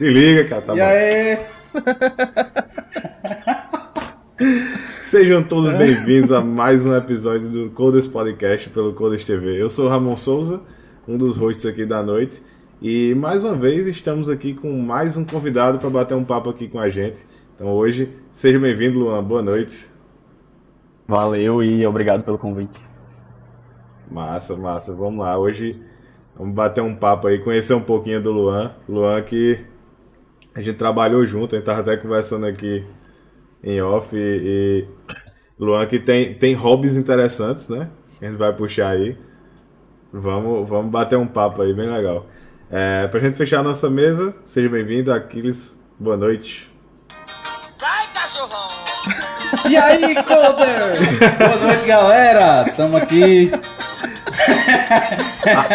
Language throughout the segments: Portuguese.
Me liga, cara, tá e bom. aí? Sejam todos bem-vindos a mais um episódio do Codes Podcast pelo Codes TV. Eu sou o Ramon Souza, um dos hosts aqui da noite. E mais uma vez estamos aqui com mais um convidado para bater um papo aqui com a gente. Então hoje, seja bem-vindo, Luan. Boa noite. Valeu e obrigado pelo convite. Massa, massa. Vamos lá. Hoje vamos bater um papo aí, conhecer um pouquinho do Luan. Luan que a gente trabalhou junto, a gente tava até conversando aqui em off e, e Luan que tem, tem hobbies interessantes, né? A gente vai puxar aí. Vamos, vamos bater um papo aí, bem legal. É, pra gente fechar a nossa mesa, seja bem-vindo, Aquiles. Boa noite. Vai, cachorrão! E aí, Coder? Boa noite, galera. Tamo aqui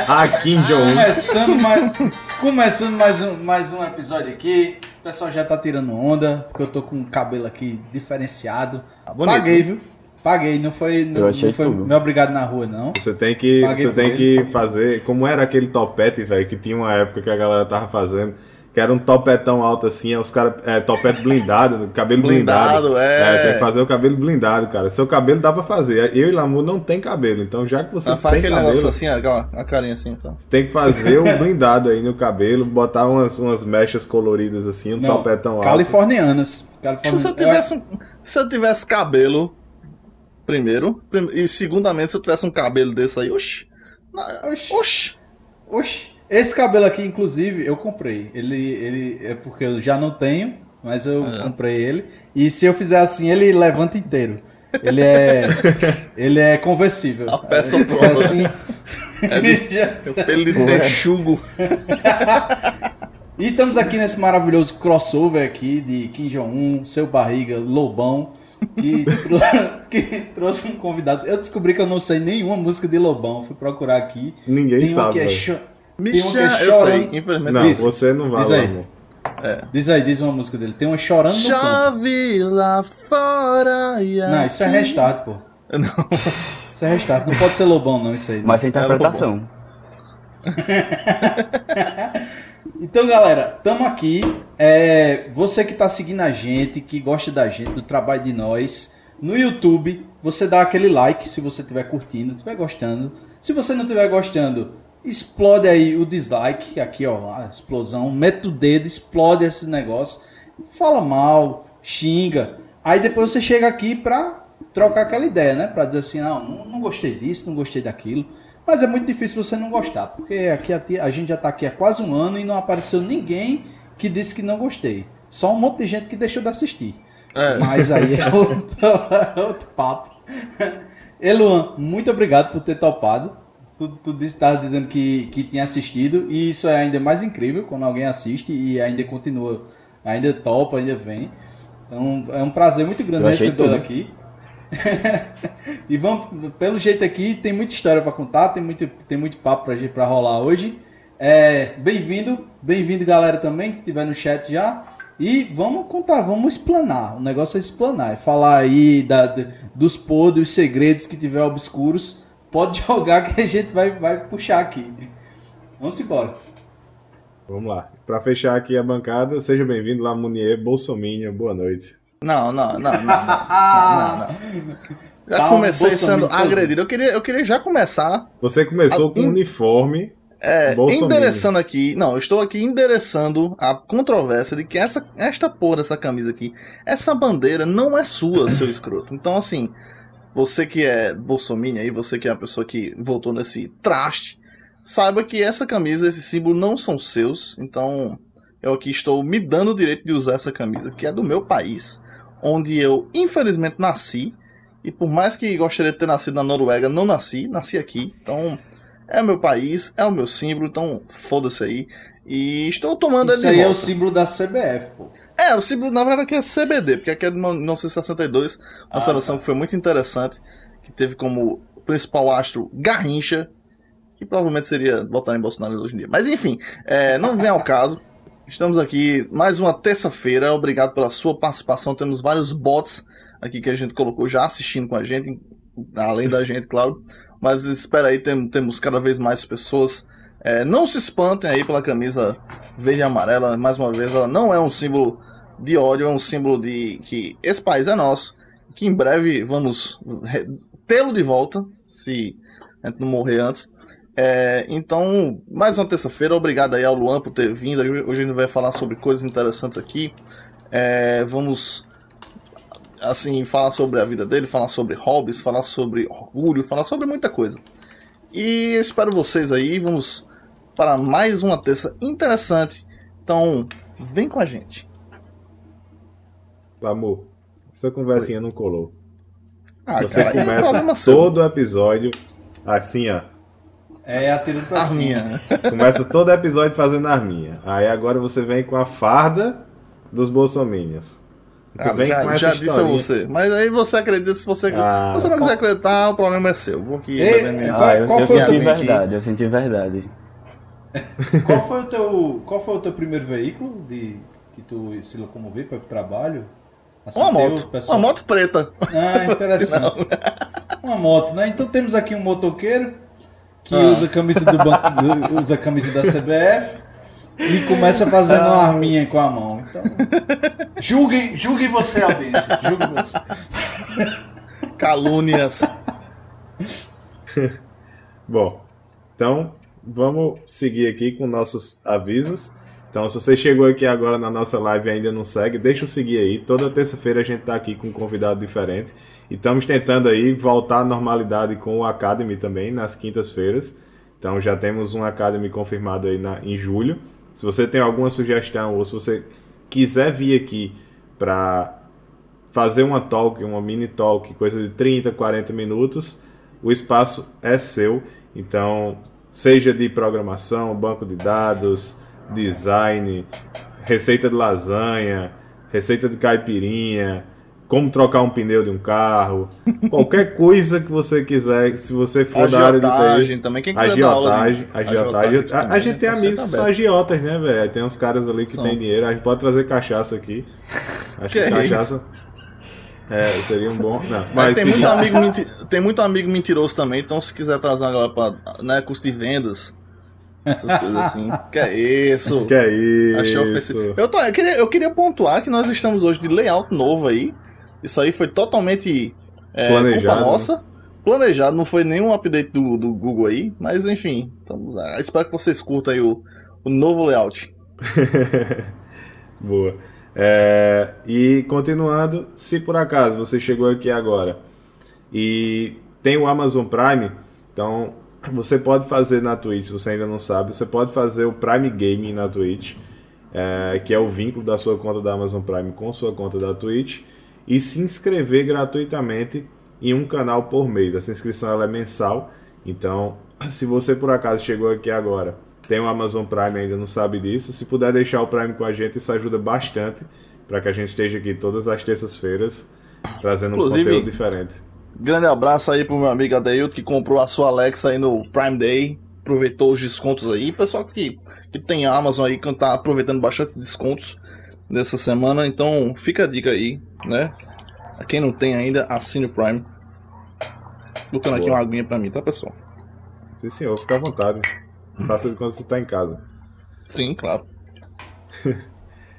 A, a Kim Jong-un. começando mais, começando mais um, mais um episódio aqui. O pessoal já tá tirando onda, porque eu tô com o cabelo aqui diferenciado. bonito. Paguei, viu? Paguei, não foi, não, Eu achei não foi tudo. me obrigado na rua, não. Você tem que, Paguei você tem que fazer. Como era aquele topete, velho, que tinha uma época que a galera tava fazendo, que era um topetão alto assim, aí os caras. É, topete blindado, cabelo blindado. Blindado, é. tem que fazer o cabelo blindado, cara. Seu cabelo dá pra fazer. Eu e Lamu não tem cabelo, então já que você Só faz tem aquele cabelo, negócio assim, ó, ó, a carinha assim, só. você tem que fazer um blindado aí no cabelo, botar umas, umas mechas coloridas assim, um Não, topetão alto. Californianas. Californianas. se eu tivesse, se eu tivesse cabelo, primeiro, prim- e segundamente, se eu tivesse um cabelo desse aí, oxi. Oxi. Oxi. Oxi, esse cabelo aqui, inclusive, eu comprei. Ele, ele é porque eu já não tenho, mas eu É. comprei ele. E se eu fizer assim, ele levanta inteiro. Ele é, ele é conversível. A peça Ele toda. é assim. É de- Já- Eu pelo de texugo. E estamos aqui nesse maravilhoso crossover aqui de Kim Jong-un, seu barriga, Lobão, que, trou- que trouxe um convidado. Eu descobri que eu não sei nenhuma música de Lobão, fui procurar aqui. Ninguém Tem uma sabe. que é Tem um que é eu chorando. sei, infelizmente. Não, Diz. você não vai, Diz aí. Lamu. Diz aí, diz uma música dele. Tem uma chorando no campo. Chove lá fora e Não, isso é aqui- restart, pô. Não. Isso é restart. Não pode ser Lobão, não, isso aí. não. Mas sem interpretação. Então, galera, estamos aqui. É, você que está seguindo a gente, que gosta da gente, do trabalho de nós, no YouTube, você dá aquele like se você estiver curtindo, estiver gostando. Se você não estiver gostando, explode aí o dislike, aqui ó, a explosão, mete o dedo, explode esse negócio, fala mal, xinga. Aí depois você chega aqui pra trocar aquela ideia, né? Pra dizer assim, não, não, gostei disso, não gostei daquilo. Mas é muito difícil você não gostar, porque aqui a, ti- a gente já tá aqui há quase um ano e não apareceu ninguém que disse que não gostei. Só um monte de gente que deixou de assistir. É. Mas aí é outro, é outro papo. Eluan, muito obrigado por ter topado. Tu, tu disse, tava dizendo que, que tinha assistido, e isso é ainda mais incrível quando alguém assiste e ainda continua, ainda topa, ainda vem. Então é um prazer muito grande recebê-lo aqui. e vamos, pelo jeito aqui, tem muita história para contar, tem muito, tem muito papo pra rolar hoje. É, bem-vindo, bem-vindo galera também que estiver no chat já. E vamos contar, vamos explanar. O negócio é explanar, é falar aí da, dos podres, dos segredos que tiver obscuros. Pode jogar que a gente vai, vai puxar aqui. Vamos embora. Vamos lá. Pra fechar aqui a bancada, seja bem-vindo lá, Munier Bolsominion. Boa noite. Não, não, não, não, não, não, não. Já Tá um comecei Bolsonaro sendo agredido. Eu queria, eu queria já começar Você começou Ah, com um in- uniforme. É, endereçando aqui, não, eu estou aqui endereçando a controvérsia de que essa, esta porra dessa camisa aqui, essa bandeira não é sua, seu escroto. Então, assim, você que é bolsominion aí, você que é a pessoa que votou nesse traste, saiba que essa camisa, esse símbolo não são seus. Então, eu aqui estou me dando o direito de usar essa camisa, que é do meu país, onde eu, infelizmente, nasci. E por mais que gostaria de ter nascido na Noruega, não nasci, nasci aqui. Então, é o meu país, é o meu símbolo, então foda-se aí. E estou tomando Isso ele de aí é o símbolo da CBF, pô. É, o símbolo na verdade aqui é CBD, porque aqui é de 1962, uma Ah, seleção tá. que foi muito interessante, que teve como principal astro Garrincha, que provavelmente seria votar em Bolsonaro hoje em dia. Mas enfim, é, não vem ao caso. Estamos aqui mais uma terça-feira. Obrigado pela sua participação. Temos vários bots aqui que a gente colocou já assistindo com a gente, além da gente, claro. Mas espera aí, tem- temos cada vez mais pessoas É, não se espantem aí pela camisa verde e amarela. Mais uma vez, ela não é um símbolo de ódio, é um símbolo de que esse país é nosso. Que em breve vamos tê-lo de volta, se a gente não morrer antes. É, então, mais uma terça-feira. Obrigado aí ao Luan por ter vindo. Hoje a gente vai falar sobre coisas interessantes aqui. É, vamos assim, falar sobre a vida dele, falar sobre hobbies, falar sobre orgulho, falar sobre muita coisa. E espero vocês aí, vamos para mais uma terça interessante. Então, vem com a gente. Amor, essa conversinha não colou. Ah, Você cara, é começa seu. todo episódio assim, ó. É atirando pra cima. Arminha. Começa todo episódio fazendo arminha. Aí agora você vem com a farda dos bolsominions. Tu Ah, vem já com essa já disse a você. Mas aí você acredita se você. Ah, você não quiser acreditar, o problema é seu. Vou aqui Ei, Qual- Ah, eu, qual eu o senti verdade, eu senti verdade. Qual foi o teu, qual foi o teu primeiro veículo de que tu se locomoveu para o trabalho? Assim, Uma moto. pessoal? Uma moto preta. Ah, interessante. Uma moto, né? Então temos aqui um motoqueiro que Ah. usa a camisa do banco, usa a camisa da CBF e começa fazendo Ah. uma arminha com a mão. Então, julguem, julguem você, Albêncio. Julguem você. Calúnias. Bom, então vamos seguir aqui com nossos avisos. Então, se você chegou aqui agora na nossa live e ainda não segue, deixa eu seguir aí. Toda terça-feira a gente tá aqui com um convidado diferente. E estamos tentando aí voltar à normalidade com o Academy também, nas quintas-feiras. Então já temos um Academy confirmado aí na, em julho. Se você tem alguma sugestão ou se você quiser vir aqui para fazer uma talk, uma mini talk, coisa de 30, 40 minutos, o espaço é seu. Então, seja de programação, banco de dados, design, receita de lasanha, receita de caipirinha, como trocar um pneu de um carro, qualquer coisa que você quiser, se você for da área de TI. Agiotagem também. Quem quiser dar aula Agiotagem, agiotagem. A, a gente tem tá amigos que são agiotas, né, velho? Tem uns caras ali que São. tem dinheiro. A gente pode trazer cachaça aqui. Acho Que que, é cachaça. É, seria um bom. Não, Mas mas tem, muito amigo menti- tem muito amigo mentiroso também, então se quiser trazer uma galera pra né, custo de vendas, essas coisas assim. Que é isso? Que é isso? Achei ofensivo. Eu, tô- eu, queria, eu queria pontuar que nós estamos hoje de layout novo aí. Isso aí foi totalmente é, Planejado, culpa nossa. Planejado, não foi nenhum update do, do Google aí, mas enfim. Então, ah, espero que vocês curtam aí o, o novo layout. Boa. É, e continuando, se por acaso você chegou aqui agora e tem o Amazon Prime, então você pode fazer na Twitch, se você ainda não sabe, você pode fazer o Prime Gaming na Twitch, é, que é o vínculo da sua conta da Amazon Prime com sua conta da Twitch, e se inscrever gratuitamente em um canal por mês. Essa inscrição é mensal, então se você por acaso chegou aqui agora, tem o Amazon Prime ainda não sabe disso, se puder deixar o Prime com a gente, isso ajuda bastante para que a gente esteja aqui todas as terças-feiras trazendo Inclusive- um conteúdo diferente. Grande abraço aí pro meu amigo Adeildo que comprou a sua Alexa aí no Prime Day. Aproveitou os descontos aí. Pessoal que, que tem Amazon aí, que tá aproveitando bastante descontos dessa semana. Então fica a dica aí, né? A quem não tem ainda, assine o Prime. Botando aqui Boa. uma aguinha pra mim, tá, pessoal? Sim, senhor, fica à vontade. Faça de quando você está em casa. Sim, claro.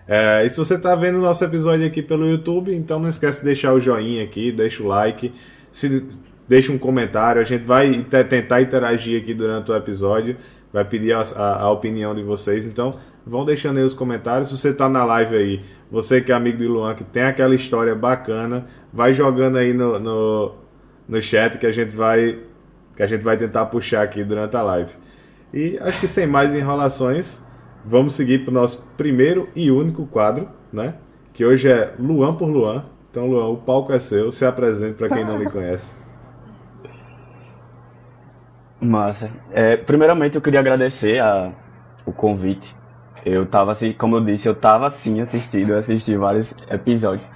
É, e se você está vendo o nosso episódio aqui pelo YouTube, então não esquece de deixar o joinha aqui, deixa o like, se, deixa um comentário. A gente vai te- tentar interagir aqui durante o episódio, vai pedir a, a- a opinião de vocês. Então vão deixando aí os comentários. Se você está na live aí, você que é amigo de Luan, que tem aquela história bacana, vai jogando aí no, no, no chat que a gente vai que a gente vai tentar puxar aqui durante a live. E acho que sem mais enrolações, vamos seguir para o nosso primeiro e único quadro, né? Que hoje é Luan por Luan. Então, Luan, o palco é seu. Se apresente para quem não lhe conhece. Massa. É, primeiramente eu queria agradecer a, o convite. Eu tava assim, como eu disse, eu tava sim assistindo, eu assisti vários episódios.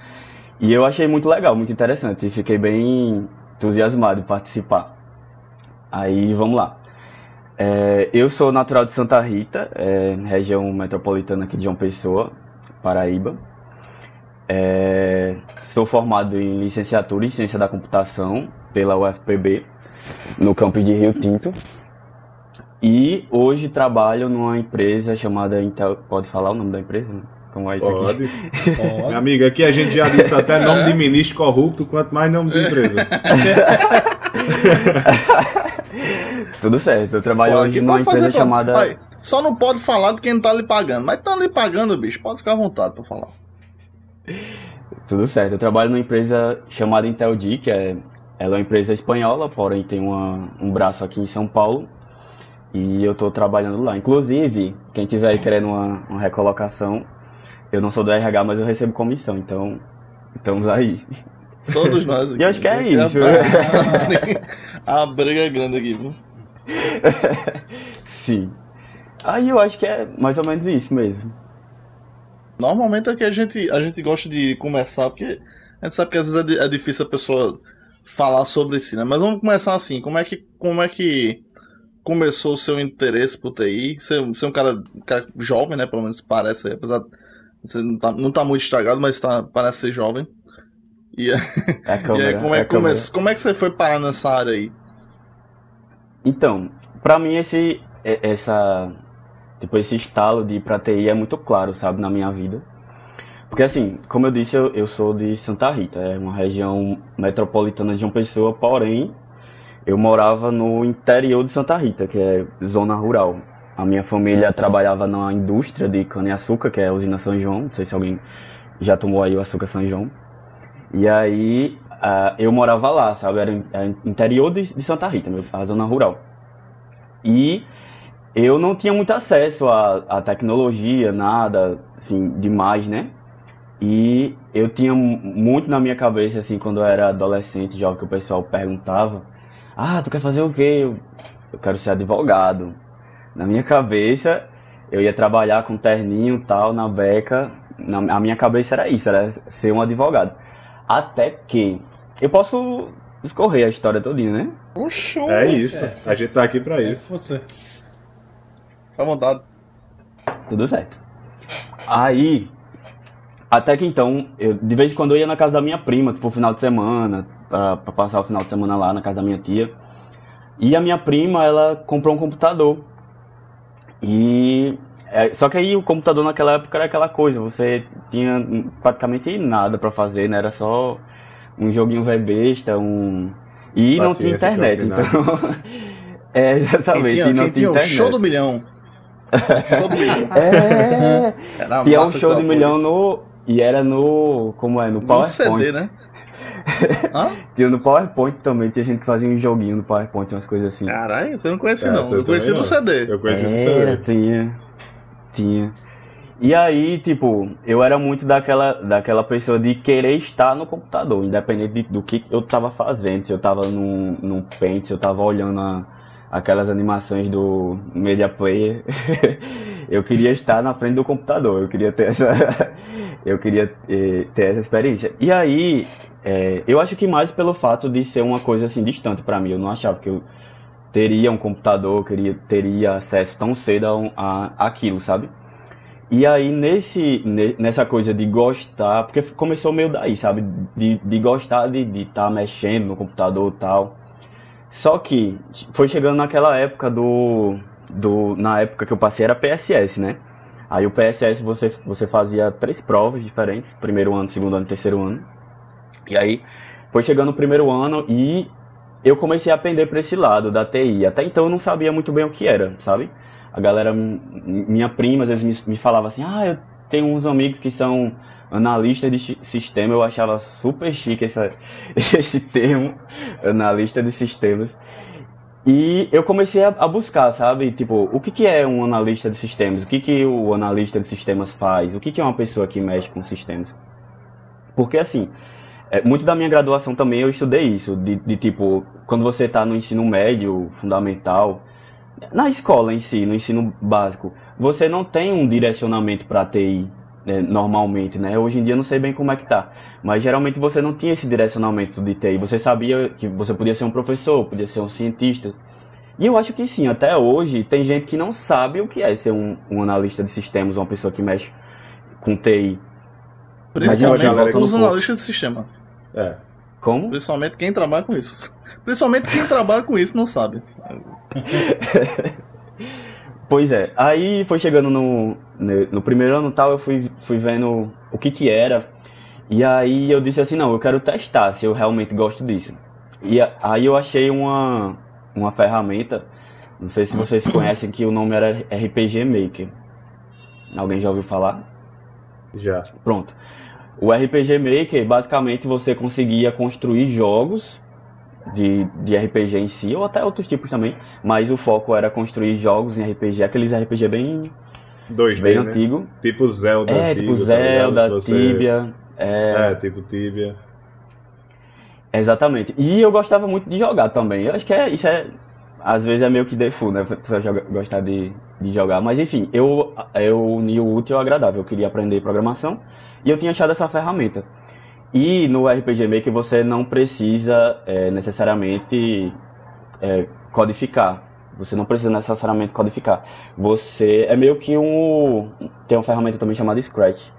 E eu achei muito legal, muito interessante. E fiquei bem entusiasmado em participar. Aí vamos lá. É, eu sou natural de Santa Rita, é, região metropolitana aqui de João Pessoa, Paraíba. É, sou formado em licenciatura em Ciência da Computação pela UFPB, no campus de Rio Tinto. E hoje trabalho numa empresa chamada Intel. Pode falar o nome da empresa? né? Como é isso aqui? Pode. Pode. Minha amiga, aqui a gente já disse até nome de ministro corrupto, quanto mais nome de empresa. Tudo certo. Eu trabalho Pô, hoje numa empresa chamada. Vai, Só não pode falar de quem não tá lhe pagando. Mas tá lhe pagando, bicho. Pode ficar à vontade pra falar. Tudo certo. Eu trabalho numa empresa chamada Inteldi, que é, ela é uma empresa espanhola, porém tem uma, um braço aqui em São Paulo. E eu tô trabalhando lá. Inclusive, quem tiver aí querendo uma, uma recolocação, eu não sou do RH, mas eu recebo comissão, então estamos aí. Todos nós aqui. E acho que é isso. A briga é grande aqui, viu? Sim. Aí eu acho que é mais ou menos isso mesmo. Normalmente é que a gente, a gente gosta de começar, porque a gente sabe que às vezes é, é difícil a pessoa falar sobre si, né? Mas vamos começar assim, como é que, como é que começou o seu interesse por TI? Você, você é um cara, um cara jovem, né? Pelo menos parece, apesar de você não tá, não tá muito estragado, mas tá, parece ser jovem. E, É e aí, câmera. como, é, é come- câmera. como é que você foi parar nessa área aí? Então, pra mim esse é- essa tipo esse estalo de ir pra TI é muito claro, sabe, na minha vida. Porque assim, como eu disse, eu, eu sou de Santa Rita, é uma região metropolitana de João Pessoa, porém eu morava no interior de Santa Rita, que é zona rural. A minha família trabalhava na indústria de cana-açúcar, que é a usina São João, não sei se alguém já tomou aí o açúcar São João. E aí ah, eu morava lá, sabe? Era, era interior de, de Santa Rita, a zona rural. E eu não tinha muito acesso à, tecnologia, nada, assim, demais, né? E eu tinha mu- muito na minha cabeça, assim, quando eu era adolescente, jovem, que o pessoal perguntava: Ah, tu quer fazer o quê? Eu, eu quero ser advogado. Na minha cabeça, eu ia trabalhar com terninho tal, na beca. Na, a minha cabeça era isso, era ser um advogado. Até que. Eu posso escorrer a história todinha, né? Puxa, É isso. A gente tá aqui pra É isso. você. Fica à vontade. Tudo certo. Aí, até que então, eu, de vez em quando eu ia na casa da minha prima, tipo, final de semana, pra, pra passar o final de semana lá na casa da minha tia. E a minha prima, ela comprou um computador. E. é, só que aí o computador naquela época era aquela coisa, você tinha praticamente nada pra fazer, né? Era só um joguinho velho besta, um. E não tinha internet, então. é, exatamente. Quem tinha, e não quem tinha tinha o internet. show do milhão. show do milhão. É, Era tinha um show porra. milhão no. E era no. Como é? No No PowerPoint. CD, né? Hã? Tinha no PowerPoint também, tinha gente que fazia um joguinho no PowerPoint, umas coisas assim. Caralho, você não conhecia É, não. eu também no. CD. Eu conheci do Era, CD. tinha. Tinha. E aí, tipo, eu era muito daquela, daquela pessoa de querer estar no computador, independente de- do que eu tava fazendo, se eu tava num, num Paint, se eu tava olhando a- aquelas animações do Media Player. eu queria estar na frente do computador, eu queria ter essa, eu queria eh, ter essa experiência. E aí, eh, eu acho que mais pelo fato de ser uma coisa assim distante pra mim, eu não achava que eu teria um computador, queria, teria acesso tão cedo a, a aquilo, sabe? E aí, nesse, ne- nessa coisa de gostar, porque começou meio daí, sabe? De, de gostar de estar mexendo no computador e tal. Só que foi chegando naquela época do, do. Na época que eu passei era PSS, né? Aí o PSS você, você fazia três provas diferentes: primeiro ano, segundo ano terceiro ano. E aí foi chegando o primeiro ano e eu comecei a aprender para esse lado da TI. Até então eu não sabia muito bem o que era, sabe? A galera, minha prima, às vezes me, me falava assim: ah, eu tenho uns amigos que são analistas de sistema. Eu achava super chique essa, esse termo, analista de sistemas. E eu comecei a, a buscar, sabe? Tipo, o que, que é um analista de sistemas? O que, que o analista de sistemas faz? O que, que é uma pessoa que mexe com sistemas? Porque, assim, é, muito da minha graduação também eu estudei isso, de, de tipo, quando você está no ensino médio, fundamental, na escola em si, no ensino básico, você não tem um direcionamento para TI, né, normalmente, né? Hoje em dia eu não sei bem como é que tá, mas geralmente você não tinha esse direcionamento de TI. Você sabia que você podia ser um professor, podia ser um cientista. E eu acho que sim, até hoje tem gente que não sabe o que é ser um, um analista de sistemas, uma pessoa que mexe com TI. Principalmente os analistas de sistema. É. Como? Principalmente quem trabalha com isso. Principalmente quem trabalha com isso não sabe. Pois é, aí foi chegando no, no, primeiro ano e tal, eu fui, fui vendo o que que era. E aí eu disse assim, não, eu quero testar se eu realmente gosto disso. E aí eu achei uma, uma ferramenta, não sei se vocês conhecem, que o nome era RPG Maker. Alguém já ouviu falar? Já. Pronto. O RPG Maker, basicamente, você conseguia construir jogos de, de RPG em si, ou até outros tipos também, mas o foco era construir jogos em RPG, aqueles RPG bem, 2D, bem né? antigo. Tipo Zelda É, antigo, tipo tá? Zelda, Você- Tibia. É, É, tipo Tibia. exatamente. E eu gostava muito de jogar também. Eu acho que é, isso é. Às vezes é meio que default, né? A pessoa joga- gostar de, de jogar. Mas enfim, eu, eu uni o útil ao agradável. Eu queria aprender programação e eu tinha achado essa ferramenta. E no RPG Maker você não precisa é, necessariamente é, codificar. Você não precisa necessariamente codificar. Você é meio que um. Tem uma ferramenta também chamada Scratch,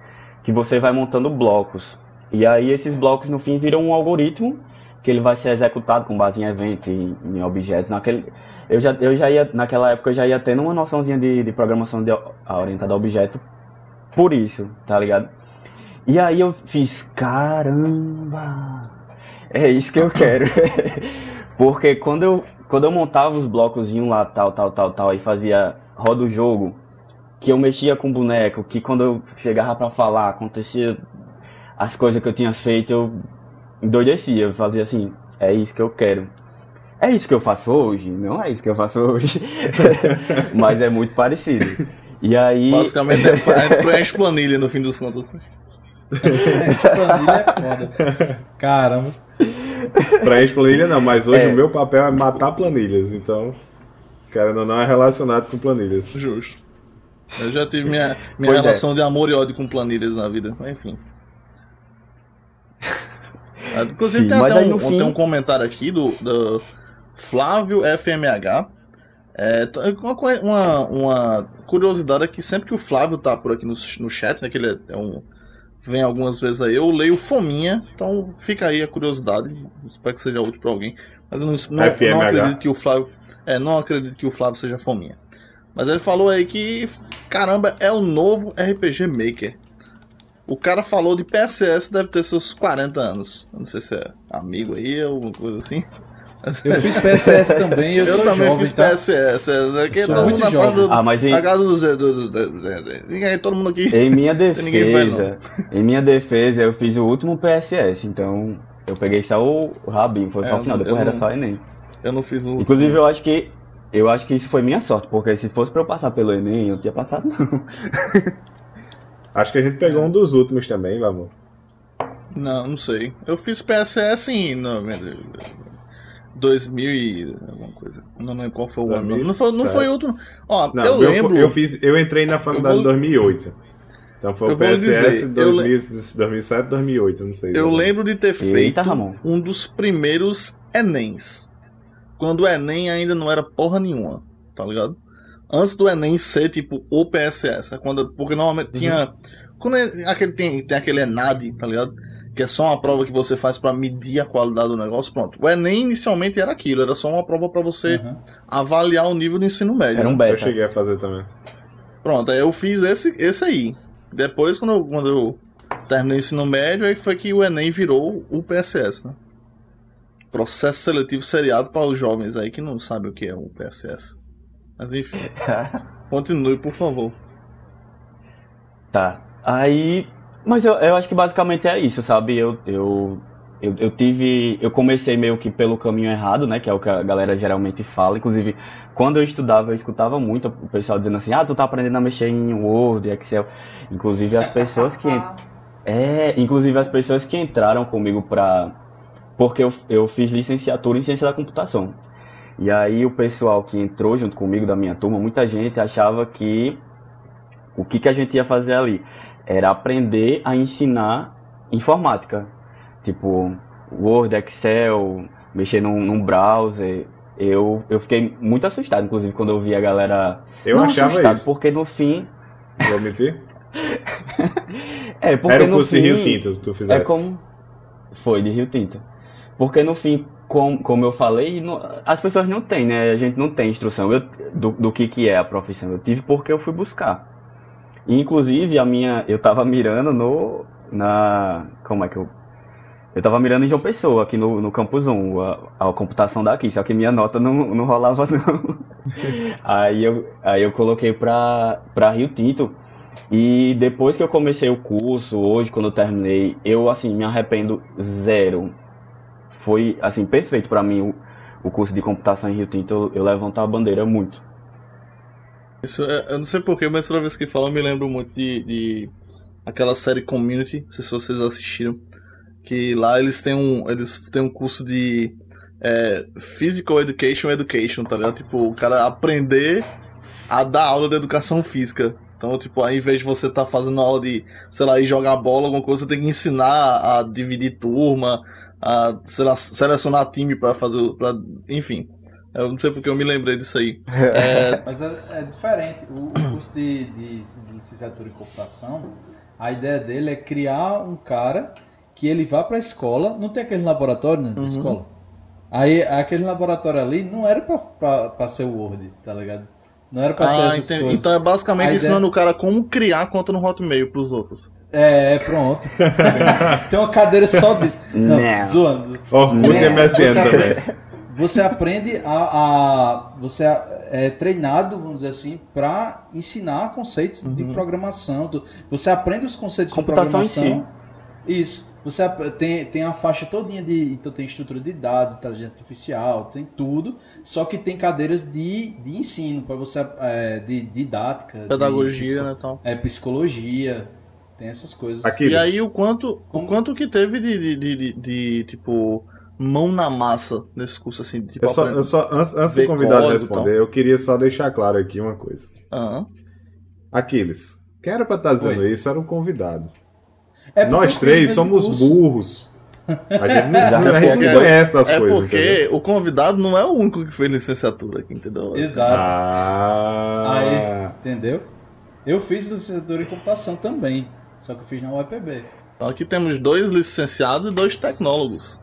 que você vai montando blocos. E aí esses blocos no fim viram um algoritmo que ele vai ser executado com base em eventos, em, em objetos. Naquele, eu já, eu já ia, naquela época eu já ia tendo uma noçãozinha de, de programação de, orientada a objeto por isso, tá ligado? E aí eu fiz, caramba, é isso que eu quero. Porque quando eu, quando eu montava os blocos lá, tal, tal, tal, tal, aí fazia roda o jogo, que eu mexia com boneco, que quando eu chegava pra falar, acontecia as coisas que eu tinha feito, eu endoidecia, eu fazia assim, é isso que eu quero. É isso que eu faço hoje? Não é isso que eu faço hoje. Mas é muito parecido. E aí. Basicamente é, é preenche planilha no fim dos contos. Essa planilha é foda. Caramba. Pra planilha não, mas hoje É. o meu papel é matar planilhas, então. Cara, não, não é relacionado com planilhas. Justo. Eu já tive minha, minha Pois é. relação de amor e ódio com planilhas na vida, mas enfim. Inclusive Sim, tem até um, fim- tem um comentário aqui do, do Flávio FMH. É, uma, uma, uma curiosidade é que sempre que o Flávio tá por aqui no, no chat, né, que ele é, é um, vem algumas vezes aí, eu leio Fominha, então fica aí a curiosidade, espero que seja útil pra alguém. Mas eu não, não, não acredito que o Flávio. É, não acredito que o Flávio seja Fominha. Mas ele falou aí que, caramba, é o novo RPG Maker. O cara falou de PSS, deve ter seus 40 anos. Eu não sei se é amigo aí alguma coisa assim. Eu fiz PSS também, eu, Eu, sou também jovem, fiz tá? PSS. É, né, que Sou todo muito jovem. do, Ah, mas em- na casa do. Do, do, do, do- do- ninguém, todo mundo aqui. Em minha vai, defesa, em minha defesa, eu fiz o último PSS, então eu peguei só o rabinho, foi só É, o final, depois era não- só Enem. Eu não fiz o. Inclusive eu acho que eu acho que isso foi minha sorte, porque se fosse pra eu passar pelo Enem, eu não tinha passado não. Acho que a gente pegou um dos últimos também, vamos. Não, não sei. Eu fiz PSS em. Não, 2000 e. alguma coisa. Não lembro qual foi o ano. Não foi, não foi outro. Ó, Não, eu lembro. foi- eu, fiz, eu entrei na faculdade em vou- 2008. Então foi Eu o PSS dizer, eu 2000, 2007, 2008, não sei. Eu exatamente. lembro de ter feito Eita, Ramon. um dos primeiros Enems. Quando o Enem ainda não era porra nenhuma, tá ligado? Antes do Enem ser tipo o PSS. é Quando, porque normalmente tinha. Quando é- aquele, tem, tem aquele ENAD, tá ligado? Que é só uma prova que você faz pra medir a qualidade do negócio. Pronto. O Enem inicialmente era aquilo, era só uma prova pra você Uhum. avaliar o nível do ensino médio. Era um Eu beta. cheguei a fazer também. Pronto, aí eu fiz esse, esse aí. Depois, quando eu, quando eu terminei o ensino médio, aí foi que o Enem virou o PSS, né? Processo seletivo seriado para os jovens aí que não sabem o que é o PSS. Mas enfim, continue, por favor. Tá. Aí. Mas eu, eu acho que basicamente é isso, sabe? Eu, eu, eu, eu tive. Eu comecei meio que pelo caminho errado, né? Que é o que a galera geralmente fala. Inclusive, quando eu estudava, eu escutava muito o pessoal dizendo assim: ah, tu tá aprendendo a mexer em Word, Excel. Inclusive, as pessoas que. É, inclusive as pessoas que entraram comigo pra. Porque eu, eu fiz licenciatura em ciência da computação. E aí o pessoal que entrou junto comigo da minha turma, muita gente achava que o que, que a gente ia fazer ali era aprender a ensinar informática. Tipo, Word, Excel, mexer num, num browser. Eu, eu fiquei muito assustado, inclusive, quando eu vi a galera. Eu não achava assustado, isso. porque no fim. Vou mentir? É, porque Era o no curso fim, de Rio Tinto que tu fizesse. É como. Foi, de Rio Tinto. Porque no fim, como, como eu falei, não- as pessoas não têm, né? A gente não tem instrução eu- do, do que, que é a profissão. Eu tive porque eu fui buscar. Inclusive, a minha. Eu tava mirando no. Na. Como é que eu. Eu tava mirando em João Pessoa, aqui no, no Campus 1, a, a computação daqui, só que minha nota não, não rolava, não. aí, eu, aí eu coloquei pra, pra Rio Tinto. E depois que eu comecei o curso, hoje, quando eu terminei, eu, assim, me arrependo zero. Foi, assim, perfeito pra mim o, o curso de computação em Rio Tinto. Eu, eu a bandeira muito. Isso, é- eu não sei porquê, mas toda vez que falo eu me lembro muito de, de aquela série Community, não sei se vocês assistiram, que lá eles têm um, eles têm um curso de é, Physical Education Education, tá ligado? Tipo, o cara aprender a dar aula de educação física. Então, tipo, ao invés de você estar fazendo aula de, sei lá, ir jogar bola, alguma coisa, você tem que ensinar a dividir turma, a, sei lá, selecionar time pra fazer, pra, enfim. Eu não sei porque eu me lembrei disso aí. É, Mas é, é diferente. O, o curso de, de, de licenciatura em computação, a ideia dele é criar um cara que ele vá para a escola. Não tem aquele laboratório né, na Uhum. escola? Aí aquele laboratório ali não era para ser o Word, tá ligado? Não era para ser Ah, essas entendi. coisas. Então é basicamente A ideia- ensinando o cara como criar conta no Hotmail pros outros. É, pronto. tem uma cadeira só disso. Não, Não. zoando. Orkut e MSN Você também. Você aprende a, a- Você é treinado, vamos dizer assim, para ensinar conceitos de programação. do- Você aprende os conceitos Computação em de programação. Isso. Você tem, tem a faixa todinha de. Então tem estrutura de dados, inteligência artificial, tem tudo. Só que tem cadeiras de, de ensino, para você. é, de didática. de Pedagogia, psico- né, tal. É, psicologia. Tem essas coisas. Aqui, E aí o quanto, o Como- quanto que teve de, de, de, de- de, tipo, mão na massa nesse curso, assim, tipo, eu só, eu só, antes, antes do convidado responder, eu queria só deixar claro aqui uma coisa. Aham. Aquiles, quem era pra estar dizendo Oi. isso era um convidado. É Nós três somos curso. burros. A gente não, Já a gente não conhece das É coisas. porque entendeu? o convidado não é o único que fez licenciatura aqui, entendeu? Exato. Ah, Aí, entendeu? Eu fiz licenciatura em computação também, só que eu fiz na UEPB. Então aqui temos dois licenciados e dois tecnólogos.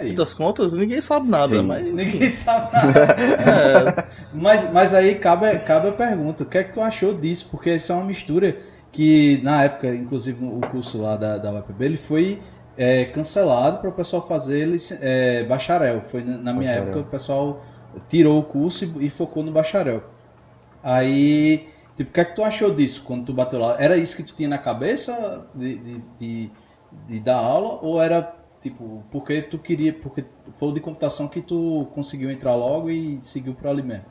É E isso. das contas, ninguém sabe nada, Sim. mas... Ninguém sabe nada. É, mas, mas aí cabe, cabe a pergunta, o que é que tu achou disso? Porque isso é uma mistura que, na época, inclusive o curso lá da, da UEPB, ele foi é, cancelado para o pessoal fazer é, bacharel. Foi na, na minha Bacharel. época o pessoal tirou o curso e, e focou no bacharel. Aí, tipo, o que é que tu achou disso quando tu bateu lá? Era isso que tu tinha na cabeça de, de, de, de dar aula? Ou era, tipo, porque tu queria, porque foi o de computação que tu conseguiu entrar logo e seguiu para ali mesmo?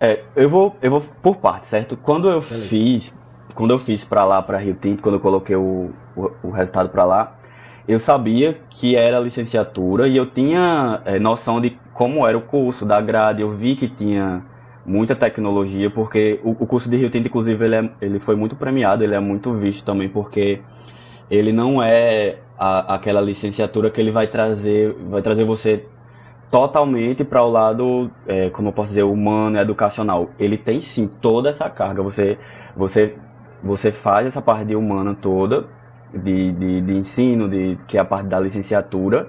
É, eu vou, eu vou por parte, certo? Quando eu fiz, quando eu fiz pra lá, pra Rio Tinto, quando eu coloquei o, o, o resultado pra lá, eu sabia que era licenciatura e eu tinha é, noção de como era o curso, da grade. Eu vi que tinha muita tecnologia, porque o, o curso de Rio Tinto, inclusive, ele, é, ele foi muito premiado, ele é muito visto também, porque ele não é a- aquela licenciatura que ele vai trazer, vai trazer você totalmente para o lado, é, como eu posso dizer, humano, educacional. Ele tem sim toda essa carga. Você, você, você faz essa parte de humana toda, de, de, de ensino, de, que é a parte da licenciatura.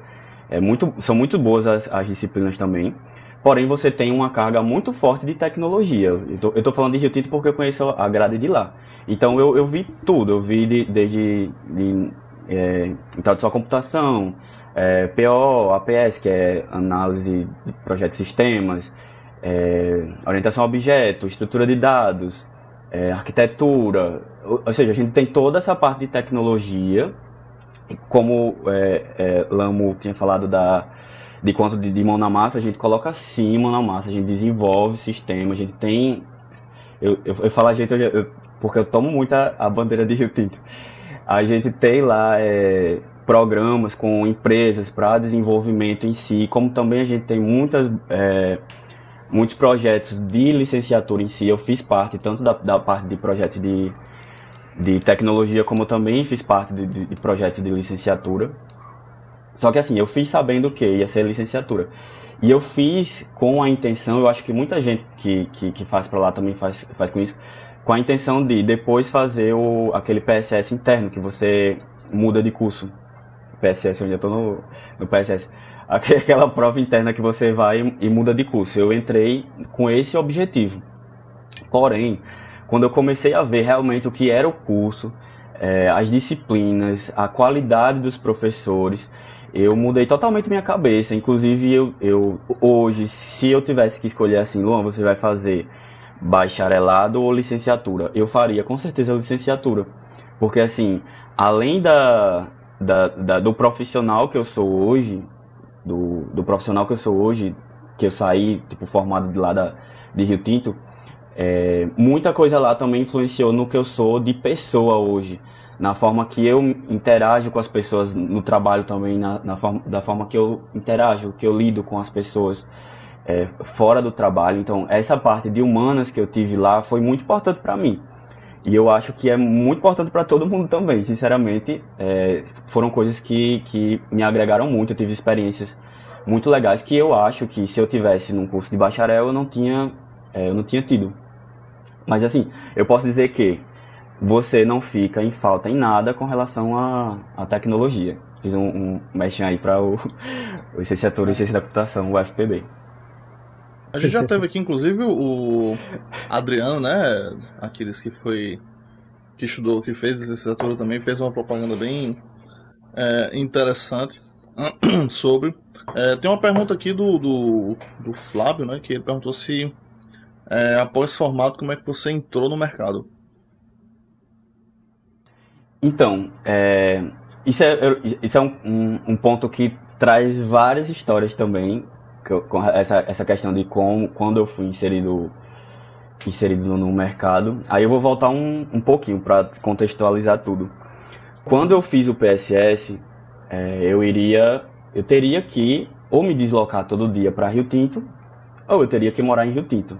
É muito, são muito boas as, as disciplinas também. Porém, você tem uma carga muito forte de tecnologia. Eu tô falando de Rio Tinto porque eu conheço a grade de lá. Então, eu, eu vi tudo. Eu vi de- desde de, é, introdução à computação, é, PO, APS, que é análise de projetos e sistemas, é, orientação a objetos, estrutura de dados, é, arquitetura. Ou, ou seja, a gente tem toda essa parte de tecnologia. Como é, é, Lamo tinha falado da, de quanto de, de mão na massa, a gente coloca sim mão na massa, a gente desenvolve sistema, a gente tem. Eu, eu, eu falo a gente eu eu- porque eu tomo muito a, a bandeira de Rio Tinto. A gente tem lá é, programas com empresas para desenvolvimento em si, como também a gente tem muitas, é, muitos projetos de licenciatura em si. Eu fiz parte tanto da, da parte de projetos de, de tecnologia, como também fiz parte de, de, de projetos de licenciatura. Só que assim, eu fiz sabendo que ia ser licenciatura. E eu fiz com a intenção, eu acho que muita gente que, que, que faz para lá também faz, faz com isso, com a intenção de depois fazer o, aquele PSS interno, que você muda de curso. PSS, eu ainda tô no, no PSS. Aquela prova interna que você vai e muda de curso. Eu entrei com esse objetivo. Porém, quando eu comecei a ver realmente o que era o curso, é, as disciplinas, a qualidade dos professores, eu mudei totalmente minha cabeça. Inclusive, eu, eu hoje, se eu tivesse que escolher assim, Luan, você vai fazer bacharelado ou licenciatura? Eu faria com certeza licenciatura. Porque assim, além da, da, da, do profissional que eu sou hoje, do, do profissional que eu sou hoje, que eu saí, tipo, formado de lá da, de Rio Tinto, é, muita coisa lá também influenciou no que eu sou de pessoa hoje. Na forma que eu interajo com as pessoas no trabalho também, na, na forma, da forma que eu interajo, que eu lido com as pessoas é, fora do trabalho. Então, essa parte de humanas que eu tive lá foi muito importante para mim. E eu acho que é muito importante para todo mundo também, sinceramente. É, foram coisas que, que me agregaram muito. Eu tive experiências muito legais que eu acho que se eu tivesse num curso de bacharel eu não tinha, é, eu não tinha tido. Mas assim, eu posso dizer que você não fica em falta em nada com relação à, à tecnologia. Fiz um, um aí para o licenciatura em ciência da computação, o FPB. A gente já teve aqui, inclusive, o Adriano, né? Aqueles que foi. que estudou, que fez licenciatura também, fez uma propaganda bem é, interessante sobre. É, tem uma pergunta aqui do, do, do, Flávio, né? Que ele perguntou se é, após esse formato, como é que você entrou no mercado? Então, é, isso é, isso é um, um, um ponto que traz várias histórias também com essa, essa questão de como, quando eu fui inserido, inserido no, no mercado. Aí eu vou voltar um, um pouquinho para contextualizar tudo. Quando eu fiz o PSS, é, eu iria, eu teria que ou me deslocar todo dia para Rio Tinto, ou eu teria que morar em Rio Tinto.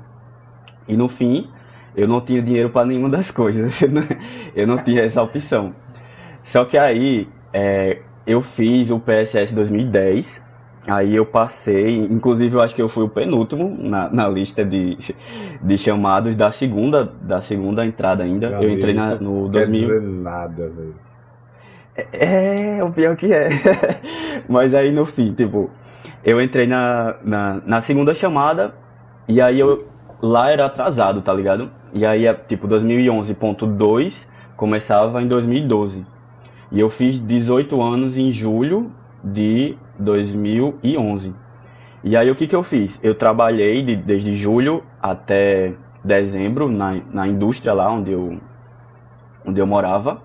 E no fim, eu não tinha dinheiro para nenhuma das coisas. eu não tinha essa opção. Só que aí, é, eu fiz o PSS 2010 Aí eu passei, inclusive eu acho que eu fui o penúltimo na, na lista de, de chamados da segunda, da segunda entrada ainda. eu entrei na, no 2000. Quer dizer nada, velho. É, é, o pior que é. Mas aí no fim, tipo, eu entrei na, na, na segunda chamada e aí eu lá era atrasado, tá ligado? E aí, tipo, 2011.2 começava em 2012. E eu fiz 18 anos em julho de 2011. E aí o que, que eu fiz? Eu trabalhei de, desde julho até dezembro na, na indústria lá onde eu, onde eu morava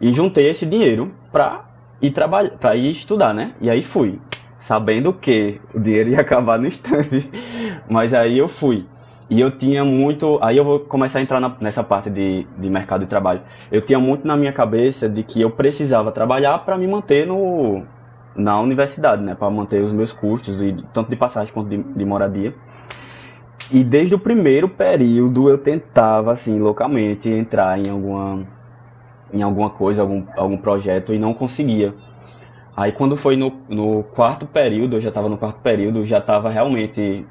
e juntei esse dinheiro para ir trabalhar, para ir estudar, né? E aí fui, sabendo que o dinheiro ia acabar no instante, mas aí eu fui. E eu tinha muito. Aí eu vou começar a entrar na, nessa parte de, de mercado de trabalho. Eu tinha muito na minha cabeça de que eu precisava trabalhar para me manter no, na universidade, né, para manter os meus custos, e tanto de passagem quanto de, de, moradia. E desde o primeiro período eu tentava, assim, loucamente entrar em alguma, em alguma coisa, algum, algum projeto e não conseguia. Aí quando foi no, no quarto período, eu já estava no quarto período, já estava realmente,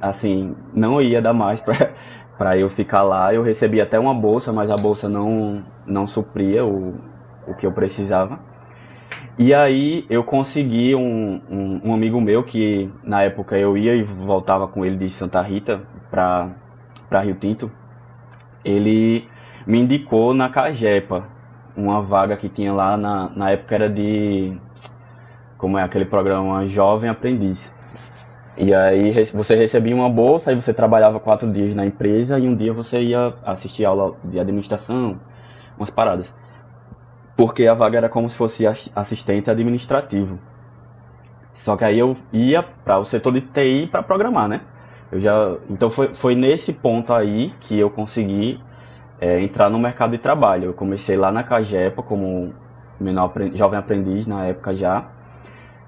assim, não ia dar mais para eu ficar lá. Eu recebi até uma bolsa, mas a bolsa não, não supria o, o que eu precisava. E aí eu consegui um, um, um, amigo meu que na época eu ia e voltava com ele de Santa Rita para para Rio Tinto. Ele me indicou na Cajepa, uma vaga que tinha lá na, na época era de como é aquele programa Jovem Aprendiz. E aí você recebia uma bolsa, aí você trabalhava quatro dias na empresa e um dia você ia assistir aula de administração, umas paradas porque a vaga era como se fosse assistente administrativo. Só que aí eu ia para o setor de TI para programar, né? Eu já, então foi, foi nesse ponto aí que eu consegui é, entrar no mercado de trabalho. Eu comecei lá na Cagepa como menor jovem aprendiz na época já.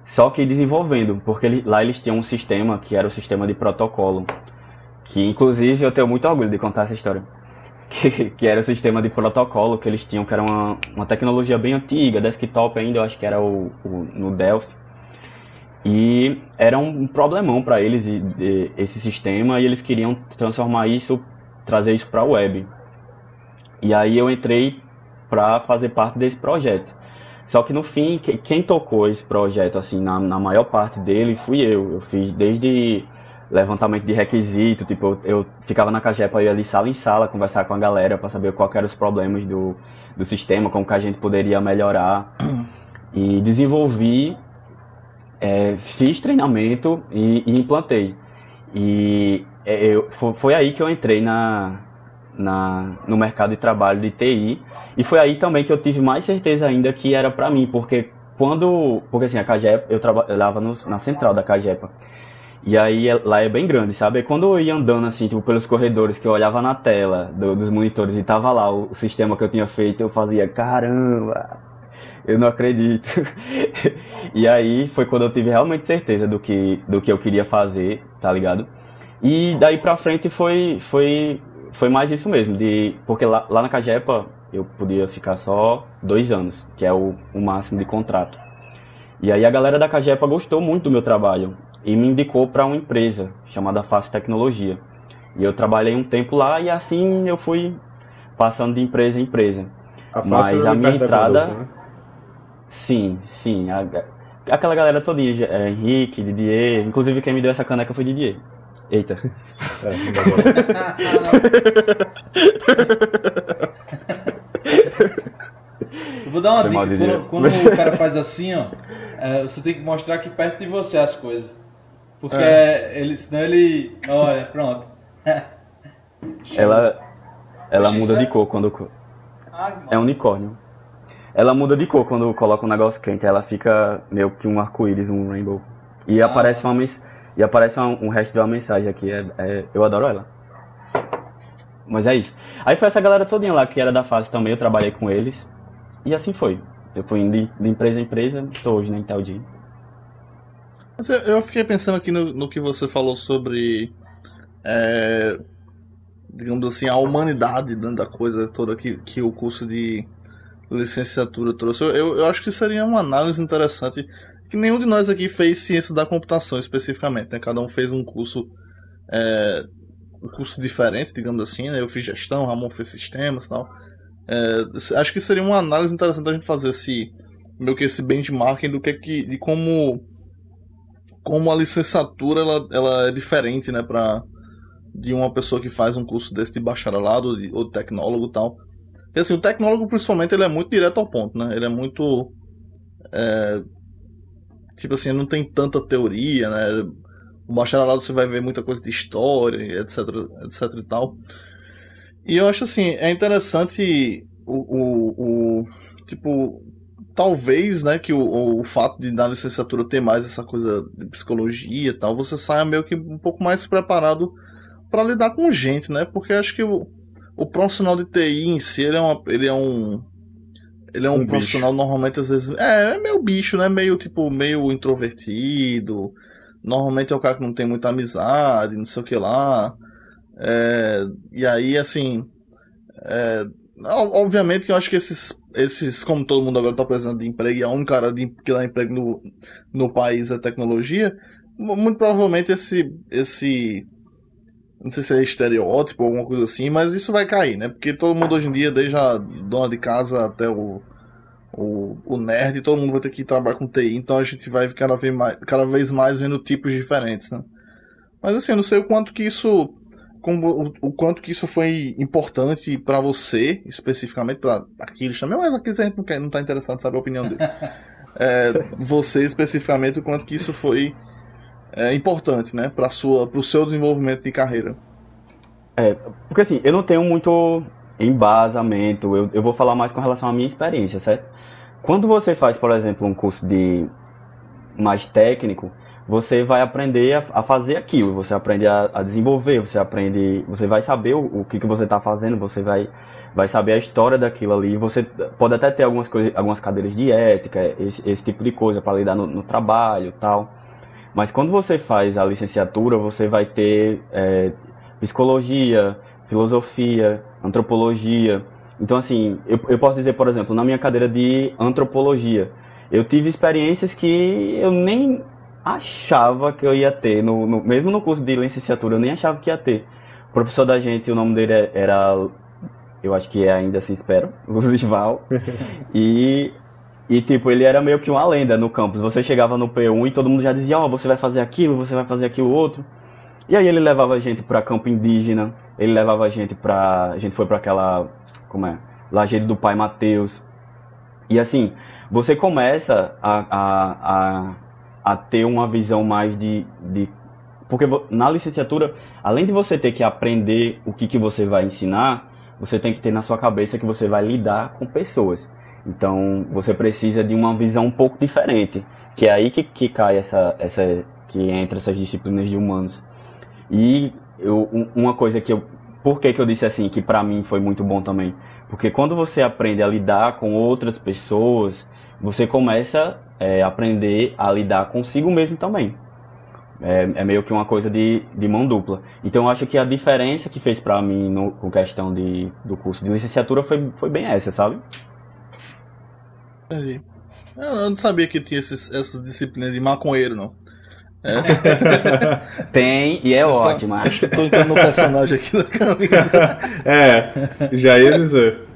Só que desenvolvendo, porque ele, lá eles tinham um sistema que era o sistema de protocolo. Que inclusive eu tenho muito orgulho de contar essa história que, que era o sistema de protocolo que eles tinham, que era uma, uma tecnologia bem antiga, desktop ainda, eu acho que era o, o no Delphi. E era um problemão para eles esse sistema e eles queriam transformar isso, trazer isso para a web. E aí eu entrei para fazer parte desse projeto. Só que no fim, que- quem tocou esse projeto, assim, na, na maior parte dele, fui eu. Eu fiz desde levantamento de requisito, tipo, eu, eu ficava na Cagepa, ia ali sala em sala, conversar com a galera para saber que eram os problemas do, do sistema, como que a gente poderia melhorar. E desenvolvi, é, fiz treinamento e, e implantei. E é, eu, fo- foi aí que eu entrei na, na, no mercado de trabalho de TI. E foi aí também que eu tive mais certeza ainda que era pra mim, porque quando. Porque assim, a Cagepa, eu trabalhava no- na central da Cagepa. E aí é- lá é bem grande, sabe? Quando eu ia andando assim, tipo, pelos corredores, que eu olhava na tela do- dos monitores e tava lá o, o sistema que eu tinha feito, eu fazia, caramba, eu não acredito. e aí foi quando eu tive realmente certeza do que, do que eu queria fazer, tá ligado? E daí pra frente foi, foi, foi mais isso mesmo, de, porque lá, lá na Cagepa eu podia ficar só dois anos, que é o, o máximo de contrato. E aí a galera da Cagepa gostou muito do meu trabalho e me indicou para uma empresa chamada Fácil Tecnologia. E eu trabalhei um tempo lá e assim eu fui passando de empresa em empresa. A Mas a minha entrada- né? Sim, sim. a- aquela galera todinha, é, Henrique, Didier, inclusive quem me deu essa caneca foi Didier. Eita. É, Eu vou dar uma Foi dica. Quando, quando o cara faz assim, ó, é, você tem que mostrar aqui perto de você as coisas. Porque É. ele, senão ele. Olha, pronto. Ela, ela muda de é- cor quando. Ah, É um unicórnio. Ela muda de cor quando coloca um negócio quente. Ela fica meio que um arco-íris, um rainbow. E Ah, aparece uma mens... E aparece uma- um resto de uma mensagem aqui. É, é- eu adoro ela. Mas é isso. Aí foi essa galera todinha lá que era da fase também. Eu trabalhei com eles. E assim foi. Eu fui indo de, de empresa em empresa. Estou hoje na Inteldi. Mas eu, eu fiquei pensando aqui no, no que você falou sobre. é, digamos assim, a humanidade da coisa toda que, que o curso de licenciatura trouxe. Eu, eu, eu acho que seria uma análise interessante. Que nenhum de nós aqui fez ciência da computação especificamente, né? Cada um fez um curso. é, um curso diferente, digamos assim, né? Eu fiz gestão, Ramon fez sistemas e tal. É, acho que seria uma análise interessante a gente fazer esse. meio que esse benchmarking do que que. de como como a licenciatura ela, ela é diferente, né, para de uma pessoa que faz um curso desse de bacharelado ou de tecnólogo e tal. Porque assim, o tecnólogo principalmente ele é muito direto ao ponto, né? Ele é muito é, tipo assim, não tem tanta teoria, né? O bacharelado você vai ver muita coisa de história, etc, etc e tal. E eu acho assim, é interessante o, o, o tipo talvez, né, que o, o fato de na licenciatura ter mais essa coisa de psicologia e tal, você saia meio que um pouco mais preparado para lidar com gente, né? Porque acho que o, o profissional de TI em si, ele é, uma, ele é um ele é um, Um profissional normalmente às vezes é, é meio bicho, né? Meio tipo meio introvertido. Normalmente é o cara que não tem muita amizade, não sei o que lá. É, e aí assim, é, Obviamente, eu acho que esses, esses como todo mundo agora está precisando de emprego e a única área de, que dá emprego no, no país é tecnologia, mu- muito provavelmente esse, esse, não sei se é estereótipo ou alguma coisa assim, mas isso vai cair, né? Porque todo mundo hoje em dia, desde a dona de casa até o, o, o nerd, todo mundo vai ter que trabalhar com TI, então a gente vai cada vez mais, cada vez mais vendo tipos diferentes, né? Mas assim, eu não sei o quanto que isso como, o, o quanto que isso foi importante pra você, especificamente para Aquiles também, mas Aquiles a gente não, quer, não tá interessado em saber a opinião dele. É, você especificamente, o quanto que isso foi é, importante, né, para sua, pro seu desenvolvimento de carreira. É, porque assim, eu não tenho muito embasamento, eu, eu vou falar mais com relação à minha experiência, certo? Quando você faz, por exemplo, um curso de mais técnico, você vai aprender a, a fazer aquilo, você aprende a, a desenvolver, você aprende, você vai saber o, o que, que você está fazendo, você vai, vai saber a história daquilo ali, você pode até ter algumas, coisas, algumas cadeiras de ética, esse, esse tipo de coisa para lidar no, no trabalho tal. Mas quando você faz a licenciatura, você vai ter é, psicologia, filosofia, antropologia. Então, assim, eu, eu posso dizer, por exemplo, na minha cadeira de antropologia, eu tive experiências que eu nem achava que eu ia ter, no, no- mesmo no curso de licenciatura, eu nem achava que ia ter. O professor da gente, o nome dele é- era, eu acho que é ainda assim, espero, Luzival. e, E tipo, ele era meio que uma lenda no campus. Você chegava no P1 e todo mundo já dizia, ó, você vai fazer aquilo, você vai fazer aquilo outro. E aí ele levava a gente pra campo indígena, ele levava a gente pra. A gente foi pra aquela. Como é? Lajeado do Pai Mateus. E assim, você começa a, a, a, a ter uma visão mais de, de. Porque na licenciatura, além de você ter que aprender o que, que você vai ensinar, você tem que ter na sua cabeça que você vai lidar com pessoas. Então você precisa de uma visão um pouco diferente. Que é aí que, que cai essa, essa. que entra essas disciplinas de humanos. E eu, um- uma coisa que eu. Por que, que eu disse assim, que pra mim foi muito bom também? Porque quando você aprende a lidar com outras pessoas, você começa é, a aprender a lidar consigo mesmo também. É, é meio que uma coisa de, de mão dupla. Então eu acho que a diferença que fez pra mim no, com questão de, do curso de licenciatura foi, foi bem essa, sabe? Entendi. Eu não sabia que tinha esses, essas disciplinas de maconheiro, não. É, Tem, e é ótima. acho que eu tô entrando no personagem aqui da camisa. É, já ia dizer.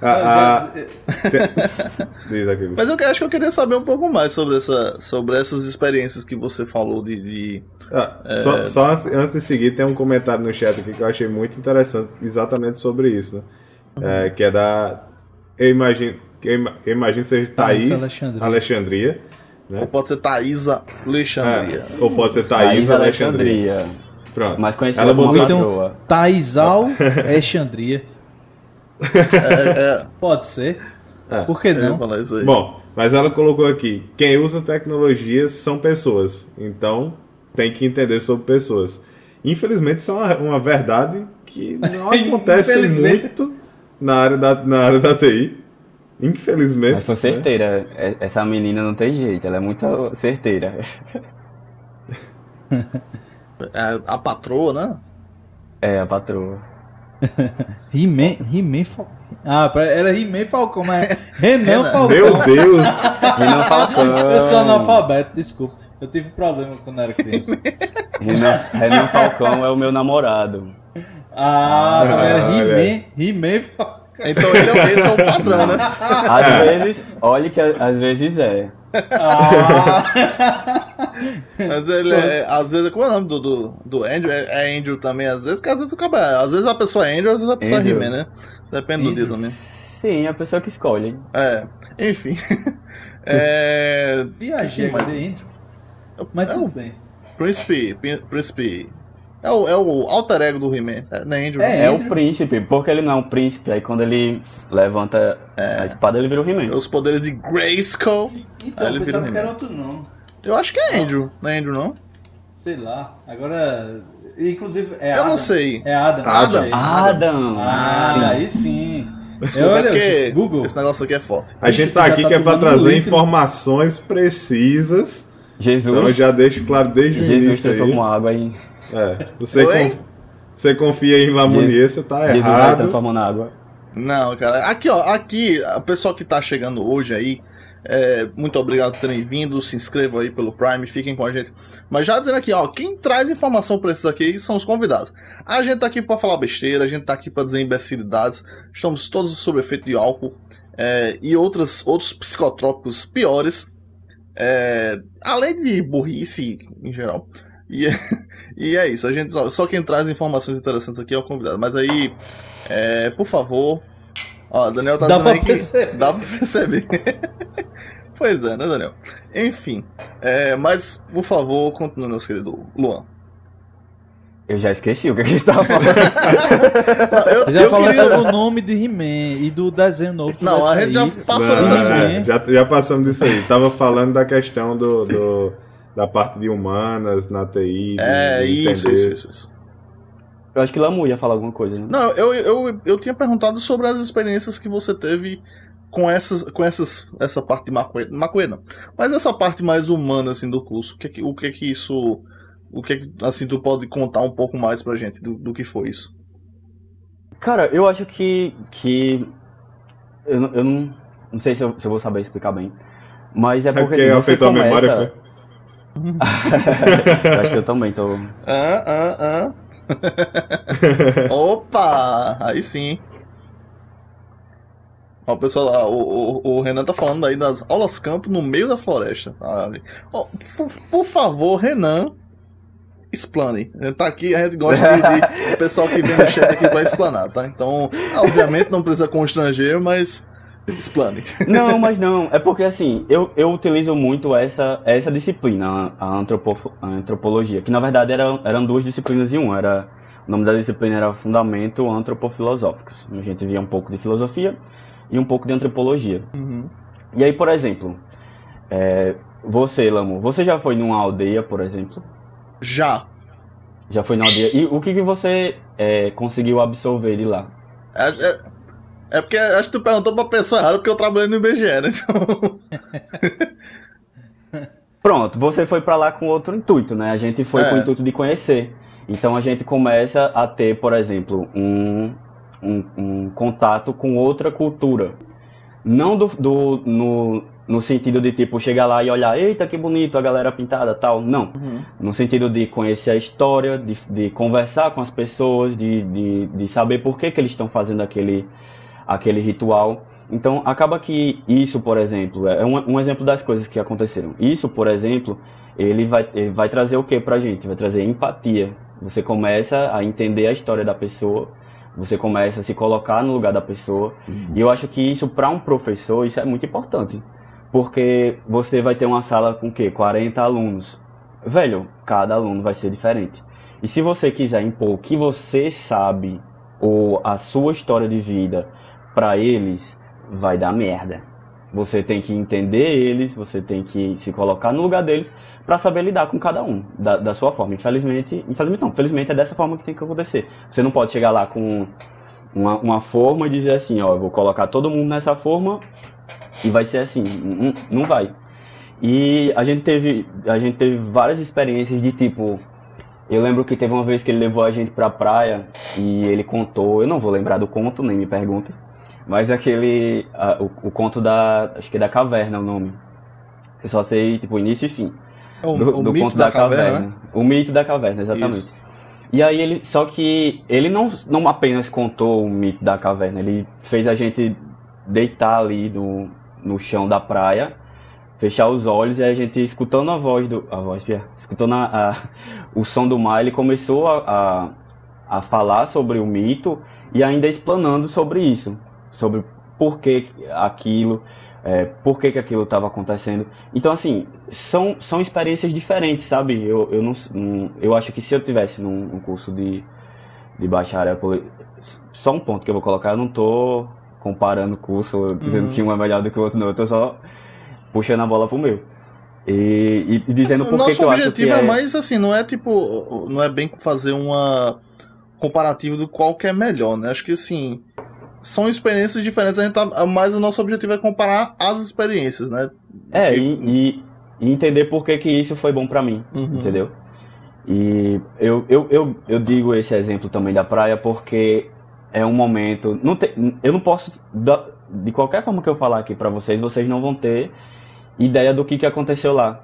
A, a... Já- Diz aqui. Mas eu que- acho que eu queria saber um pouco mais sobre, essa, sobre essas experiências que você falou de. de- Ah, É. Só, só antes, antes de seguir, tem um comentário no chat aqui que eu achei muito interessante, exatamente sobre isso, né? É, que é da. Eu imagino. que Eu ima- eu imagino seja Thaís Thaís Alexandria. Alexandria. Ou pode ser Thaisa Alexandria. É, ou pode ser Thaís Thaís Alexandria. Alexandria. Pronto. Mais conhecida Ela como botou- Então- patroa. Taisal Alexandria. É, é, Pode ser. É. Por que não? falar isso aí. Bom, mas ela colocou aqui: quem usa tecnologias são pessoas. Então tem que entender sobre pessoas. Infelizmente, isso é uma, uma verdade que não acontece muito na área da, na área da TI. Infelizmente. Mas foi né? certeira. É- Essa menina não tem jeito, ela é muito certeira. É, a patroa, né? É, a patroa. He-Man, He-Man Falcão. Ah, era He-Man Falcão, mas Renan Falcão. Meu Deus! Renan Falcão. Eu sou analfabeto, desculpa. Eu tive problema quando era criança. Renan, Renan Falcão é o meu namorado. Ah, era Ah, olha He-Man, He-Man Falcão. Então ele é, esse é o patrão, né? Às vezes, olha que às vezes é. Ah, Mas ele é. Às vezes, qual é o nome do, do, do Andrew? É, é Andrew também, às vezes, que às vezes o cara. é- Às vezes a pessoa é Andrew, às vezes a pessoa Andrew. é He-Man, né? Depende do dia Andrew. também. Sim, a pessoa que escolhe. É, enfim. é. viajei, Mas- mas dentro. Mas é tudo bem. Príncipe. Príncipe. É o, é o alter ego do He-Man. É, é. É? É o príncipe, porque ele não é um príncipe. Aí quando ele levanta a espada, ele vira o He-Man. Os poderes de Grayskull. Então, Aí ele eu pensava vira que era outro não. Eu acho que é Andrew. Não é Andrew, não? Sei lá. Agora, inclusive, é Eu Adam. não sei. É Adam. Adam. Adam! Ah, Sim. aí sim. Desculpa, Olha, é porque Google. esse negócio aqui é forte. A gente tá aqui tá que é pra trazer litro. informações precisas. Jesus, Então eu já deixo claro desde o Jesus início transformou aí. água em. É, você, conf- você confia em Lamounier, você tá Jesus vai errado. transformando água. Não, cara. Aqui, ó. Aqui, o pessoal que tá chegando hoje aí, é, muito obrigado por terem vindo. Se inscrevam aí pelo Prime, fiquem com a gente. Mas já dizendo aqui, ó, quem traz informação pra esses aqui são os convidados. A gente tá aqui pra falar besteira, a gente tá aqui pra dizer imbecilidades. Estamos todos sob efeito de álcool é, e outras, outros psicotrópicos piores. é, além de burrice em geral. E, e é isso, a gente só, só quem traz informações interessantes aqui é o convidado. Mas aí, é, por favor. Ó, Daniel tá Dá dizendo pra aí perceber. Dá pra perceber. pois é, né, Daniel? Enfim. é, mas, por favor, continue, nosso querido Luan. Eu já esqueci o que a gente tava falando. Eu, Já eu falou queria- sobre o nome de He-Man e do desenho novo que Não, vai a gente já passou não, assunto. é, já, já passamos disso aí. Tava falando da questão do, do- da parte de humanas na TI. de- É, de isso, entender. isso, isso, isso. Eu acho que Lamu ia falar alguma coisa, né? Não, eu, eu, eu tinha perguntado sobre as experiências que você teve com essas, com essas, essa parte de maconha, maconha não. Mas essa parte mais humana assim do curso, o que é que, o que, é que isso, o que, é que assim tu pode contar um pouco mais pra gente do, do que foi isso? Cara, eu acho que. que eu, não- eu não, não sei se eu, se eu vou saber explicar bem. Mas é É porque porque assim, você afetou a começa... memória, acho que eu também tô. Ah, ah, ah. Opa! Aí sim. Ó, o pessoal lá, o, o, o Renan tá falando aí das aulas campo no meio da floresta. Ah, ali. Ó, por, por favor, Renan, explane. Gente tá aqui, a gente gosta de, de- o pessoal que vem no chat aqui vai explanar, tá? Então, obviamente não precisa constranger, mas explane. Não, mas não. É porque assim, eu, eu utilizo muito essa, essa disciplina, a, antropo, a antropologia, que na verdade era, eram duas disciplinas em um. Era, o nome da disciplina era Fundamento Antropofilosóficos. A gente via um pouco de filosofia e um pouco de antropologia. E aí, por exemplo, é, você, Lamo, você já foi numa aldeia, por exemplo? Já. Já foi na aldeia. E o que, que você é, conseguiu absorver de lá? É, é- é porque acho que tu perguntou pra pessoa errada, porque eu trabalhei no IBGE, né? Então, Pronto, você foi pra lá com outro intuito, né? A gente foi É. com o intuito de conhecer. Então a gente começa a ter, por exemplo, um, um, um contato com outra cultura. Não do, do- no, no sentido de tipo chegar lá e olhar, eita que bonito a galera pintada tal. Não. No sentido de conhecer a história, de, de conversar com as pessoas, de, de, de saber por que, que eles estão fazendo aquele, aquele ritual. Então, acaba que isso, por exemplo, é um, um exemplo das coisas que aconteceram. Isso, por exemplo, ele vai, ele vai trazer o que pra gente? Vai trazer empatia. Você começa a entender a história da pessoa, você começa a se colocar no lugar da pessoa. E eu acho que isso, para um professor, isso é muito importante. Porque você vai ter uma sala com o quê? 40 alunos. Velho, cada aluno vai ser diferente. E se você quiser impor o que você sabe ou a sua história de vida para eles, vai dar merda. Você tem que entender eles, você tem que se colocar no lugar deles para saber lidar com cada um da, da sua forma. Infelizmente, infelizmente não, felizmente é dessa forma que tem que acontecer. Você não pode chegar lá com uma, uma forma e dizer assim, ó, eu vou colocar todo mundo nessa forma e vai ser assim. Não, não vai. E a gente teve, a gente teve várias experiências de tipo, eu lembro que teve uma vez que ele levou a gente pra praia e ele contou, eu não vou lembrar do conto, nem me pergunte, mas aquele, a- o, o conto da, acho que é da caverna o nome. Eu só sei, tipo, início e fim. o, Do, o do mito conto da, da, caverna, caverna. né? O mito da caverna, exatamente. Isso. E aí ele, só que ele não, não apenas contou o mito da caverna, ele fez a gente deitar ali no, no chão da praia, fechar os olhos e a gente escutando a voz do, a voz, Pia, escutando a, a- o som do mar, ele começou a, a, a falar sobre o mito e ainda explanando sobre isso, sobre por que aquilo, é, por que, que aquilo estava acontecendo. Então, assim, são, são experiências diferentes, sabe? Eu, eu, não, eu acho que se eu tivesse num, num curso de, de bacharel, só um ponto que eu vou colocar, eu não tô comparando curso, dizendo Uhum. que um é melhor do que o outro, não. Eu tô só puxando a bola pro meu. E, e- dizendo por que Nosso que eu acho que objetivo é... é mais assim, não é tipo, não é bem fazer uma comparativa do qual que é melhor, né? Acho que assim, são experiências diferentes, a gente tá, mas o nosso objetivo é comparar as experiências, né? É, e, e- entender por que, que isso foi bom pra mim, Uhum. entendeu? E eu, eu, eu, eu digo esse exemplo também da praia porque é um momento. Não tem, eu não posso. De qualquer forma que eu falar aqui pra vocês, vocês não vão ter ideia do que, que aconteceu lá.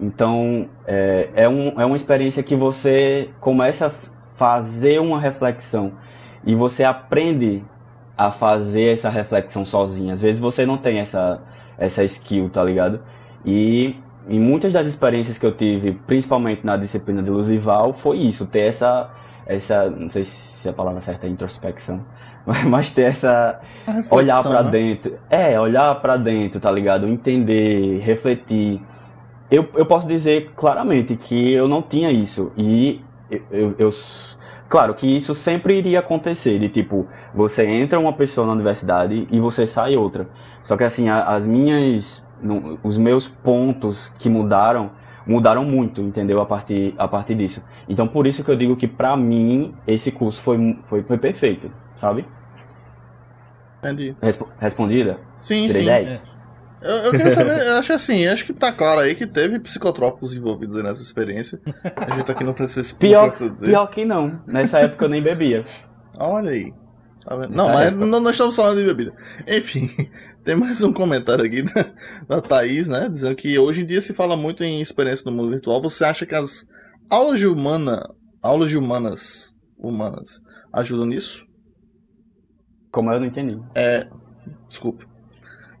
Então, é, é, um, é uma experiência que você começa a fazer uma reflexão e você aprende a fazer essa reflexão sozinho. Às vezes você não tem essa, essa skill, tá ligado? E em muitas das experiências que eu tive, principalmente na disciplina de Luzival, foi isso, ter essa, essa, não sei se a palavra certa é introspecção, mas, mas ter essa, reflexão, olhar pra né? dentro. É, olhar pra dentro, tá ligado? Entender, refletir. Eu, eu posso dizer claramente que eu não tinha isso. E eu, eu, eu- Claro que isso sempre iria acontecer. De tipo, você entra uma pessoa na universidade e você sai outra. Só que assim, as minhas. os meus pontos que mudaram. Mudaram muito, entendeu? A partir, a partir disso. Então, por isso que eu digo que, pra mim, esse curso foi, foi, foi perfeito, sabe? Entendi. Respo- respondida? Sim, Tirei sim. 10? Eu, eu queria saber, eu acho assim, acho que tá claro aí que teve psicotrópicos envolvidos aí nessa experiência. A gente aqui não precisa, não Pior, precisa dizer. pior que não. Nessa época eu nem bebia. Olha aí. Tá Não, mas época. não, nós estamos falando de bebida. Enfim, tem mais um comentário aqui da, da Thaís, né? Dizendo que hoje em dia se fala muito em experiência no mundo virtual. Você acha que as aulas de humana, aulas de humanas, humanas ajudam nisso? Como eu não entendi. Desculpa.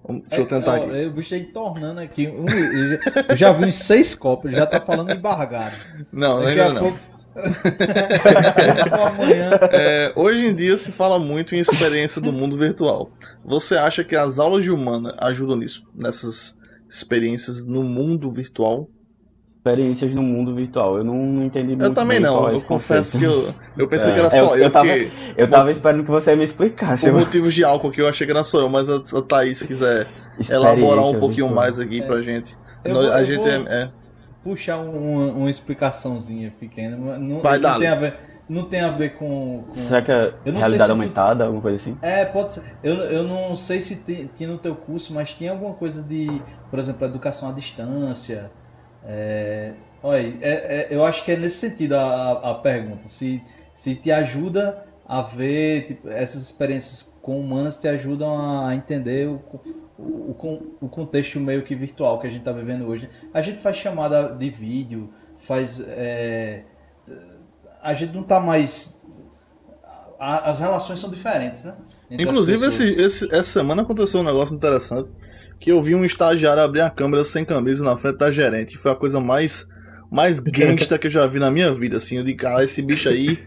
Vamos- Deixa eu tentar É, aqui. Eu bicho aí tornando aqui. Um- eu já- eu já vi uns seis copos, já tá falando embargado. Não, não, Daqui não, não. pouco. É, hoje em dia se fala muito em experiência do mundo virtual. Você acha que as aulas de humana ajudam nisso? Nessas experiências no mundo virtual? Experiências no mundo virtual. Eu não, não entendi muito Eu também bem qual não. é Eu confesso que eu, eu pensei É, que era eu- só eu. eu tava- que, Eu tava esperando que você me explicasse. por motivos de álcool que eu achei que era só eu, mas a, a Thaís, se quiser elaborar um pouquinho virtual. mais aqui pra gente. Eu Nós- vou- a eu gente vou- é, é- Puxar um- uma explicaçãozinha pequena. Não, Vai, tem a ver, não tem a ver com. com- Será que é Eu não sei realidade se tu- aumentada, alguma coisa assim? É, pode ser. Eu, eu não sei se ti- tinha no teu curso, mas tinha alguma coisa de, por exemplo, educação à distância. É, olha, é- é- eu acho que é nesse sentido a, a- pergunta. Se, se te ajuda a ver, tipo, essas experiências com humanas te ajudam a entender o, o, o o contexto meio que virtual que a gente está vivendo hoje. A gente faz chamada de vídeo, faz. é, a gente não tá mais. a- as relações são diferentes, né? Entre Inclusive, esse, esse- essa semana aconteceu um negócio interessante. Que eu vi um estagiário abrir a câmera sem camisa na frente da gerente. Foi a coisa mais, mais gangsta que eu já vi na minha vida. Assim, eu de cara, esse bicho aí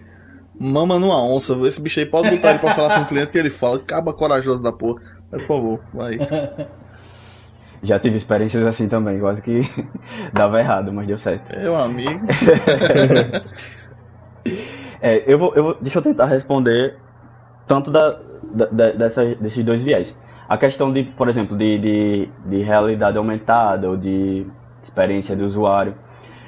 mama numa onça. Esse bicho aí pode botar ele pra falar com o cliente que ele fala. Caba corajoso da porra. Mas, por favor, vai. Já tive experiências assim também, quase que dava errado, mas deu certo. Meu amigo. É, eu vou, eu vou, deixa eu tentar responder tanto da, da- da- dessa- desses dois viés. A questão de, por exemplo, de, de, de realidade aumentada ou de experiência de usuário.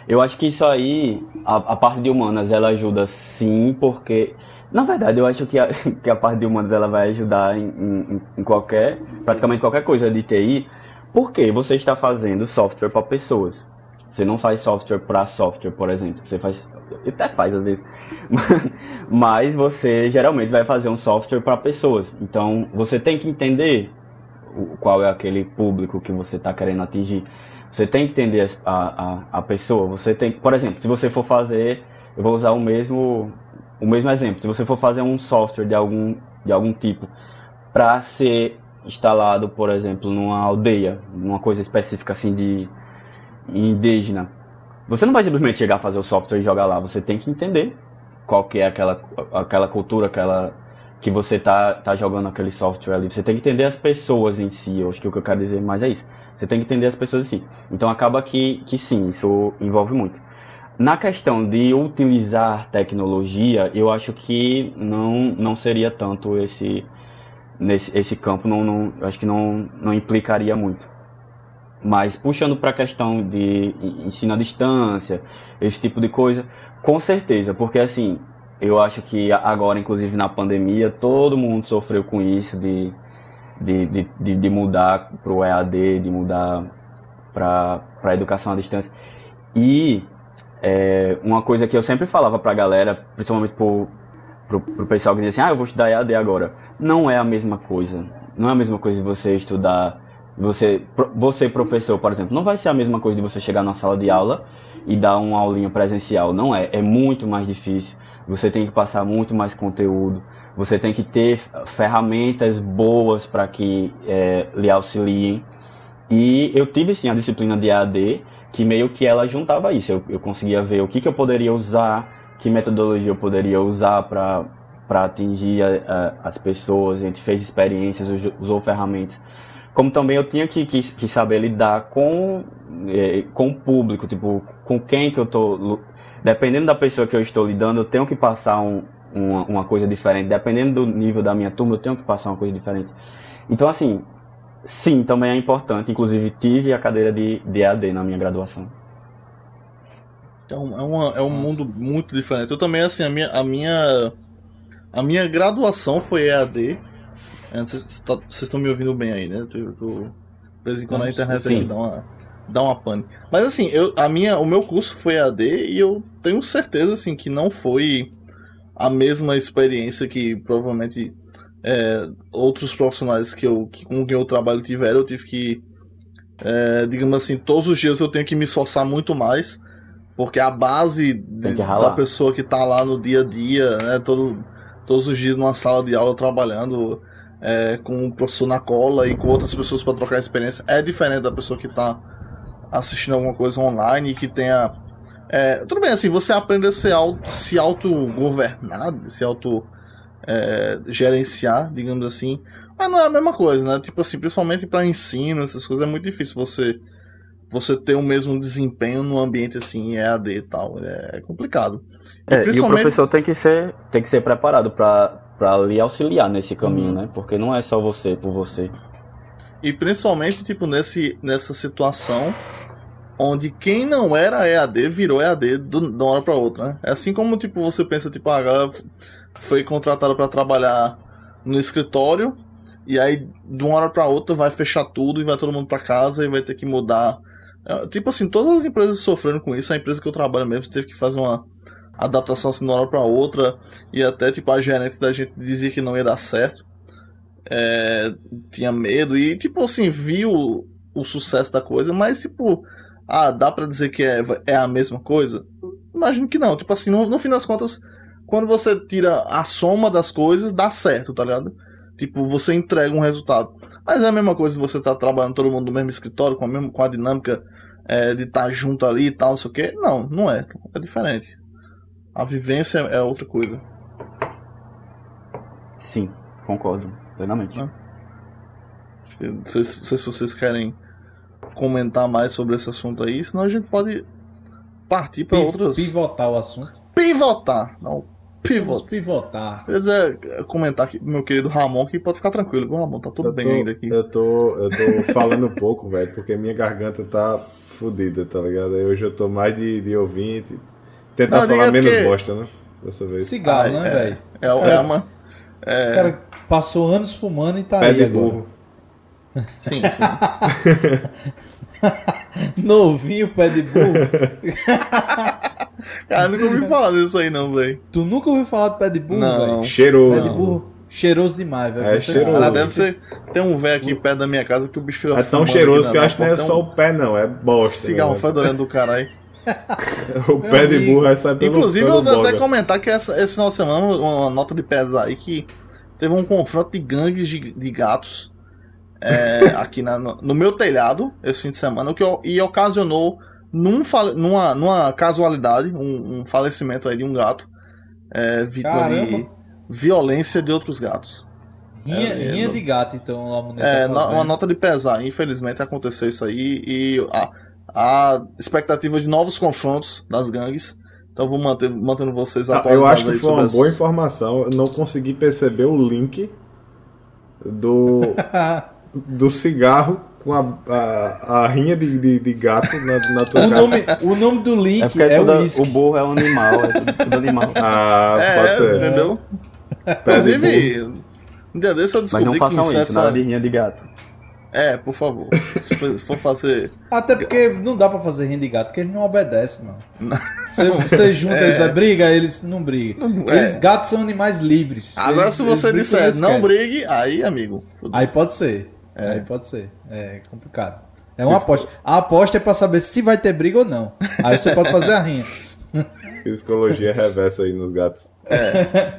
Eu acho que isso aí, a, a parte de humanas, ela ajuda sim, porque, na verdade, eu acho que a, que a parte de humanas ela vai ajudar em, em, em qualquer, praticamente qualquer coisa de TI, porque você está fazendo software para pessoas. Você não faz software para software, por exemplo. Você faz, até faz às vezes, mas você geralmente vai fazer um software para pessoas. Então você tem que entender qual é aquele público que você está querendo atingir. Você tem que entender a, a, a pessoa. Você tem, por exemplo, se você for fazer, eu vou usar o mesmo o mesmo exemplo. Se você for fazer um software de algum de algum tipo para ser instalado, por exemplo, numa aldeia, numa coisa específica assim de indígena, você não vai simplesmente chegar a fazer o software e jogar lá. Você tem que entender qual que é aquela, aquela cultura, aquela que você tá, tá jogando aquele software ali. Você tem que entender as pessoas em si. Eu acho que o que eu quero dizer mais é isso. Você tem que entender as pessoas em si. Então acaba que, que sim, isso envolve muito. Na questão de utilizar tecnologia, eu acho que não, não seria tanto esse nesse esse campo, não, não, acho que não, não implicaria muito. Mas puxando para a questão de ensino à distância, esse tipo de coisa, com certeza, porque assim, eu acho que agora, inclusive na pandemia, todo mundo sofreu com isso de, de, de, de, mudar para o EAD, de mudar para a educação à distância. E é, uma coisa que eu sempre falava para a galera, principalmente pro, pro pessoal que dizia assim, ah, eu vou estudar EAD agora. Não é a mesma coisa. Não é a mesma coisa de você estudar você, você, professor, por exemplo, não vai ser a mesma coisa de você chegar na sala de aula e dar uma aulinha presencial. Não é. É muito mais difícil. Você tem que passar muito mais conteúdo. Você tem que ter ferramentas boas para que é, lhe auxiliem. E eu tive sim a disciplina de AD, que meio que ela juntava isso. Eu, eu conseguia ver o que, que eu poderia usar, que metodologia eu poderia usar para atingir a- a- as pessoas. A gente fez experiências, us- usou ferramentas como também eu tinha que, que, que saber lidar com, eh, com o público, tipo, com quem que eu tô. Dependendo da pessoa que eu estou lidando, eu tenho que passar um, uma, uma coisa diferente. Dependendo do nível da minha turma, eu tenho que passar uma coisa diferente. Então, assim, sim, também é importante. Inclusive, tive a cadeira de, de EAD na minha graduação. É um, é, uma- é um mundo muito diferente. Eu também, assim, a minha, a minha, a minha graduação foi EAD. Vocês tá- vocês estão me ouvindo bem aí, né? Eu tô, eu tô- de vez em quando a internet Sim. dá uma, dá uma pane. Mas assim, eu, a minha, o meu curso foi EAD e eu tenho certeza assim, que não foi a mesma experiência que provavelmente é, outros profissionais que eu, que, com quem eu trabalho tiveram. Eu tive que, é, digamos assim, todos os dias eu tenho que me esforçar muito mais. Porque a base de- da pessoa que tá lá no dia a dia, né, todo, todos os dias numa sala de aula trabalhando, é, com o professor na cola e com outras pessoas para trocar experiência. É diferente da pessoa que tá assistindo alguma coisa online e que tenha. é, tudo bem, assim, você aprende a se, au- se autogovernar, se auto é, gerenciar, digamos assim. Mas não é a mesma coisa, né? Tipo assim, principalmente para ensino, essas coisas, é muito difícil você você ter o mesmo desempenho num ambiente assim, EAD e tal. É complicado. É, e o professor tem que ser, tem que ser preparado para lhe auxiliar nesse caminho, Uhum. né? Porque não é só você por você. E principalmente, tipo, nesse, nessa situação onde quem não era EAD virou EAD do, de uma hora pra outra, né? É assim como, tipo, você pensa, tipo, ah, a galera foi contratada pra trabalhar no escritório e aí, de uma hora pra outra, vai fechar tudo e vai todo mundo pra casa e vai ter que mudar. É, tipo assim, todas as empresas sofrendo com isso. A empresa que eu trabalho mesmo teve que fazer uma adaptação assim de uma hora pra outra e até, tipo, a gerente da gente dizia que não ia dar certo. É, tinha medo e, tipo assim, viu o sucesso da coisa, mas, tipo, ah, dá pra dizer que é, é a mesma coisa? Imagino que não. Tipo assim, no, no fim das contas, quando você tira a soma das coisas, dá certo, tá ligado? Tipo, você entrega um resultado. Mas é a mesma coisa se você tá trabalhando todo mundo no mesmo escritório, com a, mesma, com a dinâmica é, de estar junto ali e tal, não sei o quê. Não, não é. É diferente. A vivência é outra coisa. Sim, concordo plenamente. Ah. Não sei, se- não sei se vocês querem comentar mais sobre esse assunto aí, senão a gente pode partir para outros. Pivotar o assunto. Pivotar! Não, Vamos pivot. pivotar. Quer dizer, comentar aqui meu querido Ramon que pode ficar tranquilo, viu, Ramon? Tá tudo Eu bem tô, ainda aqui. eu tô, eu tô falando pouco, velho, porque minha garganta tá fodida, tá ligado? Aí hoje eu tô mais de, de ouvinte. Tentar Não, falar menos porque- bosta, né? Dessa vez. Cigarro, Ah, né, é. velho? É, é Cara, uma. O É, cara passou anos fumando e tá Pé aí de agora. burro. sim, sim. Novinho, pé de burro. Cara, eu nunca ouvi falar disso aí, não, velho. tu nunca ouviu falar de pé de burro, Não. velho? Pé de Cheiroso. burro, cheiroso demais, velho. É cheiroso. Sabe deve que- ser. Tem um velho aqui perto da minha casa que o bicho fica É tão cheiroso que eu acho que não é só o pé, não. É bosta. Cigarro né? fedorento do caralho. O pé de burro pelo Inclusive, pelo eu vou até comentar que essa, esse final de semana, uma nota de pesar aí, que teve um confronto de gangues de, de gatos é, aqui na- no, no meu telhado, esse fim de semana, o que, e ocasionou num, fale- numa, numa casualidade, um, um falecimento aí de um gato, é, vítima de violência de outros gatos. Rinha, É, rinha não- de gato, então, lá É, tá uma nota de pesar, infelizmente aconteceu isso aí, e a, a expectativa de novos confrontos das gangues. Então eu vou manter, mantendo vocês Ah, eu atualizados acho que foi uma boa informação. Eu não consegui perceber o link do, do cigarro com a, a, a rinha de, de, de gato na, na tua o, cara. nome, o nome do link É porque é, tudo- o burro é um animal, é tudo, tudo animal. Ah, É, pode ser. entendeu? Inclusive, um dia desse eu Mas descobri não que façam insetos... isso, nada de rinha de gato. É, por favor. Se for, se for fazer... Até porque não dá pra fazer rinha de gato, porque eles não obedecem, não. Você, você junta É. eles, vai briga, eles não brigam. Não, Eles, é. gatos são animais livres. Agora Eles- se eles você disser eles não querem. brigue, aí, amigo. Aí pode ser. Aí pode ser. É complicado. É uma aposta. A aposta é pra saber se vai ter briga ou não. Aí você pode fazer a rinha. Psicologia reversa aí nos gatos.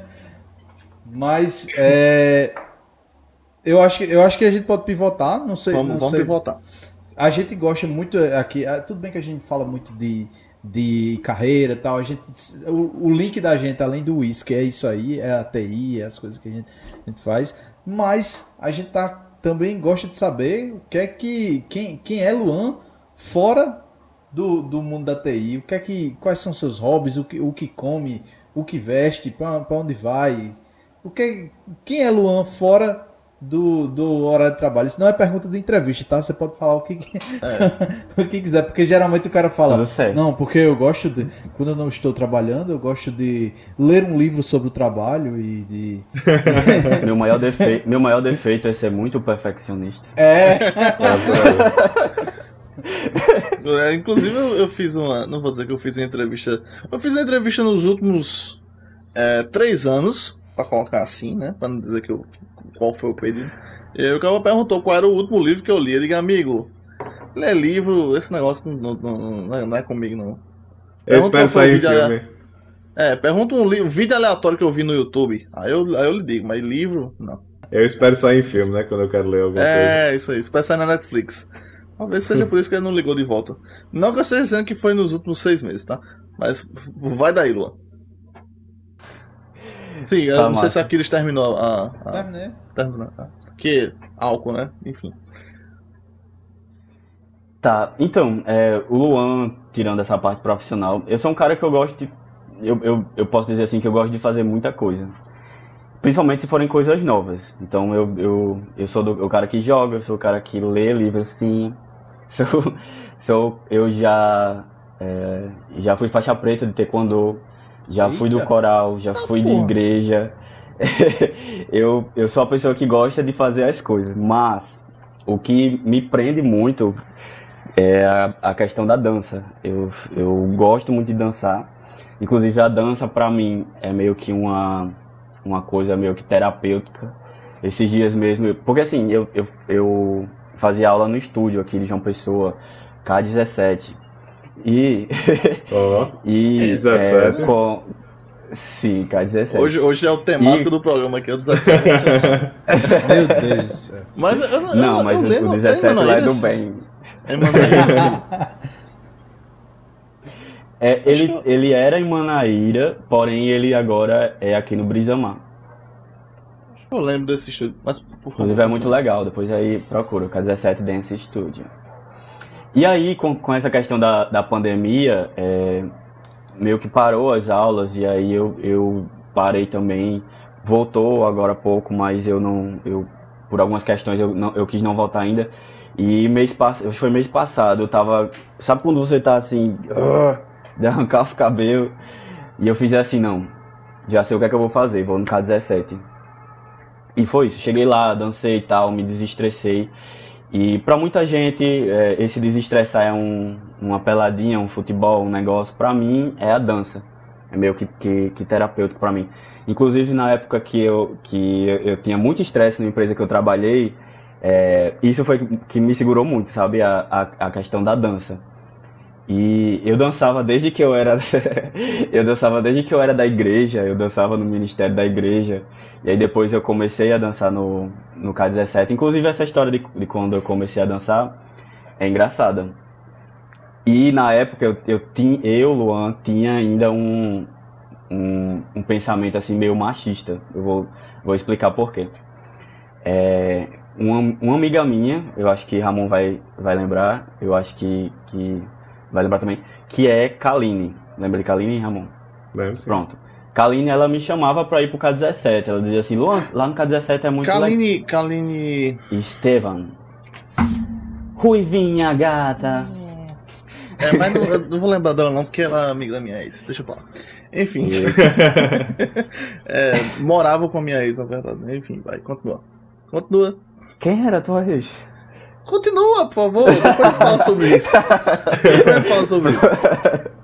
Mas é, eu acho que eu acho que a gente pode pivotar, não sei, Vamos, não vamos sei. pivotar. A gente gosta muito aqui, ah, tudo bem que a gente fala muito de, de carreira e tal, a gente o, o link da gente além do whisky é isso aí, é a TI, é as coisas que a gente, a gente faz, mas a gente tá também gosta de saber o que é que quem, quem é Luan fora do, do mundo da TI, o que é que quais são seus hobbies, o que, o que come, o que veste, para onde vai, o que quem é Luan fora do, do horário de trabalho? Isso não é pergunta de entrevista, tá? Você pode falar o que, o que quiser, porque geralmente o cara fala, não, porque eu gosto de, quando eu não estou trabalhando, eu gosto de ler um livro sobre o trabalho e de Meu maior, defe... Meu maior defeito é ser muito perfeccionista. é, É, inclusive, eu, eu fiz uma. Não vou dizer que eu fiz uma entrevista. Eu fiz uma entrevista nos últimos é, três anos, pra colocar assim, né? Pra não dizer que eu, qual foi o período. E aí o cara perguntou qual era o último livro que eu li. Eu digo, amigo, ler livro, esse negócio não, não- não- não é, não é comigo, não. Eu espero sair filme. É, pergunta um livro, vídeo aleatório que eu vi no YouTube. Aí eu, aí eu lhe digo, mas livro, não. Eu espero sair em filme, né? Quando eu quero ler alguma coisa. É, isso aí. Espera sair na Netflix. Talvez seja por isso que ele não ligou de volta. Não que eu esteja dizendo que foi nos últimos seis meses, tá? Mas vai daí, Luan. Sim, eu Tá não sei massa. se a Aquiles terminou a. a- Terminei. Tá? Que álcool, né? Enfim. Tá, então, é, o Luan, tirando essa parte profissional, eu sou um cara que eu gosto de. Eu, eu, eu posso dizer assim que eu gosto de fazer muita coisa. Principalmente se forem coisas novas. Então eu, eu, eu sou do, o cara que joga, eu sou o cara que lê livro sim. Sou, sou, eu já, é, já fui faixa preta de taekwondo, já fui do Eita. coral, já fui de porra. igreja. eu, eu sou a pessoa que gosta de fazer as coisas, mas o que me prende muito é a, a questão da dança. Eu, eu gosto muito de dançar. Inclusive a dança pra mim é meio que uma, uma coisa meio que terapêutica. Esses dias mesmo, porque assim, eu, eu, eu fazia aula no estúdio aqui de João Pessoa, K17. E. Ó, e 17. é, com, sim, K17. Hoje, hoje é o temático E- do programa aqui, é o 17. Meu Deus do céu. mas eu, eu, Não, eu, mas eu o, lembro, o 17 é, lá é do bem. É Manaíras. É, ele, ele era em Manaíra, porém ele agora é aqui no Brisamar. eu lembro desse estúdio. Mas, por favor. Inclusive é muito legal, depois aí procura, o K17 Dance Studio. E aí, com, com essa questão da, da pandemia, é, meio que parou as aulas, e aí eu, eu parei também. Voltou agora há pouco, mas eu não. Eu, por algumas questões eu, não, eu quis não voltar ainda. E mês passado, foi mês passado, eu tava. Sabe quando você tá assim. "Ah", de arrancar os cabelos? E eu fiz assim, não. Já sei o que é que eu vou fazer, vou no K17. E foi isso, cheguei lá, dancei e tal, me desestressei. E pra muita gente, é, esse desestressar é um, uma peladinha, um futebol, um negócio. Pra mim, é a dança. É meio que, que, que terapêutico pra mim. Inclusive, na época que eu, que eu, tinha muito estresse na empresa que eu trabalhei, é, isso foi que me segurou muito, sabe? A, a, a questão da dança. E eu dançava desde que eu era. eu dançava desde que eu era da igreja, eu dançava no ministério da igreja. E aí depois eu comecei a dançar no, no K17. Inclusive essa história de, de quando eu comecei a dançar é engraçada. E na época eu, eu, tinha, eu Luan, tinha ainda um, um, um pensamento assim meio machista. Eu vou, vou explicar por quê. É, uma, uma amiga minha, eu acho que Ramon vai, vai lembrar, eu acho que, que vai lembrar também, que é Kaline. Lembra de Kaline, Ramon? lembro sim. Pronto. Kaline, ela me chamava pra ir pro K17. Ela dizia assim, Luan, lá no K17 é muito legal. Kaline, Kaline. Estevan. Ruivinha, gata. É, mas não, eu não vou lembrar dela não, porque ela é amiga da minha ex. Deixa eu falar. Enfim. É, morava com a minha ex, na verdade. Enfim, vai, continua. Continua. Quem era a tua ex? Continua, por favor. Depois a gente fala sobre isso. Depois a gente fala sobre isso.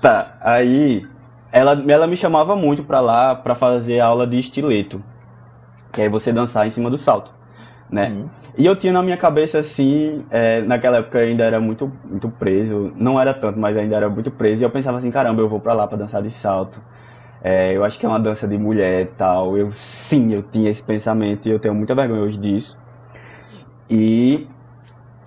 Tá, aí ela, ela me chamava muito pra lá pra fazer aula de estileto. Que é você dançar em cima do salto, né? Uhum. E eu tinha na minha cabeça assim, é, naquela época eu ainda era muito, muito preso, não era tanto, mas ainda era muito preso, e eu pensava assim, caramba, eu vou pra lá pra dançar de salto. É, eu acho que é uma dança de mulher e tal. Eu sim, eu tinha esse pensamento e eu tenho muita vergonha hoje disso. E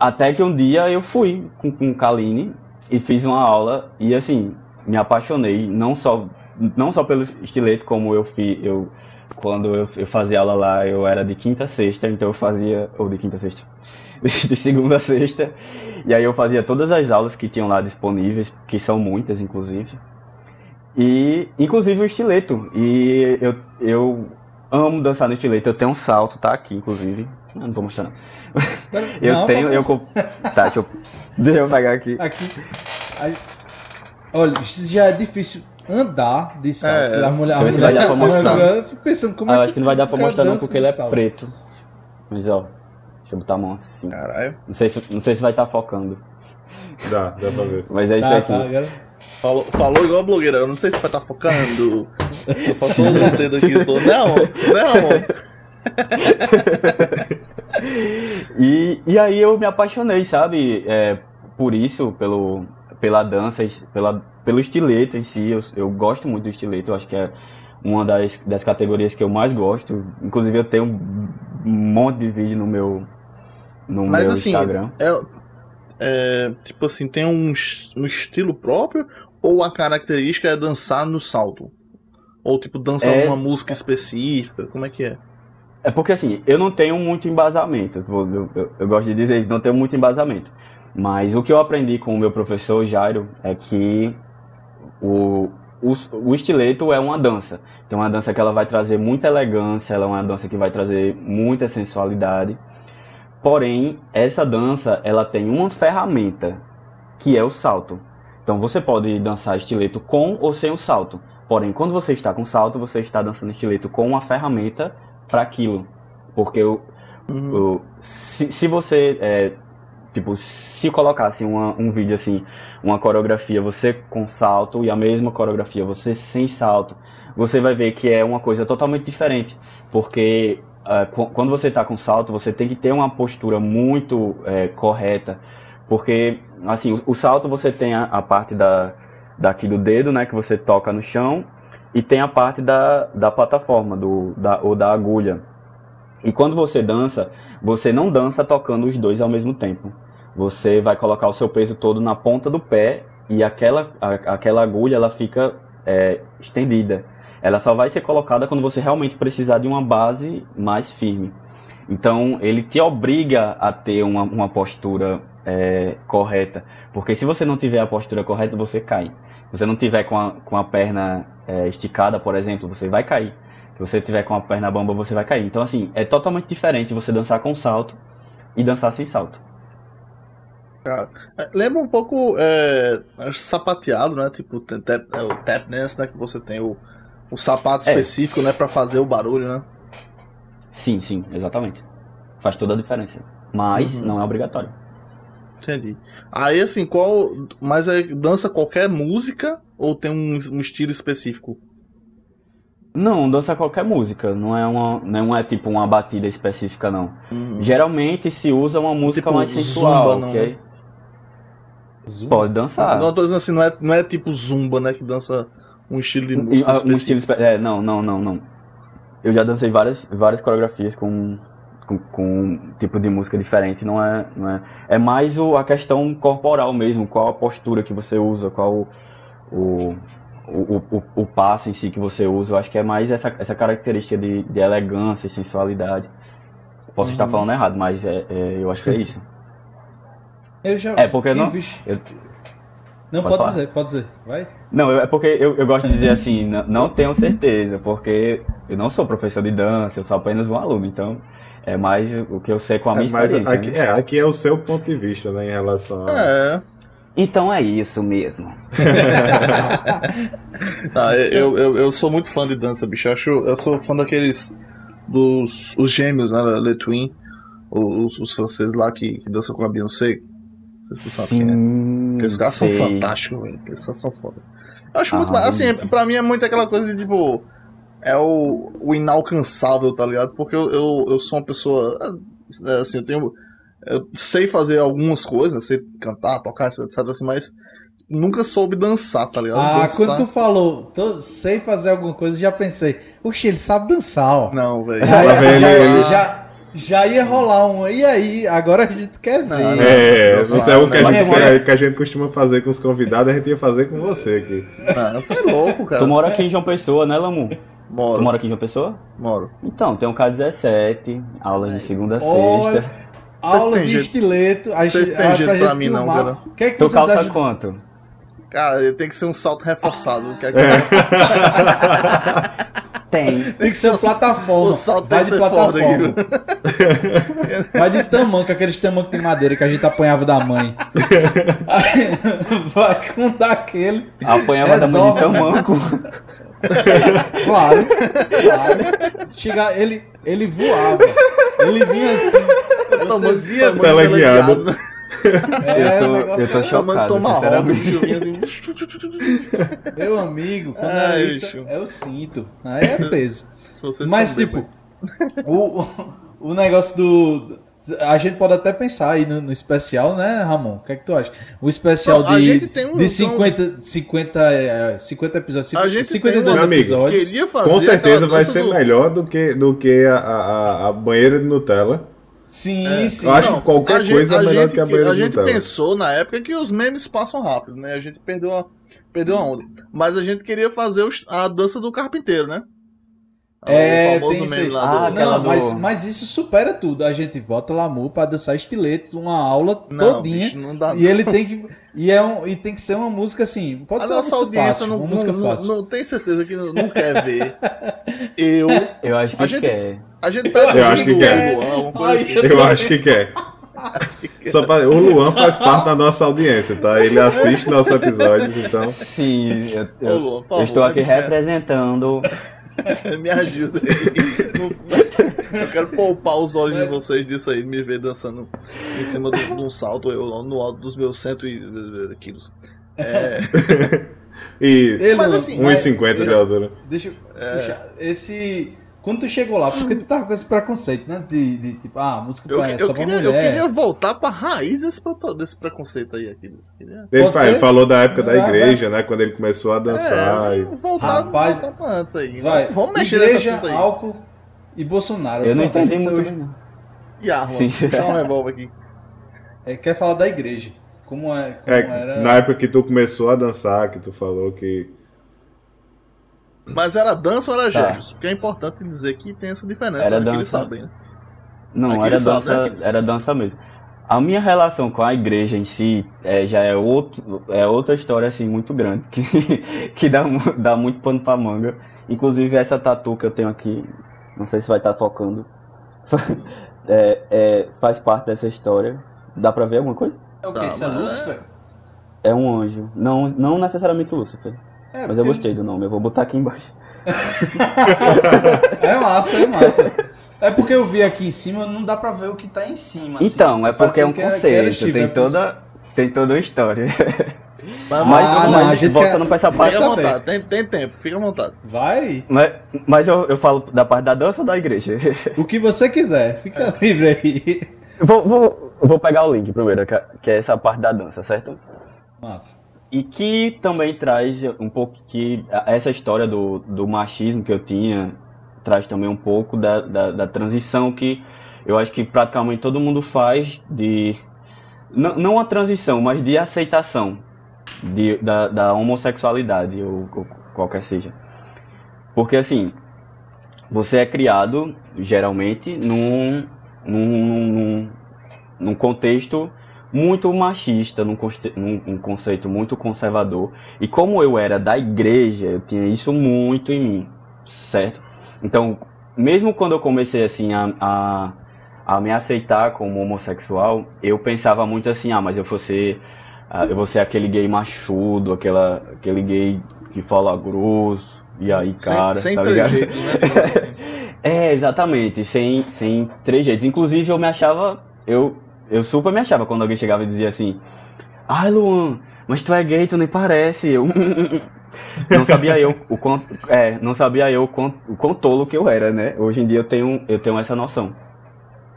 até que um dia eu fui com, com Kaline e fiz uma aula e assim, me apaixonei, não só, não só pelo estileto, como eu fiz, eu quando eu, eu fazia aula lá, eu era de quinta a sexta, então eu fazia, ou de quinta a sexta, de segunda a sexta, e aí eu fazia todas as aulas que tinham lá disponíveis, que são muitas, inclusive, e inclusive o estileto, e eu, eu amo dançar no estileto, eu tenho um salto, tá aqui, inclusive, Ah, não vou mostrar não. Eu Não, tenho, eu... comp- Tá, deixa eu, deixa eu pegar aqui. Aqui. Aí- olha, isso já é difícil andar de salto. É, a mulher, a se vai dar pra mulher- mostrar. Eu fico pensando como Ah, é eu que acho que não vai dar pra mostrar não, porque ele é salto. preto. Mas ó, deixa eu botar a mão assim. Caralho. Não sei se, não sei se vai estar focando. Dá, dá pra ver. Mas é isso Tá, aqui. tá, Falou, falou igual a blogueira. Eu não sei se vai estar focando. Faltou o dedo aqui. Tô... Não, não. E, e aí eu me apaixonei, sabe? É, por isso, pelo, pela dança, pela, pelo estileto em si. Eu, eu gosto muito do estileto. Eu acho que é uma das, das categorias que eu mais gosto. Inclusive eu tenho um monte de vídeo no meu, no Mas meu assim, Instagram. é, é, tipo assim, tem um, um estilo próprio ou a característica é dançar no salto? Ou tipo, dançar É- uma música específica? Como é que é? É porque assim, eu não tenho muito embasamento. Eu, eu- eu- gosto de dizer isso, não tenho muito embasamento. Mas o que eu aprendi com o meu professor Jairo é que o, o, o estileto é uma dança. Então, é uma dança que ela vai trazer muita elegância, ela é uma dança que vai trazer muita sensualidade. Porém, essa dança, ela tem uma ferramenta, que é o salto. Então, você pode dançar estileto com ou sem o salto. Porém, quando você está com salto, você está dançando estileto com uma ferramenta para aquilo. Porque o, Uhum. o- se, se você, é, tipo, se colocasse uma- um vídeo assim, uma coreografia, você com salto e a mesma coreografia, você sem salto, você vai ver que é uma coisa totalmente diferente. Porque qu- quando você está com salto, você tem que ter uma postura muito é, correta. Porque, assim, o, o salto você tem a, a parte da, daqui do dedo, né, que você toca no chão, e tem a parte da, da plataforma, do, da, ou da agulha. E quando você dança, você não dança tocando os dois ao mesmo tempo. Você vai colocar o seu peso todo na ponta do pé e aquela, a- aquela agulha ela fica é, estendida. Ela só vai ser colocada quando você realmente precisar de uma base mais firme. Então ele te obriga a ter uma, uma postura é, correta. Porque se você não tiver a postura correta, você cai. Se você não tiver com a, com a perna é, esticada, por exemplo, você vai cair. Se você tiver com a perna bamba, você vai cair. Então, assim, é totalmente diferente você dançar com salto e dançar sem salto. É, Lembra um pouco é, sapateado, né? Tipo, tap, é o tap dance, né? Que você tem o, o sapato É. específico, né? Pra fazer o barulho, né? Sim, sim, exatamente. Faz toda a diferença. Mas Uhum. não é obrigatório. Entendi. Aí, assim, qual. Mas é dança qualquer música ou tem um, um estilo específico? Não, dança qualquer música. Não é, uma, não é tipo uma batida específica, não. Geralmente se usa uma música Tipo mais sensual, zumba, não, ok? né? Pode dançar. Não, eu tô dizendo assim, não é, não é tipo zumba, né? Que dança um estilo de música ah, um específico. estilo é, não, não, não, não. Eu já dancei várias, várias coreografias com, com, com um tipo de música diferente, não é, não é. É mais o, a questão corporal mesmo, qual a postura que você usa, qual o, o, o, o, passo em si que você usa. Eu acho que é mais essa, essa característica de, de elegância e sensualidade. Posso estar falando errado, mas é, é, eu acho que é isso. Eu já É, porque não- Eu- Não, Pode pode, dizer, pode dizer. Vai. Não, eu- é porque eu, eu gosto de dizer assim, não, não tenho certeza, porque eu não sou professor de dança, eu sou apenas um aluno, então é mais o que eu sei com a minha É, mas experiência. aqui, né? é, aqui é o seu ponto de vista, né, em relação a... É. Então é isso mesmo. Tá, eu, eu, eu sou muito fã de dança, bicho. Eu, acho, eu sou fã daqueles. dos os gêmeos, né? Le Twin. Os, os franceses lá que, que dançam com a Beyoncé. Não sei se você sabe quem é. Aqueles caras são fantásticos, velho. Aqueles caras são foda. Eu acho Ah, muito. Assim, bonito. pra mim é muito aquela coisa de tipo. É o, o inalcançável, tá ligado? Porque eu, eu, eu sou uma pessoa. é, Assim, eu tenho. Eu sei fazer algumas coisas, sei cantar, tocar, etc, assim, mas nunca soube dançar, tá ligado? Ah, dançar... quando tu falou, tô, sei fazer alguma coisa, já pensei, oxe, ele sabe dançar, ó. Não, velho. Já, já, Ele- já, já ia rolar um. E aí, agora a gente quer ver. Não, É, Não isso é o que a, gente, é- que a gente costuma fazer com os convidados, a gente ia fazer com você aqui. Ah, tu é louco, cara. Tu mora aqui em João Pessoa, né, Lamu? Moro, Tu mora aqui em João Pessoa? moro. Então, tem um K17, aulas de segunda a Olha, sexta. Aula de jeito- estileto. a vocês têm ah, jeito pra pra mim não, filmar. cara. O que é que Tu vocês calça acham? quanto? Cara, tem que ser um salto reforçado. Que é Tem. Tem que ser uma plataforma. O salto Vai de que plataforma. Vai de tamanco, aqueles tamancos de madeira que a gente apanhava da mãe. Vai com daquele. Apanhava da mãe de tamanco. Claro. claro. Chega, ele, ele voava. Ele vinha assim. Você via. Tá teleguiado. É, eu o tô, eu tô era- chocado, sinceramente. assim. Meu amigo, quando Ai, é isso, é o cinto. Aí é peso. Mas, tipo, o, o negócio do. A gente pode até pensar aí no, no especial, né, Ramon? O que é que tu acha? O especial Não, a de, gente tem um- de 50, 50, é, 50 episódios, A gente 52 tem um- amigo, episódios. Queria fazer Com certeza vai ser do- melhor do que, do que a, a, a banheira de Nutella. Sim, É, sim. eu acho que qualquer a coisa é melhor gente, do que a banheira A de gente Nutella. pensou na época que os memes passam rápido, né? A gente perdeu a, perdeu a onda. Mas a gente queria fazer os- a dança do carpinteiro, né? É, o famoso meme lá Ah, do... aquela Não, do- mas, mas isso supera tudo. A gente bota Lamu pra dançar estileto, uma aula Não, todinha. bicho, não dá E ele tem que. E, é um, e tem que ser uma música assim. Pode A ser uma nossa música audiência fácil, não, uma música não, não, fácil. não tem certeza que não, não quer ver. Eu. Eu acho que A gente- quer. A gente pede Eu acho que quer. Assim. Eu acho que quer. Só pra- o Luan faz parte da nossa audiência, tá? Ele assiste nossos episódios, então. Sim, eu, eu- Ô, Luan, por eu favor, estou aqui vai me representando. Me ajuda aí. Eu quero poupar os olhos de vocês disso aí, de me ver dançando em cima de, de um salto, eu no alto dos meus 100 e- quilos. É, E Ele, Mas assim, 1,50 de altura. Deixa eu. É. puxar. Esse. Quando tu chegou lá, porque tu tava com esse preconceito, né? De, de tipo, ah, música eu, pra, eu, só pra queria, mulher. eu queria voltar pra raiz desse, preconceito aí, Aquiles. Queria... Ele, fala- ele falou da época da Vai, igreja, né? Quando ele começou a dançar. É, e- voltar, Rapaz, voltar pra antes aí. Vai. Vamos mexer nesse Igreja, assunto aí. álcool e Bolsonaro. Eu não entendi muito hoje- não. E armas. Sim. Puxar um revólver aqui. É, quer falar da igreja. Como, é, como É, era. na época que tu começou a dançar, que tu falou que. Mas era dança ou era Tá. Porque é importante dizer que tem essa diferença. Era né, que eles dança. sabem, né? Não, era né? dança, Aquele- era dança mesmo. A minha relação com a igreja em si é, já é, outro, é outra história assim muito grande, que, que dá, dá muito pano pra manga. Inclusive essa tatu que eu tenho aqui, não sei se vai estar focando, é, é, faz parte dessa história. Dá pra ver alguma coisa? É o Tá, que? Isso é Lúcifer? É um anjo. Não, não necessariamente Lúcifer. É, Mas eu porque- gostei do nome, eu vou botar aqui embaixo. É massa, é massa. É porque eu vi aqui em cima, não dá pra ver o que tá em cima. assim. Então, é porque é um Parecendo que era- que era conceito, Steve, tem por isso. toda, tem toda uma história. Mas, Mas, Ah, mas não, a gente voltando quer- pra essa parte. fica à saber. vontade, tem, tem tempo, fica à vontade. Vai, Mas, mas eu, eu falo da parte da dança ou da igreja? o que você quiser, fica É. livre aí. vou, vou, vou pegar o link primeiro, que é- que é essa parte da dança, certo? Massa. E que também traz um pouco que essa história do, do machismo que eu tinha traz também um pouco da, da, da transição que eu acho que praticamente todo mundo faz de não, não a transição, mas de aceitação de, da, da homossexualidade ou, ou qualquer seja. Porque assim, você é criado geralmente num, num, num, num contexto muito machista, num, num- num conceito muito conservador. E como eu era da igreja, eu tinha isso muito em mim, certo? Então, mesmo quando eu comecei assim a, a, a me aceitar como homossexual, eu pensava muito assim, ah, mas eu vou ser, ah, eu vou ser aquele gay machudo, aquela, aquele gay que fala grosso, e aí, cara, sem sem tá trejeito, né? assim. É, exatamente, sem, sem trejeitos. Inclusive, eu me achava. Eu, eu super me achava quando alguém chegava e dizia assim: Ai, Luan, mas tu é gay, tu nem parece. Eu. não sabia eu o quão, é, não sabia eu o quão, o quão tolo que eu era, né? Hoje em dia eu tenho, eu tenho essa noção.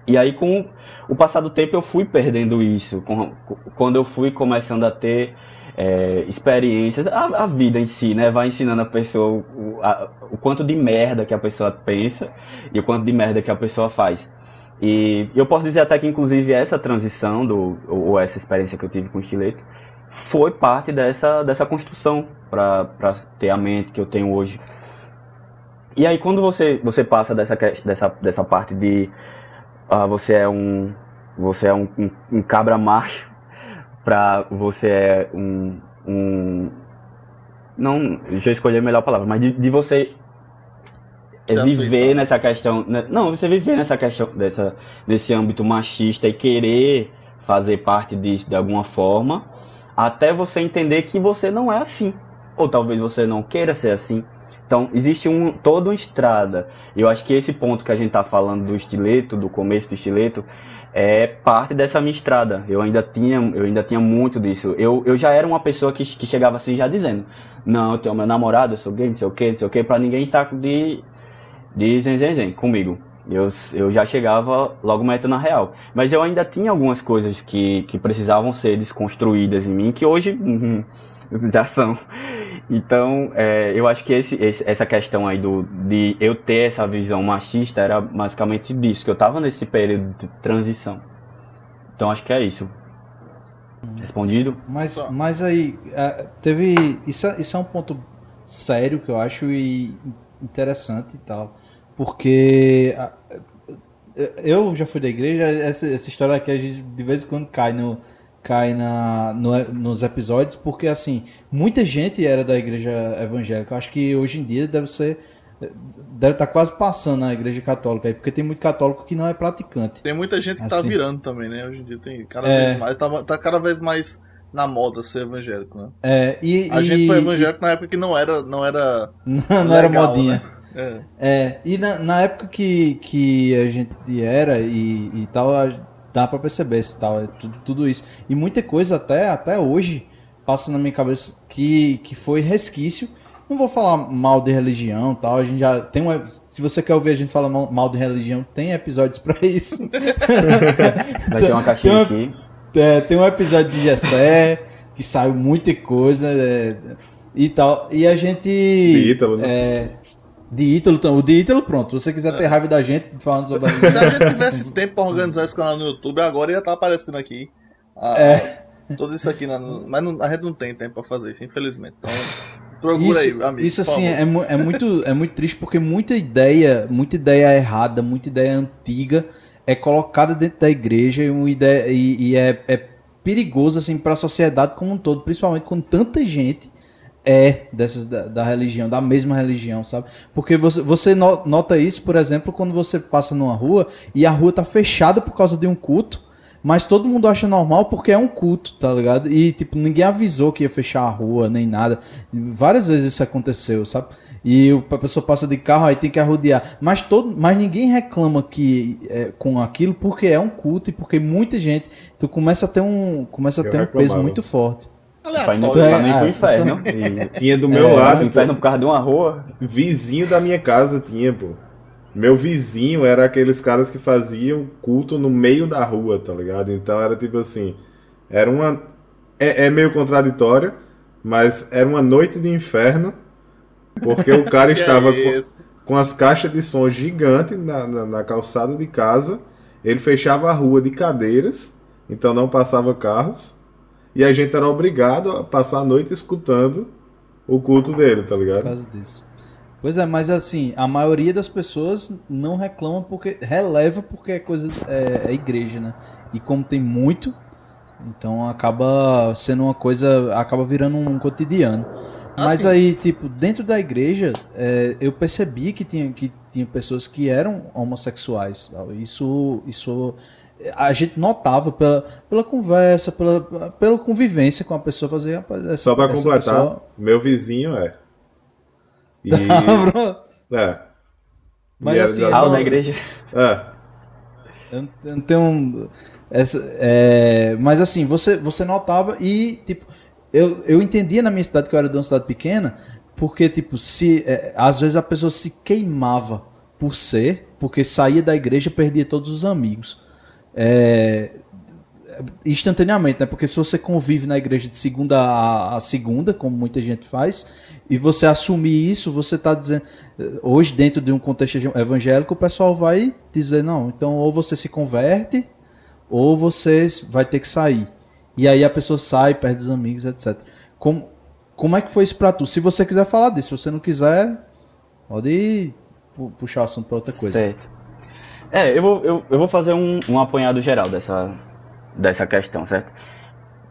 E aí, com o passar do tempo, eu fui perdendo isso. Com- Quando eu fui começando a ter é, experiências, a, a vida em si, né? Vai ensinando a pessoa o, a- o quanto de merda que a pessoa pensa e o quanto de merda que a pessoa faz. E eu posso dizer até que, inclusive, essa transição, do, ou essa experiência que eu tive com o estileto, foi parte dessa, dessa construção para ter a mente que eu tenho hoje. E aí, quando você, você passa dessa, dessa, dessa parte de ah, você é um você é um, um, um cabra macho pra você é um, um não eu escolher a melhor palavra mas de, de você é, viver nessa questão né? não você viver nessa questão dessa desse âmbito machista e querer fazer parte disso de alguma forma até você entender que você não é assim ou talvez você não queira ser assim então existe um toda uma estrada eu acho que esse ponto que a gente tá falando do estileto, do começo do estileto, é parte dessa minha estrada. Eu ainda tinha, eu ainda tinha muito disso. Eu, eu já era uma pessoa que, que chegava assim já dizendo: Não, eu tenho meu namorado, eu sou gay, não sei o que, não sei o que, pra ninguém estar de, de zen, zen, zen comigo. Eu, eu já chegava logo metendo na real. Mas eu ainda tinha algumas coisas que, que precisavam ser desconstruídas em mim, que hoje uhum, já são. Então, é, eu acho que esse, esse, essa questão aí do, de eu ter essa visão machista era basicamente disso, que eu tava nesse período de transição. Então, acho que é isso. Respondido? Mas, mas aí, é, teve. Isso, é- isso é um ponto sério que eu acho e interessante e tal. Porque a- eu já fui da igreja, essa, essa história aqui a gente de vez em quando cai no. Cai na, no- nos episódios, porque assim, muita gente era da igreja evangélica. Eu acho que hoje em dia deve ser. Deve estar quase passando na igreja católica aí, porque tem muito católico que não é praticante. Tem muita gente que tá Assim. virando também, né? Hoje em dia tem cada É. vez mais. Tá, tá cada vez mais na moda ser evangélico, né? É, e, A e- gente foi evangélico na época que não era. Não era. Não, não era modinha. né? É. É, e na, na época que, que a gente era e, e tal, dá pra perceber isso, tal, é tudo, tudo isso. E muita coisa até, até hoje passa na minha cabeça que, que foi resquício. Não vou falar mal de religião tal, a gente já tem um, se você quer ouvir a gente falar mal, mal de religião, tem episódios pra isso. Vai ter uma caixinha Tem aqui. É, tem um episódio de Gessé que saiu muita coisa é, e tal. E a gente. De Ítalo, né? É, de Ítalo, então, o de Ítalo, pronto. Se você quiser ter raiva da gente falando sobre a Se a gente tivesse tempo pra organizar esse canal no YouTube, agora ia estar aparecendo aqui. Ah, É. Tudo isso aqui, na- mas não- a gente não tem tempo pra fazer isso, infelizmente. Então, procura Isso, aí, amigo. isso assim é, é muito é muito triste porque muita ideia, muita ideia errada, muita ideia antiga é colocada dentro da igreja e, ideia, e, e é, é perigoso assim para a sociedade como um todo, principalmente quando tanta gente é dessas da, da religião, da mesma religião, sabe? Porque você, você no- nota isso, por exemplo, quando você passa numa rua e a rua tá fechada por causa de um culto, mas todo mundo acha normal porque é um culto, tá ligado? E, tipo, ninguém avisou que ia fechar a rua, nem nada. Várias vezes isso aconteceu, sabe? E a pessoa passa de carro, aí tem que arrodear. Mas, todo, mas ninguém reclama que é, com aquilo porque é um culto e porque muita gente. Tu começa a ter um, começa a Eu ter um peso muito forte. Aleatório. pra É, não ir pro inferno. E, Tinha do meu é, lado, pro inferno por causa de uma rua. vizinho da minha casa tinha, pô. Meu vizinho era aqueles caras que faziam culto no meio da rua, tá ligado? Então era tipo assim, era uma é, é meio contraditório, mas era uma noite de inferno, porque o cara estava é com, com as caixas de som gigantes na, na, na calçada de casa, ele fechava a rua de cadeiras, então não passava carros, e a gente era obrigado a passar a noite escutando o culto dele, tá Por ligado? causa disso. Pois é, mas assim, a maioria das pessoas não reclama porque. releva porque é coisa. É, é igreja, né? E como tem muito, então acaba sendo uma coisa. acaba virando um cotidiano. Mas Assim. aí, tipo, dentro da igreja, é, eu percebi que tinha, que tinha pessoas que eram homossexuais. Isso, isso a gente notava pela, pela conversa, pela, pela convivência com a pessoa fazer. rapaz, essa- Só pra essa completar, pessoa- meu vizinho é. E, Pronto. é. Mas E era assim, Ah, então- da igreja. É. Eu não- eu não tenho. um- Essa, é, mas assim, você, você notava e, tipo, eu, eu entendia na minha cidade que eu era de uma cidade pequena, porque, tipo, se é, às vezes a pessoa se queimava por ser, porque saía da igreja e perdia todos os amigos. É, instantaneamente, né? Porque se você convive na igreja de segunda a, segunda, como muita gente faz, e você assumir isso, você está dizendo. Hoje, dentro de um contexto evangélico, o pessoal vai dizer: não, então ou você se converte, ou você vai ter que sair. E aí a pessoa sai, perde os amigos, etc. Como, como é que foi isso pra tu? Se você quiser falar disso, se você não quiser, pode pu- puxar o assunto pra outra coisa. Certo. É, eu vou, eu, eu vou fazer um, um apanhado geral dessa, dessa questão, certo?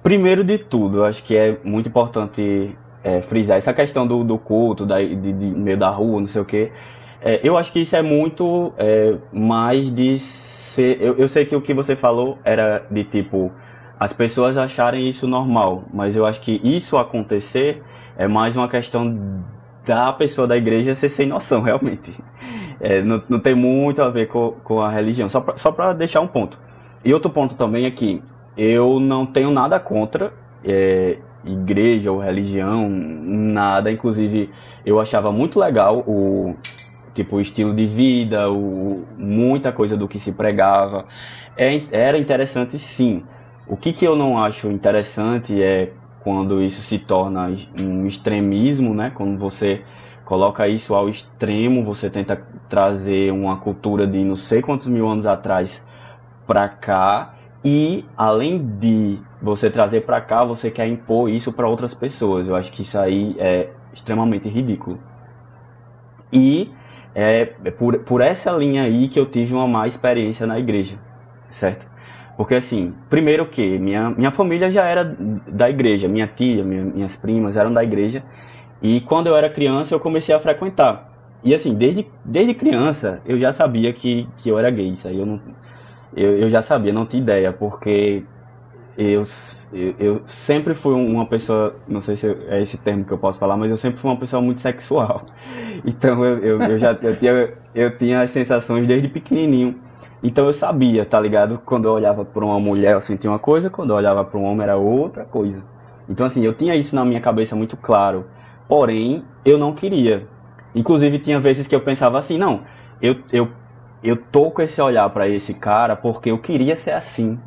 Primeiro de tudo, acho que é muito importante é, frisar essa questão do, do culto, da, de, de meio da rua, não sei o quê. É, eu acho que isso é muito é, mais de ser. Eu, eu sei que o que você falou era de tipo as pessoas acharem isso normal, mas eu acho que isso acontecer é mais uma questão da pessoa da igreja ser sem noção, realmente. É, não, não tem muito a ver com, com a religião, só só pra deixar um ponto. E outro ponto também é que eu não tenho nada contra é, igreja ou religião, nada. Inclusive, eu achava muito legal o. tipo o estilo de vida, o, muita coisa do que se pregava. É, era interessante sim. O que, que eu não acho interessante é quando isso se torna um extremismo, né? Quando você coloca isso ao extremo, você tenta trazer uma cultura de não sei quantos mil anos atrás para cá e além de você trazer para cá, você quer impor isso para outras pessoas. Eu acho que isso aí é extremamente ridículo. E é por, por essa linha aí que eu tive uma má experiência na igreja, certo? Porque assim, primeiro que minha, minha família já era da igreja, minha tia, minha, minhas primas eram da igreja, e quando eu era criança eu comecei a frequentar. E assim, desde, desde criança eu já sabia que, que eu era gay, isso aí eu não. Eu, eu já sabia, não tinha ideia, porque eu, eu, eu, sempre fui uma pessoa, não sei se é esse termo que eu posso falar, mas eu sempre fui uma pessoa muito sexual. Então eu, eu, eu já eu tinha, eu tinha as sensações desde pequenininho. Então eu sabia, tá ligado? Quando eu olhava para uma mulher eu sentia uma coisa, quando eu olhava para um homem era outra coisa. Então assim, eu tinha isso na minha cabeça muito claro. Porém, eu não queria. Inclusive tinha vezes que eu pensava assim, não, eu, eu, eu tô com esse olhar para esse cara porque eu queria ser assim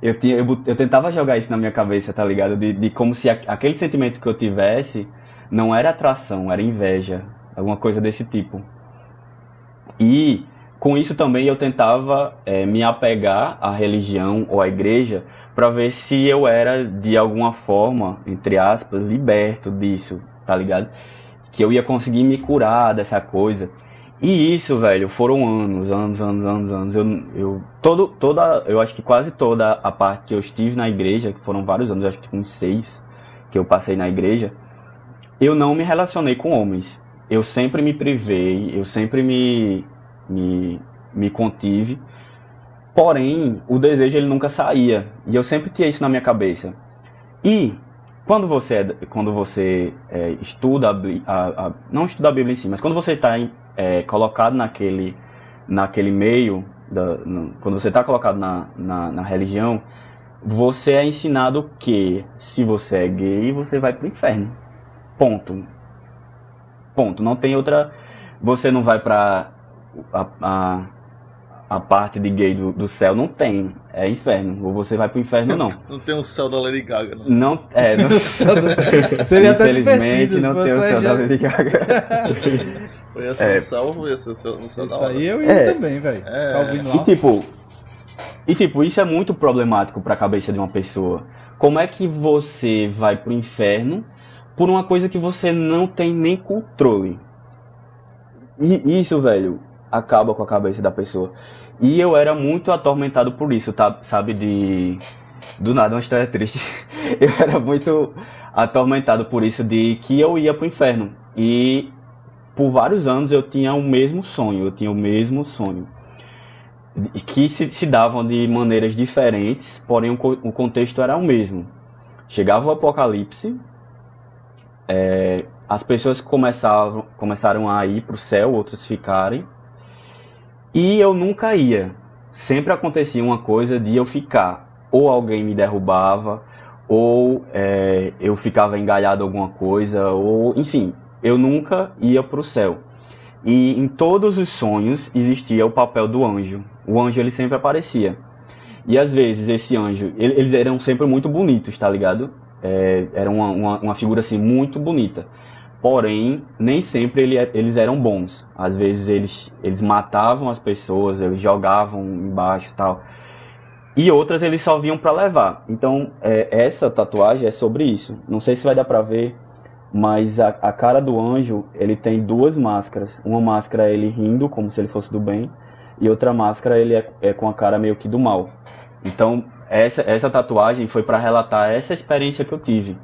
eu, tinha, eu, eu, tentava jogar isso na minha cabeça, tá ligado? De, de como se a, aquele sentimento que eu tivesse não era atração, era inveja. Alguma coisa desse tipo. E com isso também eu tentava é, me apegar à religião ou à igreja para ver se eu era de alguma forma, entre aspas, liberto disso, tá ligado? Que eu ia conseguir me curar dessa coisa. E isso, velho, foram anos, anos, anos, anos, anos. Eu, eu, todo, toda, eu acho que quase toda a parte que eu estive na igreja, que foram vários anos, acho que uns seis que eu passei na igreja, eu não me relacionei com homens. Eu sempre me privei, eu sempre me, me, me contive. Porém, o desejo ele nunca saía. E eu sempre tinha isso na minha cabeça. E quando você, é, quando você é, estuda, a, a, não estuda a Bíblia em si, mas quando você está é, colocado naquele, naquele meio, da, no, quando você está colocado na, na, na, religião, você é ensinado que se você é gay, você vai para o inferno. Ponto. Ponto. Não tem outra. Você não vai para a a parte de gay do, do céu não tem. É inferno. Ou você vai pro inferno, não. não tem o céu da Lady Gaga, não. Não, é. Não... Seria Infelizmente, não tem o céu já... da Lady Gaga. Foi assim, é. o céu ou ia ser o céu, no céu Isso aí eu ia é. também, velho. É. Tá? E tipo... E tipo, isso é muito problemático pra cabeça de uma pessoa. Como é que você vai pro inferno por uma coisa que você não tem nem controle? E isso, velho, acaba com a cabeça da pessoa. E eu era muito atormentado por isso, tá? Sabe, de. Do nada, uma história triste. eu era muito atormentado por isso, de que eu ia pro inferno. E por vários anos eu tinha o mesmo sonho, eu tinha o mesmo sonho. Que se, se davam de maneiras diferentes, porém o, o contexto era o mesmo. Chegava o apocalipse, é, as pessoas começavam, começaram a ir para o céu, outras ficarem. E eu nunca ia. Sempre acontecia uma coisa de eu ficar. Ou alguém me derrubava, ou é, eu ficava engalhado alguma coisa, ou enfim, eu nunca ia para o céu. E em todos os sonhos existia o papel do anjo. O anjo ele sempre aparecia. E às vezes esse anjo, eles eram sempre muito bonitos, tá ligado? É, era uma, uma, uma figura assim muito bonita. Porém, nem sempre ele, é, eles eram bons. Às vezes eles, eles matavam as pessoas, eles jogavam embaixo tal. E outras eles só vinham para levar. Então, é, essa tatuagem é sobre isso. Não sei se vai dar pra ver, mas a, a cara do anjo, ele tem duas máscaras. Uma máscara é ele rindo, como se ele fosse do bem, e outra máscara ele é, é com a cara meio que do mal. Então, essa, essa tatuagem foi para relatar essa experiência que eu tive.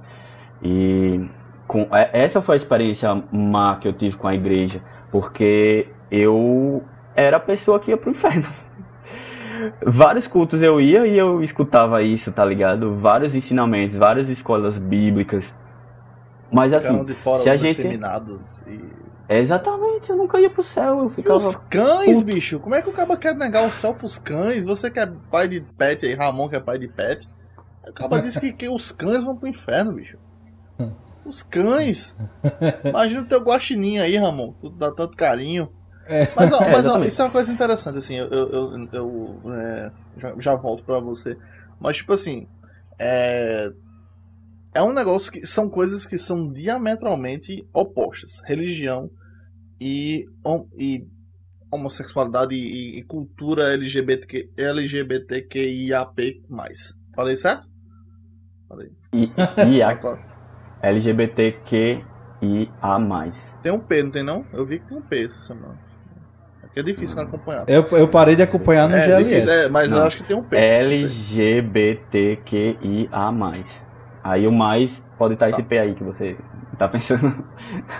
E com é, essa foi a experiência má que eu tive com a igreja, porque eu era a pessoa que ia pro inferno. Vários cultos eu ia e eu escutava isso, tá ligado? Vários ensinamentos, várias escolas bíblicas. Mas assim, se a gente e... Exatamente, eu nunca ia pro céu, eu ficava. os cães, puto. bicho? Como é que o cara quer negar o céu pros cães? Você que é pai de pet aí, Ramon que é pai de pet. O cara disse que, que os cães vão pro inferno, bicho. Os cães. Imagina o teu guaxininho aí, Ramon. Tu dá tanto carinho. Mas, ó, É, mas ó, isso é uma coisa interessante, assim, eu, eu, eu- eu, é, já, já volto pra você. Mas, tipo assim, é, é um negócio que são coisas que são diametralmente opostas. Religião e, hom- e homossexualidade e, e cultura LGBT, LGBTQIAP+. Falei certo? Falei. A tá. LGBTQIA+. Tem um P, não tem não? Eu vi que tem um P essa semana. É que é difícil acompanhar. Eu, eu parei de acompanhar no É GLS. difícil, é, mas eu Não. acho que tem um P. LGBTQIA+. Aí o mais pode estar esse P aí que você tá pensando.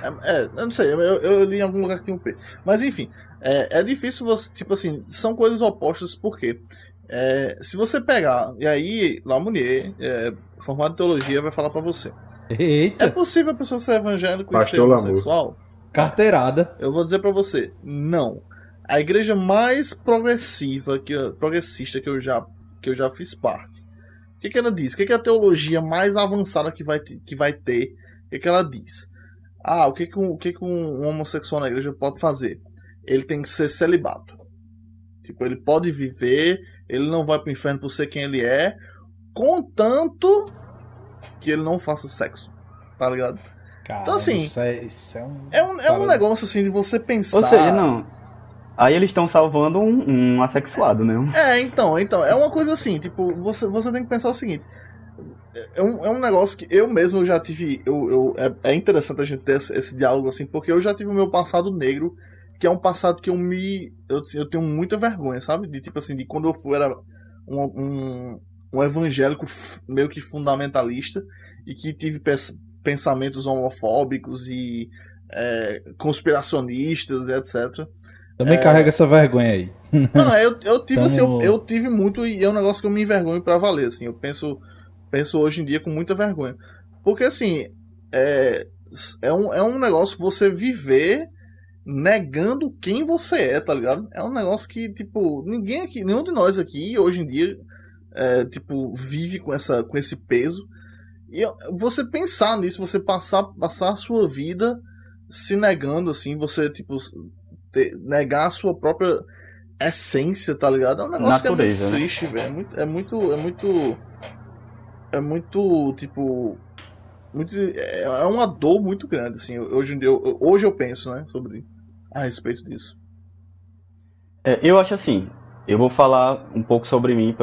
É, é, eu não sei, eu, eu li em algum lugar que tem um P. Mas enfim, é, é difícil você, tipo assim, são coisas opostas porque é, se você pegar, e aí La Munier, é, formado em teologia, vai falar pra você. É Eita, possível a pessoa ser evangélico e ser homossexual? carteirada. Eu vou dizer pra você, não. A igreja mais progressiva, que, progressista que eu já, que eu já fiz parte. O que, que ela diz? O que, que é a teologia mais avançada que vai, que vai ter? O que, que ela diz? Ah, o que, que, um, o que, que um homossexual na igreja pode fazer? Ele tem que ser celibato. Tipo, ele pode viver, ele não vai pro inferno por ser quem ele é, contanto que ele não faça sexo. Tá ligado? Cara, Então, assim, isso é, isso é um. É um, é um negócio assim de você pensar. Ou seja, não. Aí eles estão salvando um, um assexuado, né? É, então, então, é uma coisa assim, tipo, você, você tem que pensar o seguinte. É um, é um negócio que eu mesmo já tive. Eu, eu, é, é interessante a gente ter esse, esse diálogo assim, porque eu já tive o meu passado negro, que é um passado que eu me. Eu, eu tenho muita vergonha, sabe? De tipo assim, de quando eu fui, era um, um, um evangélico meio que fundamentalista e que tive pens- pensamentos homofóbicos e é, conspiracionistas, etc. Também carrega essa vergonha aí. Não, eu, eu tive assim, eu, Tamo- eu tive muito e é um negócio que eu me envergonho pra valer, assim. Eu penso, penso hoje em dia com muita vergonha. Porque assim, é, é, um, é um negócio você viver negando quem você é, tá ligado? É um negócio que, tipo, ninguém aqui, nenhum de nós aqui, hoje em dia, é, tipo, vive com, essa, com esse peso. E você pensar nisso, você passar, passar a sua vida se negando, assim, você, tipo, ter- negar a sua própria essência, tá ligado? É um negócio Natureza, que é muito né? triste, velho. É muito, é muito, é muito, é muito, tipo, muito, é é uma dor muito grande, assim. Hoje eu- hoje eu penso, né, sobre a respeito disso. É, eu acho assim, eu vou falar um pouco sobre mim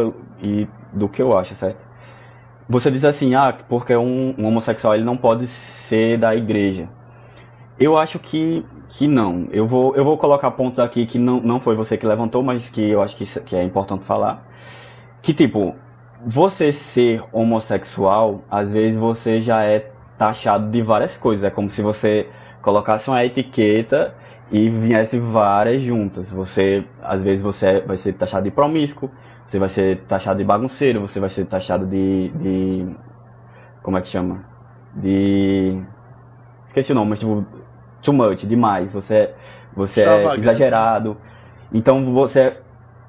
e do que eu acho, certo? Você diz assim, ah, porque um, um homossexual ele não pode ser da igreja. Eu acho que, que não. Eu vou, eu vou colocar pontos aqui que não, não foi você que levantou, mas que eu acho que, que é importante falar. Que tipo, você ser homossexual, às vezes você já é taxado de várias coisas. É como se você colocasse uma etiqueta e viesse várias juntas. Você, às vezes você vai ser taxado de promíscuo, você vai ser taxado de bagunceiro, você vai ser taxado de, de como é que chama? De esqueci o nome, mas tipo too much, demais. Você você é exagerado. Então você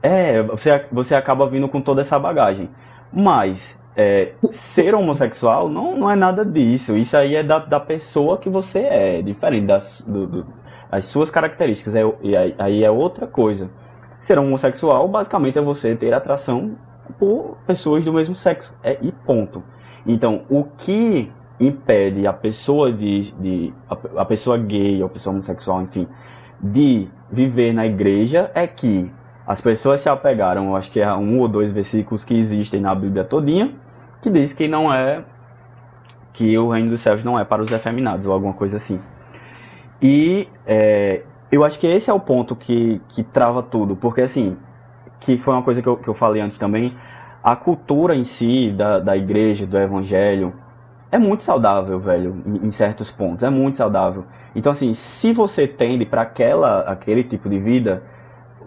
é, você você acaba vindo com toda essa bagagem. Mas é, ser homossexual não, não é nada disso. Isso aí é da, da pessoa que você é, diferente das, do- do- as suas características. É, e aí, é outra coisa. Ser homossexual, basicamente, é você ter atração por pessoas do mesmo sexo. É, e ponto. Então, o que impede a pessoa de, de a, a pessoa gay ou a pessoa homossexual, enfim, de viver na igreja é que as pessoas se apegaram, acho que é um ou dois versículos que existem na Bíblia todinha, que diz que não é que o reino dos céus não é para os efeminados ou alguma coisa assim. E é, eu acho que esse é o ponto que, que trava tudo, porque assim, que foi uma coisa que eu, que eu falei antes também, a cultura em si da, da igreja, do evangelho, é muito saudável, velho, em, em certos pontos, é muito saudável. Então assim, se você tende para aquela aquele tipo de vida,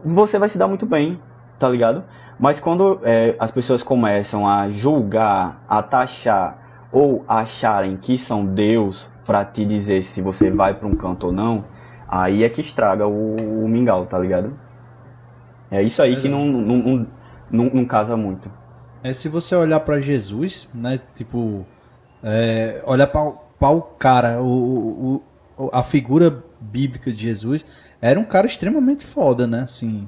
você vai se dar muito bem, tá ligado? Mas quando é, as pessoas começam a julgar, a taxar ou acharem que são Deus pra te dizer se você vai pra um canto ou não, aí é que estraga o, o mingau, tá ligado? É isso aí que não, não, não, não, não casa muito. É se você olhar pra Jesus, né? Tipo, é, olhar pra, pra o cara, o- o- a figura bíblica de Jesus, era um cara extremamente foda, né? Assim,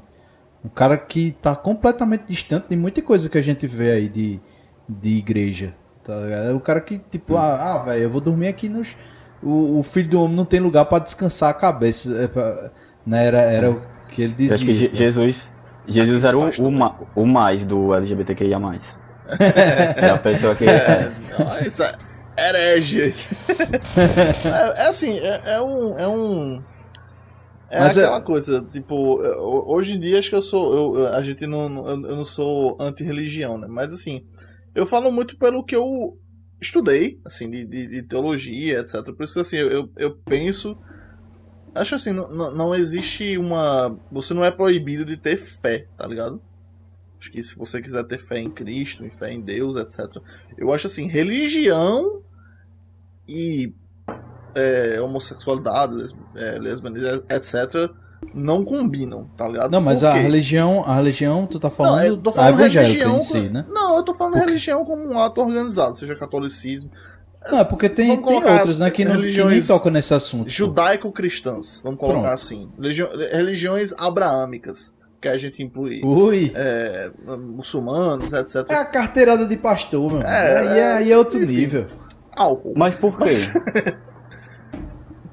um cara que tá completamente distante de muita coisa que a gente vê aí de, de igreja. Tá ligado? É o cara que, tipo, ah, ah velho, eu vou dormir aqui nos. O, o filho do homem não tem lugar pra descansar a cabeça. É pra- né? Era, era o que ele Eu dizia. acho que tá? Jesus, Jesus era o, o, ma- o mais do LGBTQIA+. É a pessoa que... É, Nossa, herege. é, é assim, é, é um. É um. É Mas é- aquela coisa, tipo, eu- hoje em dia acho que eu sou. eu- eu- a gente não. não- Eu eu não sou anti-religião, né? Mas assim, eu falo muito pelo que eu estudei, assim, de, de, de teologia, etc. Por isso que assim, eu, eu, penso. Acho assim, não, não- existe uma. Você não é proibido de ter fé, tá ligado? Acho que se você quiser ter fé em Cristo, em fé em Deus, etc. Eu acho assim, religião e é, homossexualidade, les- é, etc. não combinam, tá ligado? Não, mas a religião, a religião, tu tá falando, Não, eu tô a falando evangélica religião. em si, né? Não, eu tô falando religião como um ato organizado, seja catolicismo, Não, é porque tem, Vamos tem outros, né, que, não, que nem tocam nesse assunto. judaico-cristãs, vamos colocar Pronto. assim. Religi- religiões abraâmicas, que a gente inclui Ui, é, muçulmanos, etc. é a carteirada de pastor, meu. É, aí, é, aí é outro enfim. nível. Álcool. mas por quê?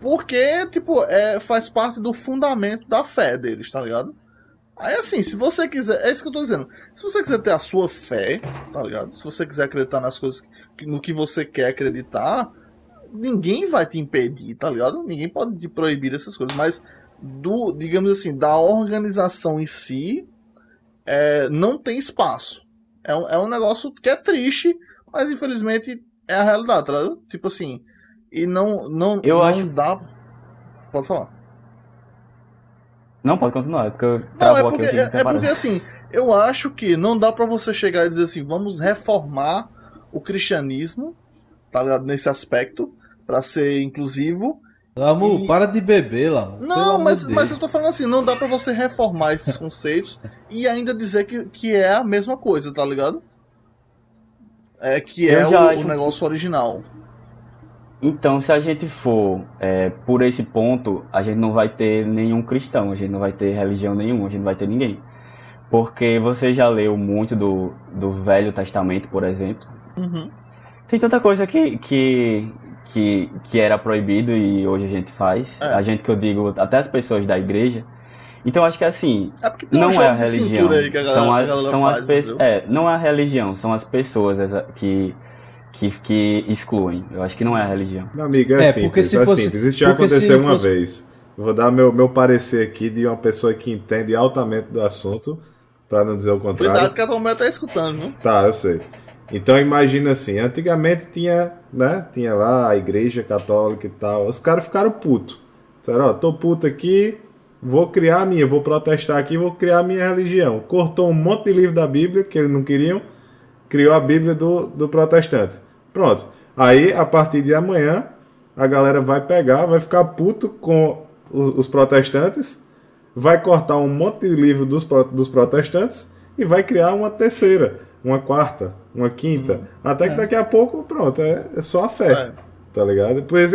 Porque, tipo, é, faz parte do fundamento da fé deles, tá ligado? Aí, assim, se você quiser. É isso que eu tô dizendo. Se você quiser ter a sua fé, tá ligado? Se você quiser acreditar nas coisas. no que você quer acreditar, ninguém vai te impedir, tá ligado? Ninguém pode te proibir essas coisas. Mas, do, digamos assim, da organização em si, é, não tem espaço. É um, é um negócio que é triste, mas infelizmente é a realidade, tá ligado? Tipo assim. E não, não, Eu não acho- dá. Pode falar. Não, pode continuar, é porque eu Não, é porque, aqui. eu é, é porque assim, eu acho que não dá pra você chegar e dizer assim, vamos reformar o cristianismo, tá ligado? Nesse aspecto, pra ser inclusivo. Lamu, E- para de beber, Lamu. Não, mas, mas eu tô falando assim, não dá pra você reformar esses conceitos e ainda dizer que, que é a mesma coisa, tá ligado? É que Eu é o, acho o negócio original. Então, se a gente for é, por esse ponto, a gente não vai ter nenhum cristão, a gente não vai ter religião nenhuma, a gente não vai ter ninguém. Porque você já leu muito do, do Velho Testamento, por exemplo. Uhum. Tem tanta coisa que, que, que, que era proibido e hoje a gente faz. É. A gente que eu digo, até as pessoas da igreja. Então, acho que assim, É não um é a religião. a galera, são a a- são faz, as pessoas. entendeu? É, não é a religião, são as pessoas que, que, que excluem. Eu acho que não é a religião. Meu amigo, é, É, simples, porque se é fosse- simples. Isso já aconteceu uma fosse- vez. Vou dar meu, meu parecer aqui de uma pessoa que entende altamente do assunto, pra não dizer o contrário. Cuidado que a tua mulher tá escutando, viu? Tá, eu sei. Então imagina assim, antigamente tinha, né, tinha lá a igreja católica e tal. Os caras ficaram putos. Disseram, ó, tô puto aqui, vou criar a minha, vou protestar aqui, vou criar a minha religião. Cortou um monte de livro da Bíblia que eles não queriam, criou a Bíblia do, do protestante. Pronto. Aí, a partir de amanhã, a galera vai pegar, vai ficar puto com os, os protestantes, vai cortar um monte de livro dos, dos protestantes e vai criar uma terceira, uma quarta, uma quinta. Até que daqui a pouco, pronto, é, é só a fé. É. Tá ligado? Pois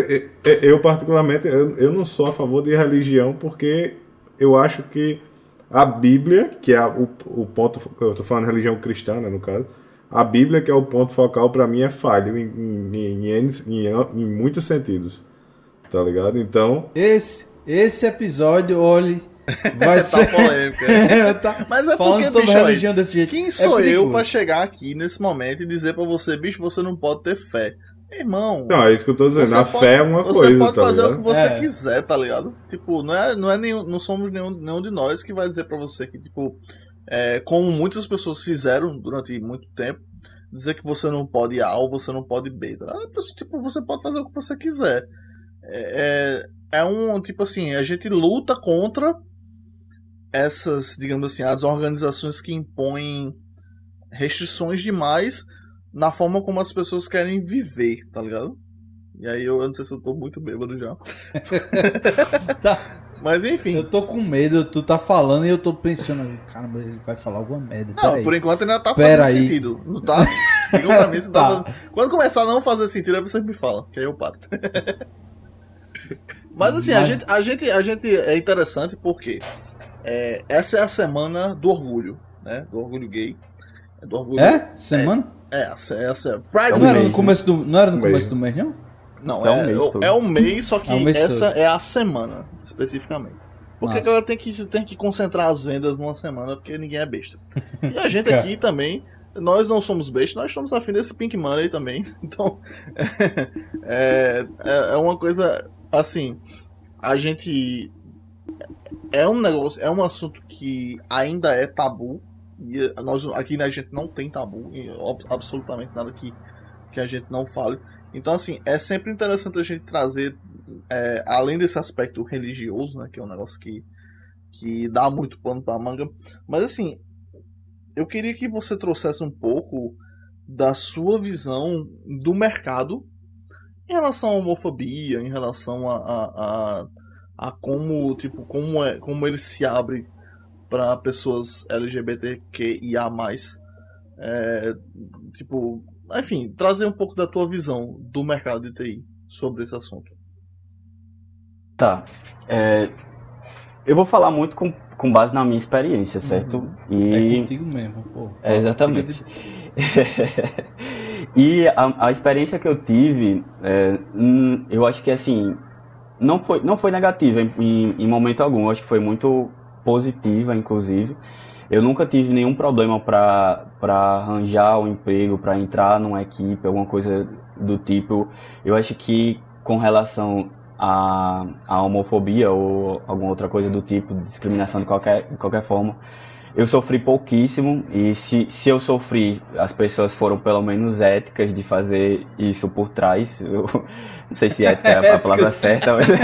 eu, particularmente, eu, eu não sou a favor de religião porque eu acho que a Bíblia, que é o, o ponto. Eu tô falando religião cristã, né, no caso. A Bíblia, que é o ponto focal, pra mim é falho em, em, em, em, em muitos sentidos. Tá ligado? Então, Esse, esse episódio, olhe, vai Tá ser... polêmica. é. tá Mas é falando porque, sobre bicho, aí, religião desse jeito. Quem É sou eu perigoso. pra chegar aqui nesse momento e dizer pra você, bicho, você não pode ter fé? Irmão, não, é isso que eu tô dizendo. Você a pode- fé é uma você coisa, pode tá fazer ligado? o que você É. quiser, tá ligado? Tipo, não é, não é nenhum, não somos nenhum, nenhum de nós que vai dizer pra você que, tipo, é, como muitas pessoas fizeram durante muito tempo, dizer que você não pode A ou você não pode B. Pessoa, Tipo, você pode fazer o que você quiser. É, é, é um, tipo assim, a gente luta contra essas, digamos assim, as organizações que impõem restrições demais na forma como as pessoas querem viver, tá ligado? E aí eu, eu não sei se eu tô muito bêbado já. Tá. Mas enfim. Eu tô com medo, tu tá falando e eu tô pensando, caramba, ele vai falar alguma merda. Não, por enquanto ainda tá Pera fazendo aí. sentido. Não tá? Digam pra mim se tá. Tá. fazendo- Quando começar a não fazer sentido, aí você me fala, que aí eu paro. Mas assim, a Mas- gente, a, gente, a gente é interessante porque é, essa é a semana do orgulho, né? Do orgulho gay. Do orgulho. É? Semana? É, essa, essa é Pride não, era no começo do, não era no começo do mês, não? Não, É é, um mês é, todo. é um mês, só que É um mês essa todo. é a semana, especificamente. Porque Massa. a galera tem que, tem que concentrar as vendas numa semana, porque ninguém é besta. E a gente aqui também, nós não somos bestas, nós estamos afim desse Pink Money também. Então, é, é, é uma coisa, assim, a gente... É um negócio, é um assunto que ainda é tabu. E nós, aqui né, a gente não tem tabu, absolutamente nada que, que a gente não fale. Então, assim, é sempre interessante a gente trazer, é, além desse aspecto religioso, né, que é um negócio que, que dá muito pano pra manga, mas, assim, eu queria que você trouxesse um pouco da sua visão do mercado em relação à homofobia, em relação a, a, a, a como, tipo, como, é, como ele se abre para pessoas LGBTQIA+. É, tipo, enfim, trazer um pouco da tua visão do mercado de TI sobre esse assunto. Tá. É, eu vou falar muito com, com base na minha experiência, certo? É E. contigo mesmo, pô. É, exatamente. e a, a experiência que eu tive, é, hum, eu acho que assim, não foi, não foi negativa em, em, em momento algum, eu acho que foi muito positiva, inclusive. Eu nunca tive nenhum problema para arranjar um emprego, para entrar numa equipe, alguma coisa do tipo. Eu acho que com relação à, à homofobia ou alguma outra coisa do tipo, discriminação de qualquer, de qualquer forma, eu sofri pouquíssimo e se, se eu sofri, as pessoas foram pelo menos éticas de fazer isso por trás. Eu não sei se ética é a palavra certa, mas.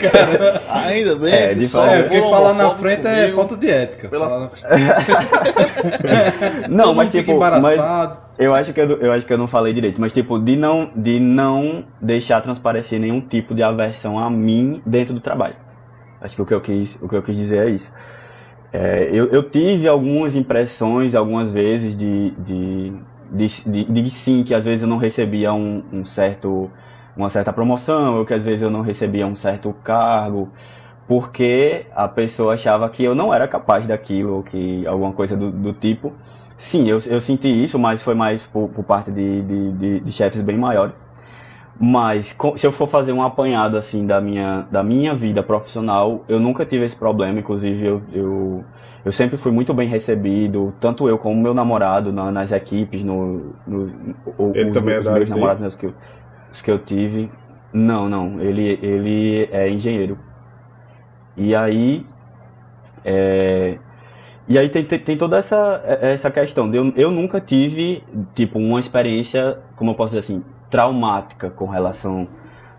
Cara, Ainda bem É, que de só é, foram falar na frente é comigo. falta de ética. Pela- na frente. não, Todo mas tipo, mas embaraçado. eu acho que eu, eu acho que eu não falei direito, mas tipo de não de não deixar transparecer nenhum tipo de aversão a mim dentro do trabalho. Acho que o que eu quis, o que eu quis dizer é isso. É, eu, eu tive algumas impressões, algumas vezes, de, de, de, de, sim, que às vezes eu não recebia um, um certo, uma certa promoção, ou que às vezes eu não recebia um certo cargo, porque a pessoa achava que eu não era capaz daquilo, ou que alguma coisa do, do tipo. Sim, eu, eu senti isso, mas foi mais por, por parte de, de chefes bem maiores. Mas se eu for fazer um apanhado assim da minha, da minha vida profissional, eu nunca tive esse problema. Inclusive, eu, eu, eu sempre fui muito bem recebido, tanto eu como meu namorado na- nas equipes, no, no, o- Ele os, também é os meus namorados, os que, eu, os que eu tive. Não, não. Ele, ele é engenheiro. E aí. é, e aí tem, tem, tem toda essa, essa questão. Eu, eu nunca tive, tipo, uma experiência, como eu posso dizer assim, traumática com relação,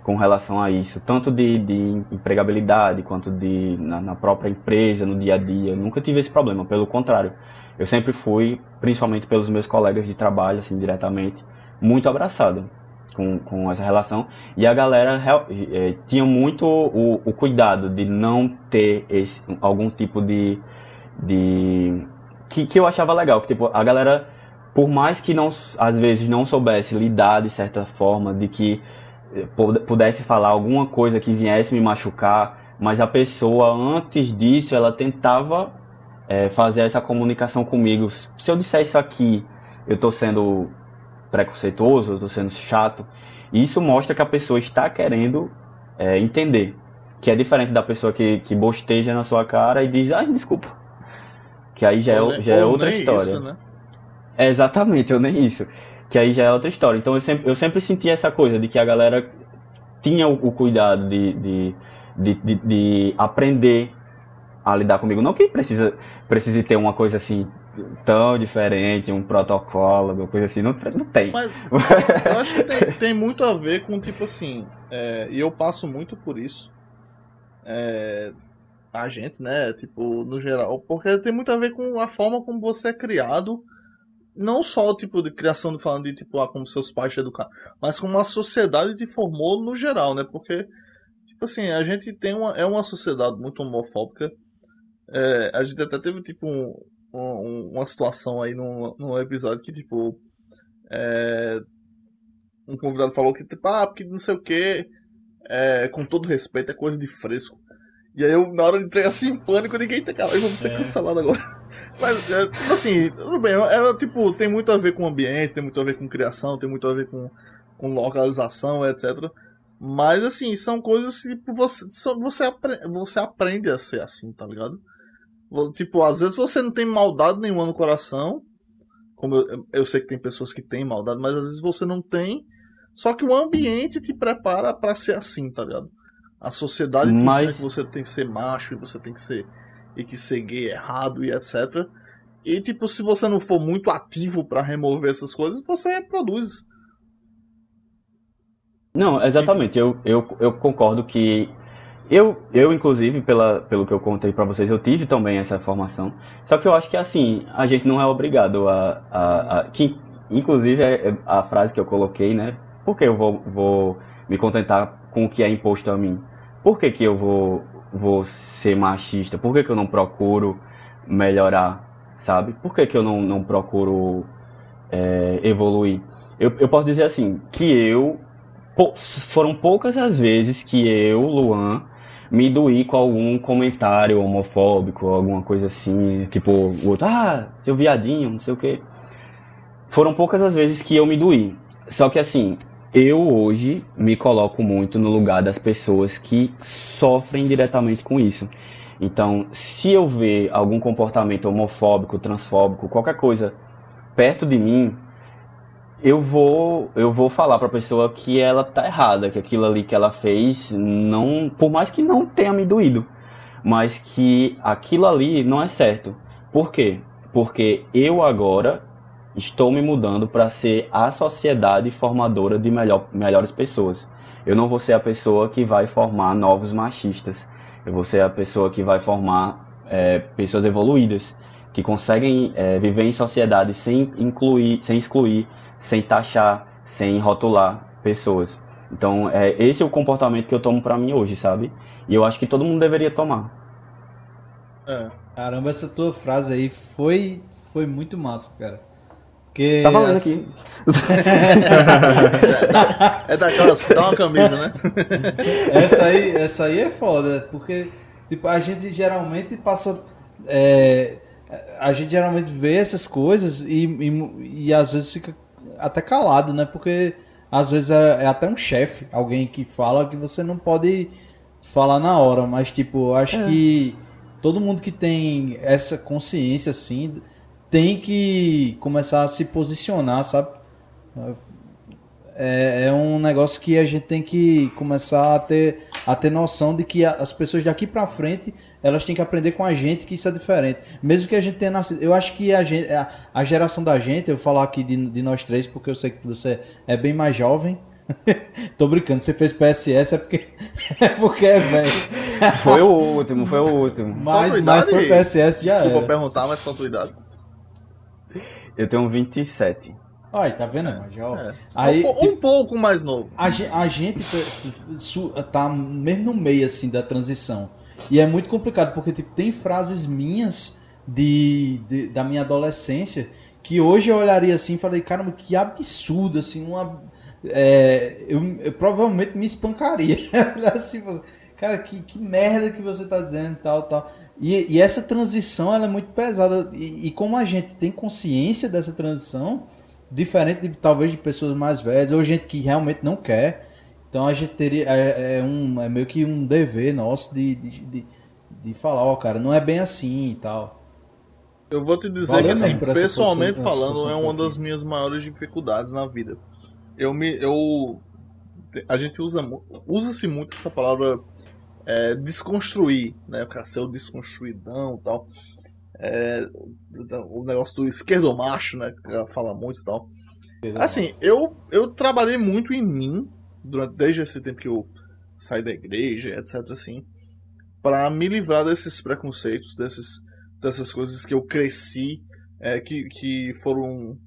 com relação a isso. Tanto de, de empregabilidade, quanto de na, na própria empresa, no dia a dia. Eu nunca tive esse problema, pelo contrário. Eu sempre fui, principalmente pelos meus colegas de trabalho, assim, diretamente, muito abraçado com, com essa relação. E a galera eh, tinha muito o, o cuidado de não ter esse, algum tipo de. de que, que eu achava legal, que tipo, a galera, por mais que não, às vezes não soubesse lidar de certa forma, de que eh, pu- pudesse falar alguma coisa que viesse me machucar, mas a pessoa antes disso ela tentava eh, fazer essa comunicação comigo. Se eu disser isso aqui, eu tô sendo preconceituoso, eu tô sendo chato. E isso mostra que a pessoa está querendo é, entender. Que é diferente da pessoa que, que bosteja na sua cara e diz, ai, desculpa. Que aí já é, Ou já é ou outra história. isso, né? É, exatamente, eu nem isso. Que aí já é outra história. Então eu sempre, eu sempre senti essa coisa de que a galera tinha o, o cuidado de, de, de, de, de aprender a lidar comigo. Não que precisa, precise ter uma coisa assim tão diferente, um protocolo, alguma coisa assim. Não, não tem. Mas eu acho que tem, tem muito a ver com, tipo assim, é, e eu passo muito por isso. É, a gente, né? Tipo, no geral. Porque tem muito a ver com a forma como você é criado. Não só, tipo, de criação, de falando de, tipo, ah, como seus pais te educaram. Mas como a sociedade te formou no geral, né? Porque, tipo assim, a gente tem uma... É uma sociedade muito homofóbica. É, a gente até teve, tipo, um, um- uma situação aí num, num episódio que, tipo... É, um convidado falou que, tipo, ah, porque não sei o que, é, com todo respeito, é coisa de fresco. E aí eu, na hora de entrei assim, em pânico, ninguém tá cara, vamos ser É. cancelado agora. Mas, é, assim, tudo bem, ela, tipo, tem muito a ver com o ambiente, tem muito a ver com criação, tem muito a ver com, com localização, etc. Mas, assim, são coisas que tipo, você, você, apre- você aprende a ser assim, tá ligado? Tipo, às vezes você não tem maldade nenhuma no coração, como eu, eu sei que tem pessoas que têm maldade, mas às vezes você não tem, só que o ambiente te prepara pra ser assim, tá ligado? A sociedade te Mas- ensina que você tem que ser macho e você tem que ser e que é errado e etc. E tipo, se você não for muito ativo pra remover essas coisas, você reproduz. Não, exatamente. Eu, eu, eu concordo que. Eu, eu inclusive, pela, pelo que eu contei pra vocês, eu tive também essa formação. Só que eu acho que, assim, a gente não é obrigado a. a, a que, inclusive, é é a frase que eu coloquei, né? Por que eu vou, vou me contentar com o que é imposto a mim? Por que, que eu vou, vou ser machista? Por que, que eu não procuro melhorar, sabe? Por que, que eu não, não procuro é, evoluir? Eu, eu posso dizer assim, que eu foram poucas as vezes que eu, Luan, me doí com algum comentário homofóbico, alguma coisa assim, tipo, o outro, ah, seu viadinho, não sei o quê. Foram poucas as vezes que eu me doí. Só que assim, eu hoje me coloco muito no lugar das pessoas que sofrem diretamente com isso. Então, se eu ver algum comportamento homofóbico, transfóbico, qualquer coisa perto de mim, eu vou eu vou falar para a pessoa que ela tá errada, que aquilo ali que ela fez não, por mais que não tenha me doído, mas que aquilo ali não é certo. Por quê? Porque eu agora estou me mudando para ser a sociedade formadora de melhor, melhores pessoas. Eu não vou ser a pessoa que vai formar novos machistas. Eu vou ser a pessoa que vai formar é, pessoas evoluídas, que conseguem é, viver em sociedade sem incluir, sem excluir, sem taxar, sem rotular pessoas. Então, é, esse é o comportamento que eu tomo pra mim hoje, sabe? E eu acho que todo mundo deveria tomar. É. Caramba, essa tua frase aí foi, foi muito massa, cara. Porque, Tá valendo assim, aqui. É daquelas, dá uma camisa, né? Essa aí, essa aí é foda, porque tipo, a gente geralmente passa. é, a gente geralmente vê essas coisas e, e, e às vezes fica até calado, né? Porque às vezes é, é até um chefe, alguém que fala que você não pode falar na hora, mas tipo, eu acho que todo mundo que tem essa consciência assim tem que começar a se posicionar, sabe? É, é um negócio que a gente tem que começar a ter, a ter noção de que as pessoas daqui pra frente elas têm que aprender com a gente que isso é diferente. Mesmo que a gente tenha nascido. Eu acho que a, gente, a, a geração da gente, eu vou falar aqui de, de nós três, porque eu sei que você é bem mais jovem. Tô brincando, você fez PSS é porque é, porque é velho. Foi o último, foi o último. Mas, mas foi PSS já Desculpa era. perguntar, mas qual a tua idade? Eu tenho 27. Olha, tá vendo? É mais jovem. É. Aí, um, um pouco mais novo. A, a gente tá- tá mesmo no meio assim da transição. E é muito complicado, porque tipo, tem frases minhas de, de- da minha adolescência que hoje eu olharia assim e falei, caramba, que absurdo, assim, uma. é, eu, eu provavelmente me espancaria. Assim, e falar, cara, que, que merda que você tá dizendo, tal, tal. E, e essa transição ela é muito pesada. E, e como a gente tem consciência dessa transição, diferente de talvez de pessoas mais velhas ou gente que realmente não quer. Então a gente teria é, é um é meio que um dever nosso de, de, de, de falar, ó, cara, não é bem assim e tal. Eu vou te dizer Valeu que, assim, pessoalmente falando, é uma das minhas maiores dificuldades na vida. Eu me. Eu. A gente usa usa-se muito essa palavra é, desconstruir, né? O cara ser o desconstruidão e tal. É, o negócio do esquerdomacho, né? Que ela fala muito e tal. Assim, eu, eu trabalhei muito em mim durante, desde esse tempo que eu saí da igreja, etc. assim, para me livrar desses preconceitos, desses, dessas coisas que eu cresci, é, que, que foram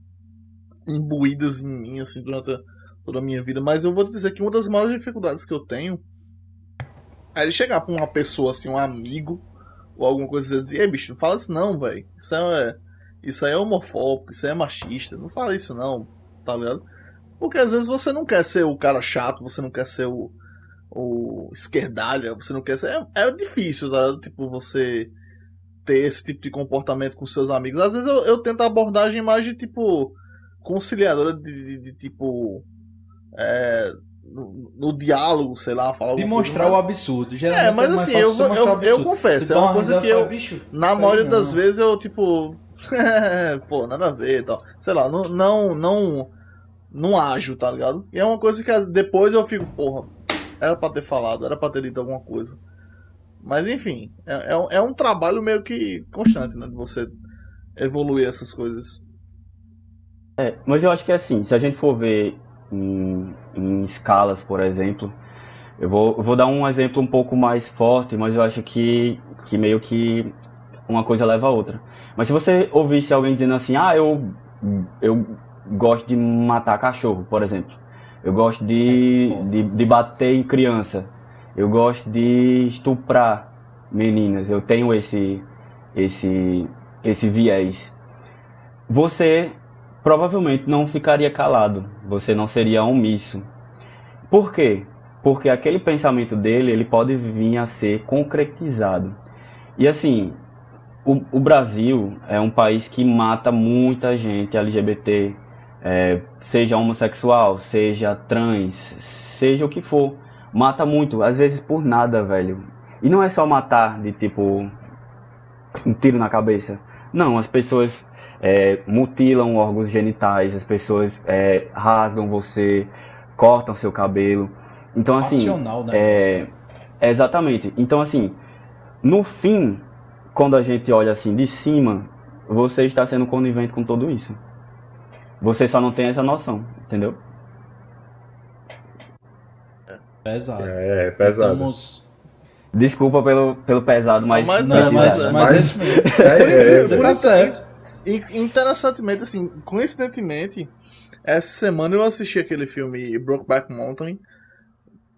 imbuídas em mim assim durante a- toda a minha vida. Mas eu vou dizer que uma das maiores dificuldades que eu tenho é ele chegar pra uma pessoa assim, um amigo ou alguma coisa dizer, ei bicho, não fala isso não, velho. Isso é isso aí é homofóbico, isso aí é machista. Não fala isso não, tá ligado? Porque às vezes você não quer ser o cara chato, você não quer ser o, o esquerdalha, você não quer ser. É, é difícil, tá? Tipo, você ter esse tipo de comportamento com seus amigos. Às vezes eu, eu tento a abordagem mais de tipo conciliadora de, de- de, tipo. É, no, no diálogo, sei lá, falar De alguma coisa mostrar o absurdo. Geralmente É, mas assim, eu, mostrar eu, eu confesso, Você é uma coisa que eu. "Bicho, Na maioria não." das vezes eu, tipo. pô, nada a ver e tal. Sei lá, não, não, não, não ajo, tá ligado? E é uma coisa que depois eu fico, porra, era pra ter falado, era pra ter dito alguma coisa. Mas enfim, é, é, um- é um trabalho meio que constante, né? De você evoluir essas coisas. É, mas eu acho que assim, se a gente for ver em, em escalas, por exemplo, eu vou, eu vou dar um exemplo um pouco mais forte, mas eu acho que, que meio que uma coisa leva a outra. Mas se você ouvisse alguém dizendo assim, ah, eu, eu gosto de matar cachorro, por exemplo, eu gosto de, de, de bater em criança, eu gosto de estuprar meninas, eu tenho esse, esse, esse viés. Você provavelmente não ficaria calado, você não seria omisso. Por quê? Porque aquele pensamento dele, ele pode vir a ser concretizado. E assim, o, o Brasil é um país que mata muita gente LGBT, é, seja homossexual, seja trans, seja o que for. Mata muito, às vezes por nada, velho. E não é só matar de tipo um tiro na cabeça. Não, as pessoas é, mutilam órgãos genitais, as pessoas é, rasgam você, cortam seu cabelo. Então, assim. Passional, né? É, exatamente. Então, assim, no fim, quando a gente olha assim de cima, você está sendo conivente com tudo isso. Você só não tem essa noção, entendeu? Pesado. É, é pesado. Estamos... Desculpa pelo, pelo pesado, mas. Mas Não, é, mas, mas- mas, mas- é isso mesmo. É, é, Você por tá isso- certo. E interessantemente, assim, coincidentemente, essa semana eu assisti aquele filme Brokeback Mountain.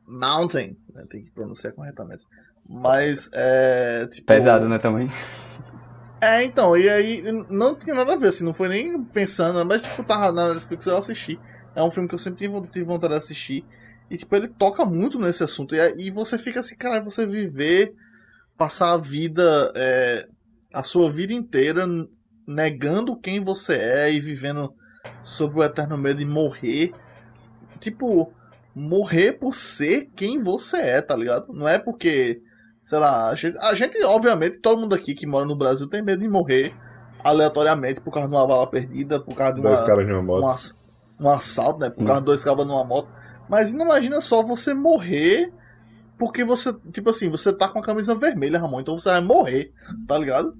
Mountain, né, tem que pronunciar corretamente. Mas é. Tipo, Pesado, né, também? É, então, e aí não tinha nada a ver, assim, não foi nem pensando, mas tipo, tava na Netflix eu assisti. É um filme que eu sempre tive, vontade de assistir. E tipo, ele toca muito nesse assunto. E, e você fica assim, cara, você viver, passar a vida, é, a sua vida inteira negando quem você é e vivendo sob o eterno medo de morrer. Tipo, morrer por ser quem você é, tá ligado? Não é porque sei lá, a gente, a gente, obviamente, todo mundo aqui que mora no Brasil tem medo de morrer aleatoriamente por causa de uma bala perdida, por causa de uma, Dois caras numa um, moto. ass- um assalto, né? Por causa de dois cabas numa moto. Mas não imagina só você morrer porque você, tipo assim, você tá com a camisa vermelha, Ramon, então você vai morrer, tá ligado?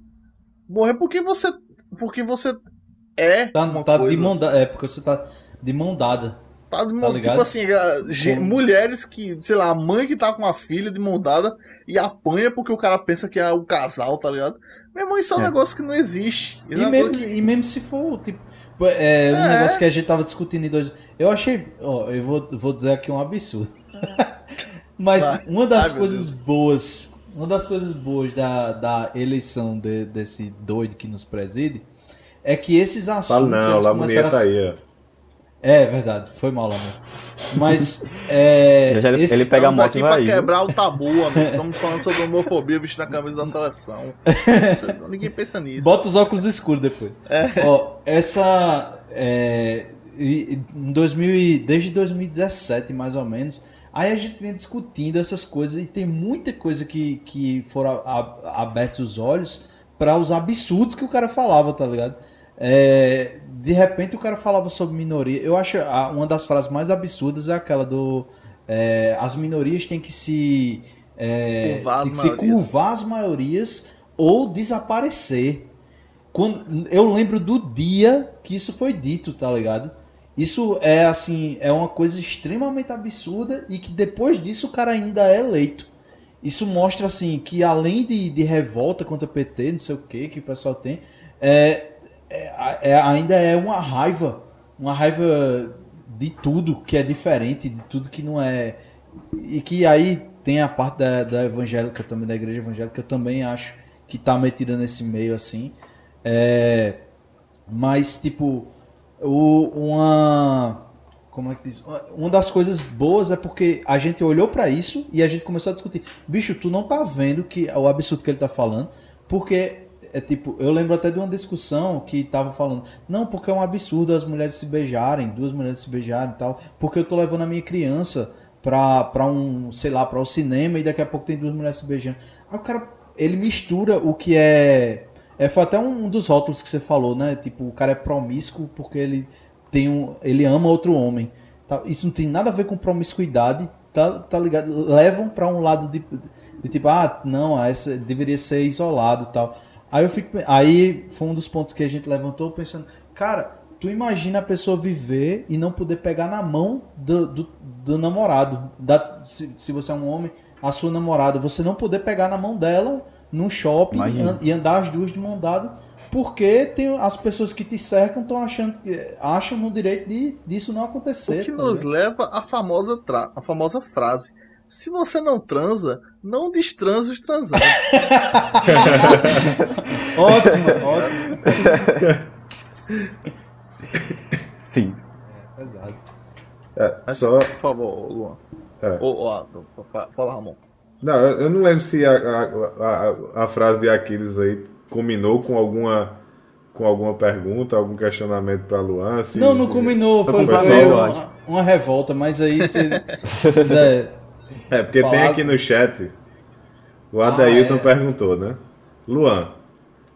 Morrer porque você, porque você é Tá, uma tá coisa. de mão dada. É, porque você tá de mão dada. Tá de Tá mão- ligado? tipo assim, mulheres que, sei lá, a mãe que tá com a filha de mão dada e apanha porque o cara pensa que é o casal, tá ligado? Meu irmão, isso é um É. negócio que não existe. E é uma mesmo, que- e mesmo se for, tipo, é, um É. negócio que a gente tava discutindo em dois. Eu achei, ó, eu vou, vou dizer aqui um absurdo. Mas Vai. uma das Ai, coisas boas, uma das coisas boas da, da eleição de- desse doido que nos preside é que esses assuntos. Fala não, eles lá a começaram mulher tá a- aí, ó. É verdade, foi mal, amor. Mas é, ele, esse- ele pega a Estamos moto aqui e pra quebrar o tabu, amigo. Estamos falando sobre homofobia vestindo a camisa da seleção. Ninguém pensa nisso. Bota os óculos escuros depois. É. Ó, essa. é, em 2000, e- desde 2017, mais ou menos, aí a gente vem discutindo essas coisas e tem muita coisa que, que foram abertos os olhos para os absurdos que o cara falava, tá ligado? É, de repente o cara falava sobre minoria. Eu acho a- uma das frases mais absurdas é aquela do. é, as minorias têm que se. É, Curvar que se maiorias. curvar as maiorias ou desaparecer. Quando, eu lembro do dia que isso foi dito, tá ligado? Isso é assim, é uma coisa extremamente absurda e que depois disso o cara ainda é eleito. Isso mostra assim que além de, de revolta contra o PT, não sei o que que o pessoal tem, é, é- é- ainda é uma raiva, uma raiva de tudo que é diferente, de tudo que não é e que aí tem a parte da, da evangélica também, da igreja evangélica, eu também acho que tá metida nesse meio assim. É, mas, tipo, o, uma. como é que diz? Uma das coisas boas é porque a gente olhou pra isso e a gente começou a discutir. Bicho, tu não tá vendo que o absurdo que ele tá falando, porque é tipo, eu lembro até de uma discussão que tava falando, não, porque é um absurdo as mulheres se beijarem, duas mulheres se beijarem e tal, porque eu tô levando a minha criança pra, pra um, sei lá, pra o um cinema e daqui a pouco tem duas mulheres se beijando. Aí o cara, ele mistura o que é, é foi até um dos rótulos que você falou, né? Tipo, o cara é promíscuo porque ele tem um, ele ama outro homem. Tá? Isso não tem nada a ver com promiscuidade, tá, tá ligado? Levam para um lado de, de, tipo, ah, não, essa deveria ser isolado, tal. Aí eu fico, aí foi um dos pontos que a gente levantou pensando, cara, tu imagina a pessoa viver e não poder pegar na mão do, do, do namorado, da, se, se você é um homem, a sua namorada, você não poder pegar na mão dela num shopping e, e andar as duas de mão dada porque tem as pessoas que te cercam estão achando que acham no direito de disso não acontecer. O que tá nos leva à famosa tra a famosa frase: se você não transa, não destransa os transantes. ótimo, ótimo. Sim. É, exato. É, só... Por favor, Luan. É. Ô, ó, fala, Ramon. Não, eu não lembro se a, a, a, a frase de Aquiles aí combinou com alguma com alguma pergunta, algum questionamento para Luan? Se, não, não se... combinou, foi, uma, uma revolta, mas aí se quiser É, porque tem falar- aqui no chat, o Adailton é. perguntou, né? Luan,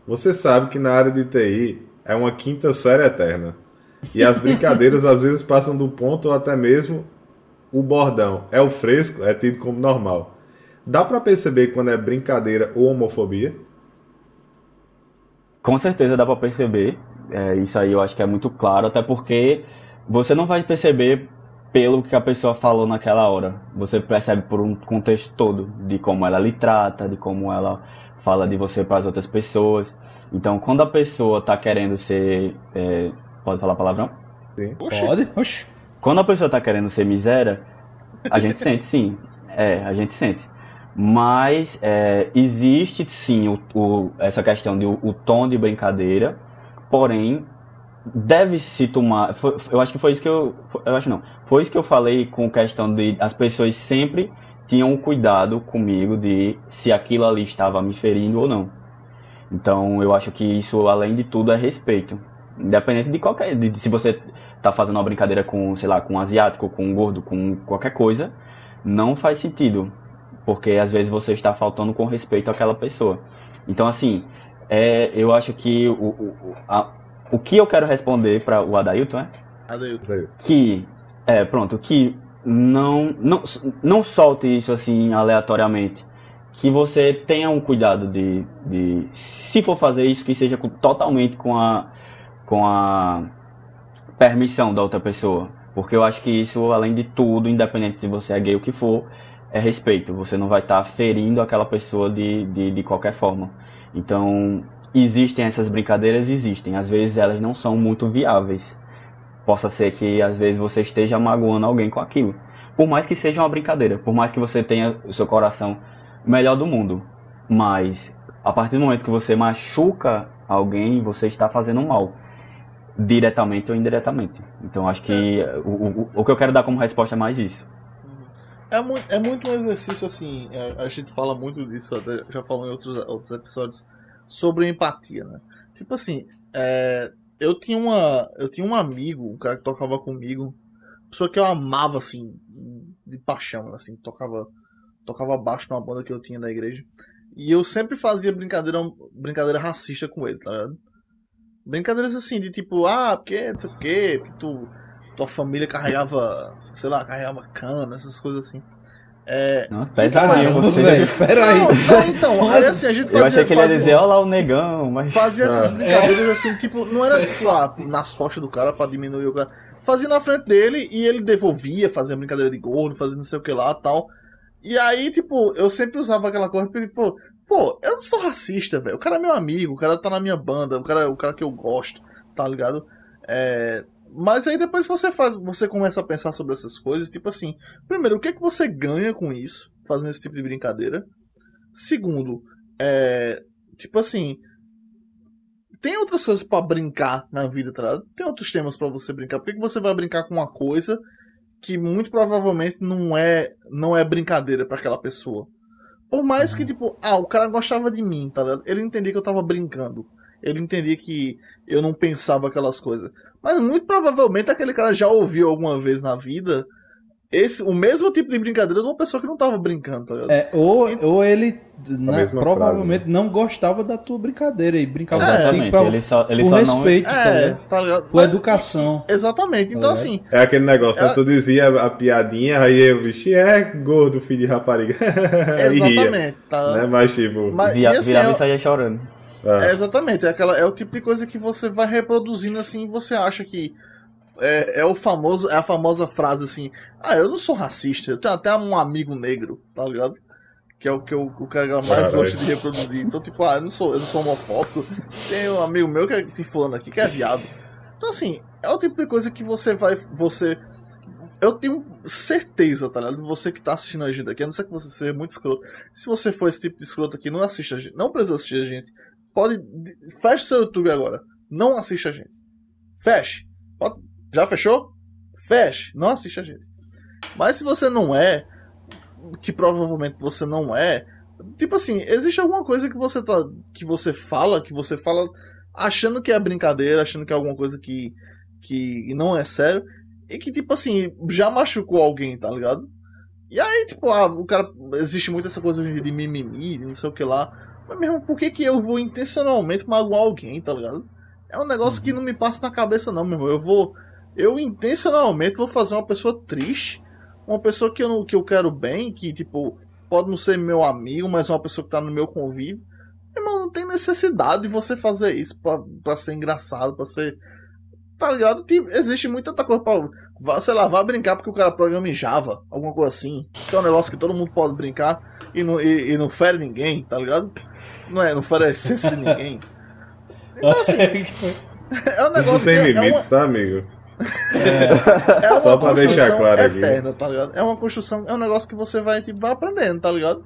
você sabe que na área de TI é uma quinta série eterna. E as brincadeiras às vezes passam do ponto ou até mesmo o bordão. É o fresco, é tido como normal. Dá pra perceber quando é brincadeira ou homofobia? Com certeza dá pra perceber. É, isso aí eu acho que é muito claro, até porque você não vai perceber pelo que a pessoa falou naquela hora. Você percebe por um contexto todo de como ela lhe trata, de como ela fala de você para as outras pessoas. Então, quando a pessoa tá querendo ser, é, pode falar palavrão? pode. Oxi. Quando a pessoa tá querendo ser miséria, a gente sente sim. É, a gente sente. Mas é, existe sim o, o- essa questão de o, o tom de brincadeira, porém deve se tomar. foi- eu acho que foi isso que eu. Eu acho não. Foi isso que eu falei com questão de as pessoas sempre tinham cuidado comigo de se aquilo ali estava me ferindo ou não. Então eu acho que isso, além de tudo, é respeito. Independente de qualquer. De, de se você tá fazendo uma brincadeira com, sei lá, com um asiático, com um gordo, com qualquer coisa, não faz sentido. Porque às vezes você está faltando com respeito àquela pessoa. Então, assim, é, eu acho que o, o, o- a- o que eu quero responder para o Adailton é Adailton. que é pronto que não não não solte isso assim aleatoriamente que você tenha um cuidado de, de se for fazer isso que seja com- totalmente com a com a permissão da outra pessoa porque eu acho que isso além de tudo independente se você é gay ou o que for é respeito. Você não vai estar ferindo aquela pessoa de, de, de qualquer forma. Então existem essas brincadeiras? Existem. Às vezes elas não são muito viáveis. Possa ser que às vezes você esteja magoando alguém com aquilo. Por mais que seja uma brincadeira, por mais que você tenha o seu coração melhor do mundo, mas a partir do momento que você machuca alguém, você está fazendo mal, diretamente ou indiretamente. Então acho que o, o, o que eu quero dar como resposta é mais isso. É muito, é muito um exercício assim, é, a gente fala muito disso, até já falou em outros, outros episódios, sobre empatia, né? Tipo assim, é, eu tinha uma. Eu tinha um amigo, um cara que tocava comigo, pessoa que eu amava assim, de paixão, assim, tocava, tocava baixo numa banda que eu tinha na igreja. E eu sempre fazia brincadeira, brincadeira racista com ele, tá ligado? Brincadeiras assim, de tipo, ah, porque não sei o quê, porque tu, tua família carregava, sei lá, carregava cana, essas coisas assim. É, Nossa, Caramba, pesadinho você. velho, peraí. não, não, então, aí assim, a gente fazia. Eu achei que ele ia dizer, olha lá o negão, mas. Fazia essas Ah. brincadeiras assim, tipo, não era tipo lá nas costas do cara pra diminuir o cara. Fazia na frente dele e ele devolvia, fazia brincadeira de gordo, fazia não sei o que lá tal. E aí, tipo, eu sempre usava aquela coisa, tipo, pô, eu não sou racista, velho. O cara é meu amigo, o cara tá na minha banda, o cara é o cara que eu gosto, tá ligado? É, Mas aí depois você faz, você começa a pensar sobre essas coisas, tipo assim, primeiro, o que é que você ganha com isso, fazendo esse tipo de brincadeira? Segundo, é, tipo assim, tem outras coisas pra brincar na vida, tá? Tem outros temas pra você brincar. Por que, que você vai brincar com uma coisa que muito provavelmente não é não é brincadeira pra aquela pessoa? Por mais que, tipo, ah, o cara gostava de mim, tá ligado? Ele entendia que eu tava brincando. Ele entendia que eu não pensava aquelas coisas. Mas muito provavelmente aquele cara já ouviu alguma vez na vida esse, o mesmo tipo de brincadeira de uma pessoa que não tava brincando, tá ligado? É, ou, ou ele na- mesma provavelmente frase, não gostava da tua brincadeira e brincava Exatamente. contigo pra, ele só, ele por só respeito, tá É, tá ligado? Por Mas- educação. Exatamente. Então, É. assim, É aquele negócio, né? É- tu dizia a piadinha, aí eu, bicho, é gordo, filho de rapariga. E ria, exatamente. Tá? né? Mas tipo, Mas, Via, e assim, virava é- e saía chorando. É. É, exatamente, é, aquela, é o tipo de coisa que você vai reproduzindo assim e você acha que é, é o famoso, é a famosa frase assim, ah, eu não sou racista, eu tenho até um amigo negro, tá ligado? Que é o que eu, o cara mais Caralho. gosta de reproduzir. Então, tipo, ah, eu não sou, eu não sou homofóbico, tem um amigo meu que é tem fulano aqui que é viado. Então assim, é o tipo de coisa que você vai. Você. Eu tenho certeza, tá ligado? Você que tá assistindo a gente aqui, a não ser que você seja muito escroto. Se você for esse tipo de escroto aqui, não assista a gente. Não precisa assistir a gente. Pode. Feche seu YouTube agora. Não assista a gente. Feche. Pode- Já fechou? Feche. Não assiste a gente. Mas se você não é, que provavelmente você não é, tipo assim, existe alguma coisa que você tá. que você fala, que você fala achando que é brincadeira, achando que é alguma coisa que. que não é sério. E que, tipo assim, já machucou alguém, tá ligado? E aí, tipo, ah, o cara. Existe muito essa coisa hoje em dia de mimimi, não sei o que lá. Mas mesmo, por que, que eu vou intencionalmente magoar alguém, tá ligado? É um negócio que não me passa na cabeça, não, meu irmão. Eu vou. Eu intencionalmente vou fazer uma pessoa triste. Uma pessoa que eu, não, que eu quero bem, que, tipo, pode não ser meu amigo, mas é uma pessoa que tá no meu convívio. Meu irmão, não tem necessidade de você fazer isso pra, pra ser engraçado, pra ser. Tá ligado? Tipo, existe muita coisa pra. vá, Sei lá, vá brincar porque o cara programa em Java, alguma coisa assim. Que é um negócio que todo mundo pode brincar e não, e, e não fere ninguém, tá ligado? Não é, não a essência de ninguém. Então, assim, é um Tudo negócio sem que é- é uma- limites, tá, amigo? é uma Só pra deixar construção claro aqui. eterna, tá ligado? É uma construção, é um negócio que você vai, tipo, vai aprendendo, tá ligado?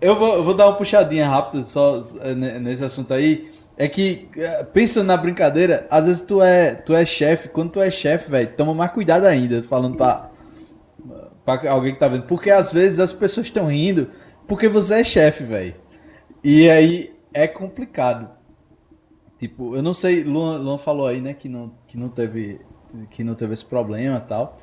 Eu vou, eu vou dar uma puxadinha rápida só ne- nesse assunto aí. É que, eh, pensando na brincadeira, às vezes tu é, tu é chefe. Quando tu é chefe, velho, toma mais cuidado ainda. Falando pra, pra alguém que tá vendo. Porque às vezes as pessoas estão rindo porque você é chefe, velho. E aí é complicado. Tipo, eu não sei, Luan, Luan falou aí, né, que não, que não teve que não teve esse problema e tal.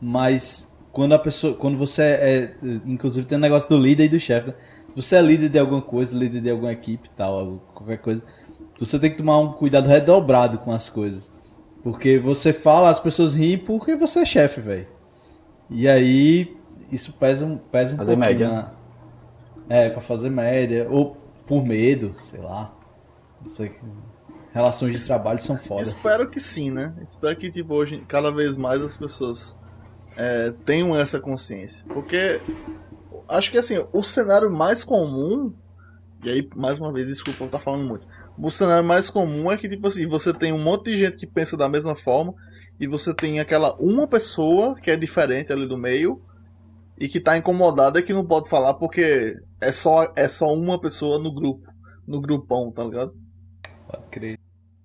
Mas quando a pessoa, quando você é, inclusive tem o negócio do líder e do chefe, né? você é líder de alguma coisa, líder de alguma equipe e tal, qualquer coisa, você tem que tomar um cuidado redobrado com as coisas. Porque você fala, as pessoas riem porque você é chefe, velho. E aí isso pesa um, pesa um Fazer pouquinho média. na- É, pra fazer média, ou por medo, sei lá. Não sei. Relações de trabalho são foda. Espero que sim, né? Espero que, tipo, hoje, cada vez mais as pessoas é, tenham essa consciência. Porque acho que, assim, o cenário mais comum. E aí, mais uma vez, desculpa eu estar falando muito. O cenário mais comum é que, tipo assim, você tem um monte de gente que pensa da mesma forma. E você tem aquela uma pessoa que é diferente ali do meio. E que tá incomodada e que não pode falar porque é só, é só uma pessoa no grupo. No grupão, tá ligado? Pode crer.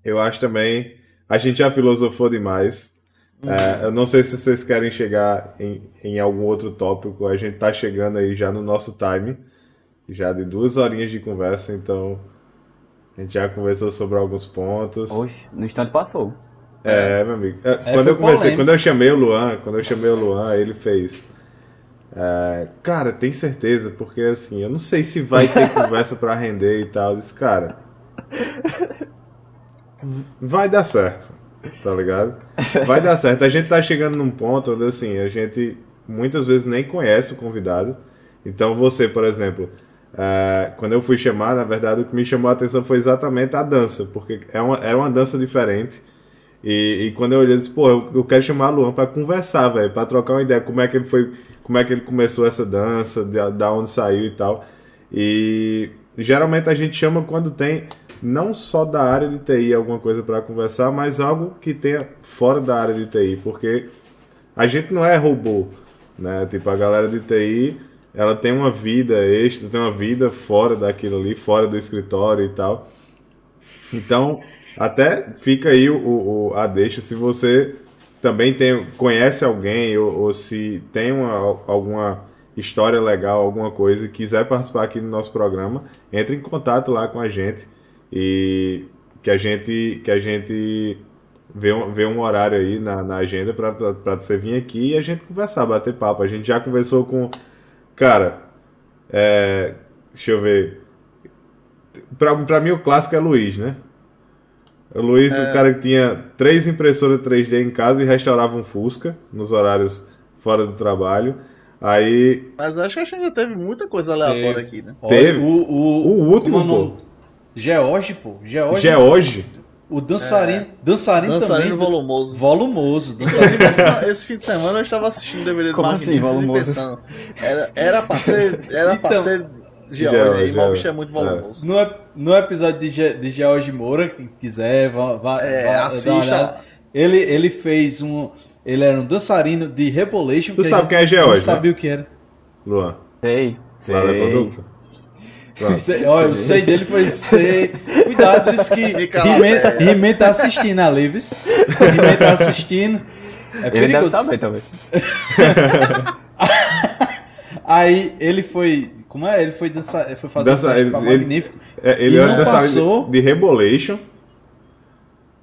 Eu acho também. A gente já filosofou demais. É, eu não sei se vocês querem chegar em, em algum outro tópico. A gente tá chegando aí já no nosso time. Já de duas horinhas de conversa, então. A gente já conversou sobre alguns pontos. Oxe, no instante passou. É, meu amigo. É, É, quando eu comecei, polêmico. quando eu chamei o Luan, quando eu chamei o Luan, ele fez. É, cara, tem certeza, porque assim, eu não sei se vai ter conversa pra render e tal. Eu disse, cara. Vai dar certo, tá ligado? Vai dar certo. A gente tá chegando num ponto onde assim, a gente muitas vezes nem conhece o convidado. Então você, por exemplo, é, quando eu fui chamar, na verdade, o que me chamou a atenção foi exatamente a dança, porque é uma, é uma dança diferente. E, e quando eu olhei, eu disse, pô, eu, eu quero chamar o Luan pra conversar, velho, pra trocar uma ideia, como é que ele foi, como é que ele começou essa dança, da, onde saiu e tal. E geralmente a gente chama quando tem não só da área de TI alguma coisa pra conversar, mas algo que tenha fora da área de TI, porque a gente não é robô, né? Tipo, a galera de TI, ela tem uma vida extra, tem uma vida fora daquilo ali, fora do escritório e tal. Então, Até fica aí o, o- a deixa se você também tem, conhece alguém ou, ou se tem uma- alguma história legal, alguma coisa e quiser participar aqui do nosso programa, entre em contato lá com a gente e que a gente que a gente vê um, vê um horário aí na, na agenda pra você vir aqui e a gente conversar, bater papo. A gente já conversou com. Cara, é, deixa eu ver. Pra mim o clássico é Luiz, né? O Luiz, o cara que tinha três impressoras 3D em casa e restaurava um Fusca nos horários fora do trabalho. Aí Mas acho que a gente já teve muita coisa aleatória aqui, né? Teve. O, o, O último, é pô. George, pô. George. George. O dançarino. Dançarino, Dançarino também. volumoso. Volumoso. Dançarino. Esse, esse fim de semana eu estava assistindo o DVD do Como assim, Magníficos e volumoso? pensando. Era, era pra ser. Era pra Então, ser George, George, o é. bicho é muito volumoso. No, ep- no episódio de, Ge- de George Moura, quem quiser, vá, vá, É, vá assista. Ele, ele fez um. Ele era um dançarino de Rebolation. Tu que sabe quem é Não George, né? sabia o que era. Luan. Sei, sei. Lá. Sei- olha, o sei dele foi sei. Cuidado, isso que Me cala, é. He-Man tá assistindo a Lives. He-Man tá assistindo. É Ele deve perigoso. saber também. Aí ele foi. Como é? Ele foi dançar, foi fazer Dança- um ele- pra ele- magnífico. É, ele era não dançarino passou. de, de Rebolation.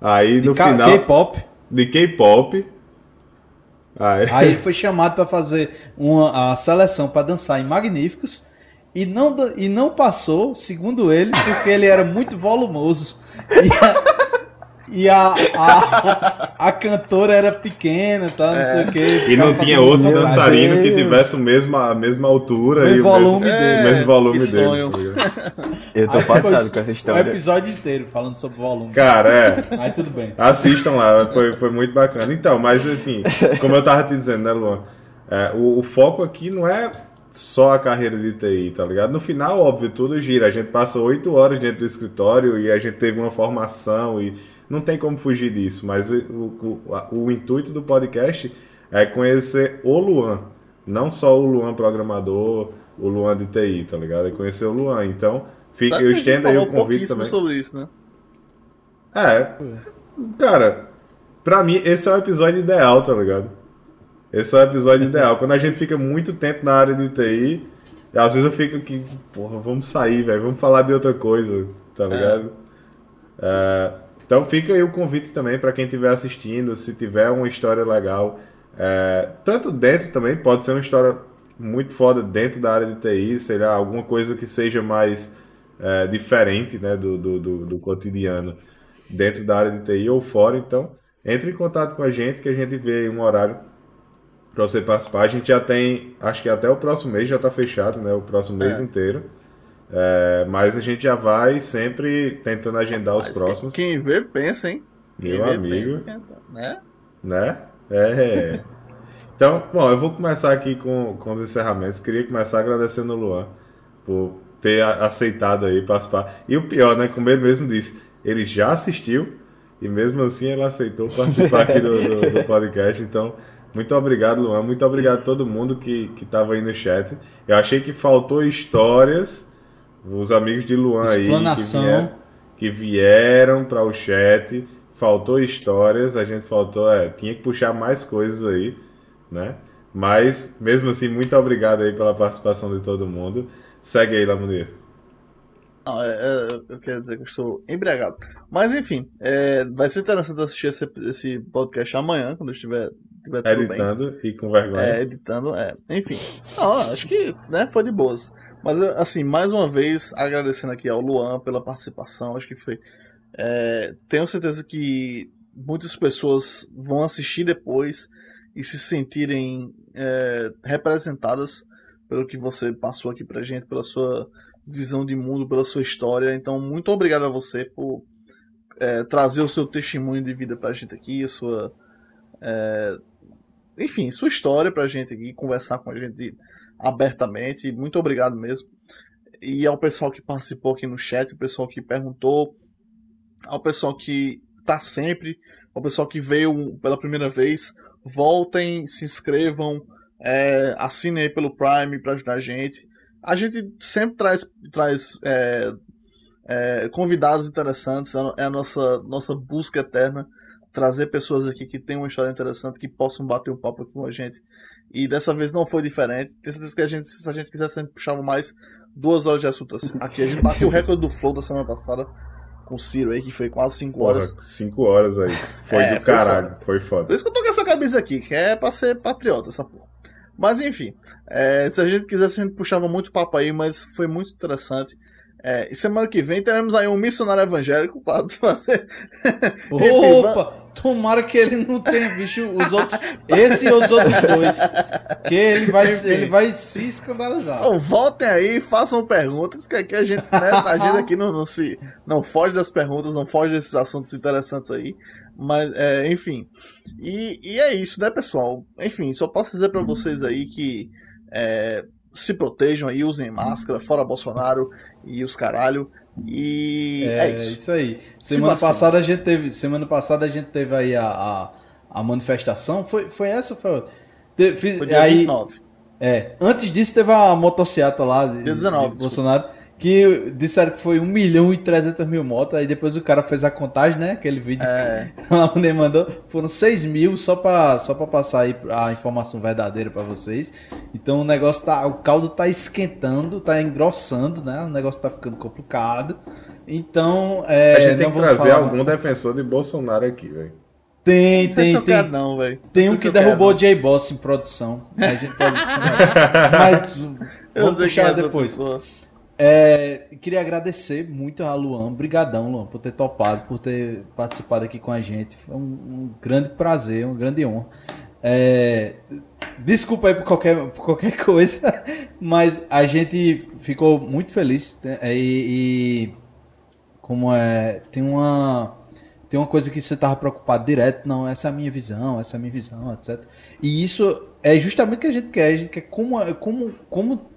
Aí no de K- final. K-pop. De K-pop. Aí, Aí ele foi chamado para fazer uma, a seleção para dançar em Magníficos e não, e não passou, segundo ele, porque ele era muito volumoso. E a, e a, a, a cantora era pequena, tá? Não sei o quê. e não tinha outro dançarino que Deus. tivesse o mesmo, a mesma altura Mesmo e o volume mesmo, dele. o mesmo volume Que dele. sonho. tá? Eu tô Aí passado com essa O história. episódio inteiro falando sobre volume. Cara, é. Aí tudo bem. Assistam lá, foi, foi muito bacana. Então, mas assim, como eu tava te dizendo, né, Luan? É, o, o foco aqui não é só a carreira de TI, tá ligado? No final, óbvio, tudo gira. A gente passa oito horas dentro do escritório e a gente teve uma formação e não tem como fugir disso. Mas o, o, o, intuito do podcast é conhecer o Luan. Não só o Luan programador, o Luan de TI, tá ligado? É conhecer o Luan. Então, fica, eu estendo aí o convite também. sobre isso, né? É. Cara, pra mim, esse é o episódio ideal, tá ligado? Esse é o episódio ideal. Quando a gente fica muito tempo na área de TI, às vezes eu fico aqui, porra, vamos sair, velho, vamos falar de outra coisa, tá ligado? É, então fica aí o convite também pra quem estiver assistindo, se tiver uma história legal, é, tanto dentro também, pode ser uma história muito foda dentro da área de TI, sei lá, alguma coisa que seja mais é, diferente né, do, do, do, do cotidiano dentro da área de TI ou fora, então entre em contato com a gente que a gente vê um horário para você participar. A gente já tem, acho que até o próximo mês já está fechado, né? O próximo mês É. inteiro. É, mas a gente já vai sempre tentando agendar os Mas próximos. Quem vê, pensa, hein? Quem Meu vê, amigo, pensa, né? né? É. Então, bom, eu vou começar aqui com, com os encerramentos. Queria começar agradecendo o Luan por ter aceitado aí participar. E o pior, né? Como ele mesmo disse, ele já assistiu e mesmo assim ele aceitou participar aqui do, do- do podcast. Então, muito obrigado, Luan. Muito obrigado a todo mundo que, que tava aí no chat. Eu achei que faltou histórias. Os amigos de Luan aí que Explanação. vieram, que vieram para o chat. Faltou histórias, a gente faltou, é, tinha que puxar mais coisas aí, né? Mas, mesmo assim, muito obrigado aí pela participação de todo mundo. Segue aí, Lamunir. Não, é, é, eu quero dizer que eu estou embriagado. Mas enfim, é, vai ser interessante assistir esse, esse podcast amanhã, quando eu estiver, estiver tudo bem. Editando e com vergonha. É, editando, é. Enfim. Não, acho que né, foi de boas. Mas, assim, mais uma vez, agradecendo aqui ao Luan pela participação. Acho que foi. é, tenho certeza que muitas pessoas vão assistir depois e se sentirem é, representadas pelo que você passou aqui pra gente, pela sua visão de mundo, pela sua história. Então, muito obrigado a você por é, trazer o seu testemunho de vida pra gente aqui, a sua. é, enfim, sua história pra gente aqui, conversar com a gente abertamente. Muito obrigado mesmo. E ao pessoal que participou aqui no chat, o pessoal que perguntou, ao pessoal que tá sempre, ao pessoal que veio pela primeira vez, voltem, se inscrevam, é, assinem aí pelo Prime para ajudar a gente. A gente sempre traz, traz é, é, convidados interessantes, é a nossa, nossa busca eterna. Trazer pessoas aqui que têm uma história interessante, que possam bater um papo com a gente. E dessa vez não foi diferente. Tenho certeza que a gente, se a gente quisesse, a gente puxava mais duas horas de assunto assim. Aqui a gente bateu o recorde do Flow da semana passada com o Ciro aí, que foi quase 5 horas. Porra, cinco horas aí. Foi É, do foi caralho. foda. Foi foda. Por isso que eu tô com essa camisa aqui, que é pra ser patriota essa porra. Mas enfim, é, se a gente quisesse, a gente puxava muito papo aí, mas foi muito interessante. É, e semana que vem teremos aí um missionário evangélico para fazer. Opa! Tomara que ele não tenha visto os outros. Esse e os outros dois. Que ele vai, Enfim. ele vai se escandalizar. Então, voltem aí, façam perguntas, que aqui a gente, né, a gente aqui não, não se não foge das perguntas, não foge desses assuntos interessantes aí. Mas, é, enfim. E, e é isso, né, pessoal? Enfim, só posso dizer pra vocês aí que é, se protejam aí, usem máscara, fora Bolsonaro e os caralho. E é, isso. aí. Se Semana vacina. passada a gente teve, semana passada a gente teve aí a, a, a manifestação. Foi, foi essa ou foi outra? Te- fiz- Foi dia aí, 29. é, antes disso teve a motocicleta lá de, Dia 19, de Bolsonaro que disseram que foi 1 milhão e 300 mil motos. Aí depois o cara fez a contagem, né? Aquele vídeo É, que a mulher mandou. Foram 6 mil só pra, só pra passar aí a informação verdadeira pra vocês. Então o negócio tá. O caldo tá esquentando, tá engrossando, né? O negócio tá ficando complicado. Então. É, a gente tem não que vamos trazer falar- algum defensor de Bolsonaro aqui, velho. Tem, não sei se tem, eu quero tem. não, velho. Tem um que derrubou o. J-Boss em produção. A gente pode chamar. Mas Eu vamos puxar quem é depois. pessoa. É, queria agradecer muito a Luan. Brigadão, Luan, por ter topado, por ter participado aqui com a gente. Foi um, um grande prazer, uma grande honra. É, desculpa aí por qualquer, por qualquer coisa, mas a gente ficou muito feliz. né? E, e como é, tem uma tem uma coisa que você estava preocupado direto, não, essa é a minha visão, essa é a minha visão, etc. E isso é justamente o que a gente quer. A gente quer como, como, como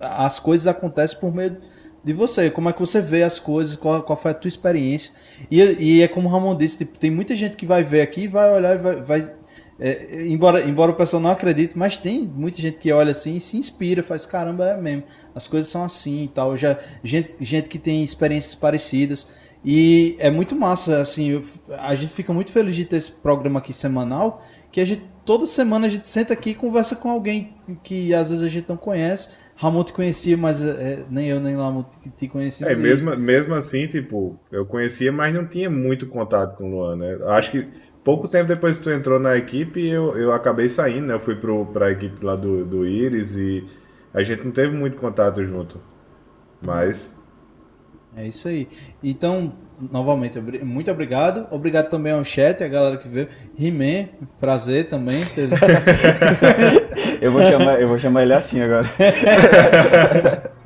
as coisas acontecem por meio de você, como é que você vê as coisas, qual, qual foi a tua experiência. E, e é como o Ramon disse, tipo, tem muita gente que vai ver aqui, vai olhar e vai. vai- é, embora, embora o pessoal não acredite, mas tem muita gente que olha assim e se inspira, faz caramba, é mesmo. As coisas são assim e tal. Já, gente, gente que tem experiências parecidas. E é muito massa, assim, eu- a gente fica muito feliz de ter esse programa aqui semanal, que a gente, toda semana a gente senta aqui e conversa com alguém que às vezes a gente não conhece. Ramon te conhecia, mas é, nem eu nem Ramon te, te conhecia. É, mesmo, mesmo assim, tipo, eu conhecia, mas não tinha muito contato com o Luan, né? Acho que pouco tempo depois que tu entrou na equipe, eu, eu acabei saindo, né? Eu fui pro, pra equipe lá do, do Iris e a gente não teve muito contato junto. Mas, É isso aí. Então, novamente, muito obrigado. Obrigado também ao chat, a galera que veio. He-Man, prazer também. ter- Eu vou chamar, eu vou chamar ele assim agora.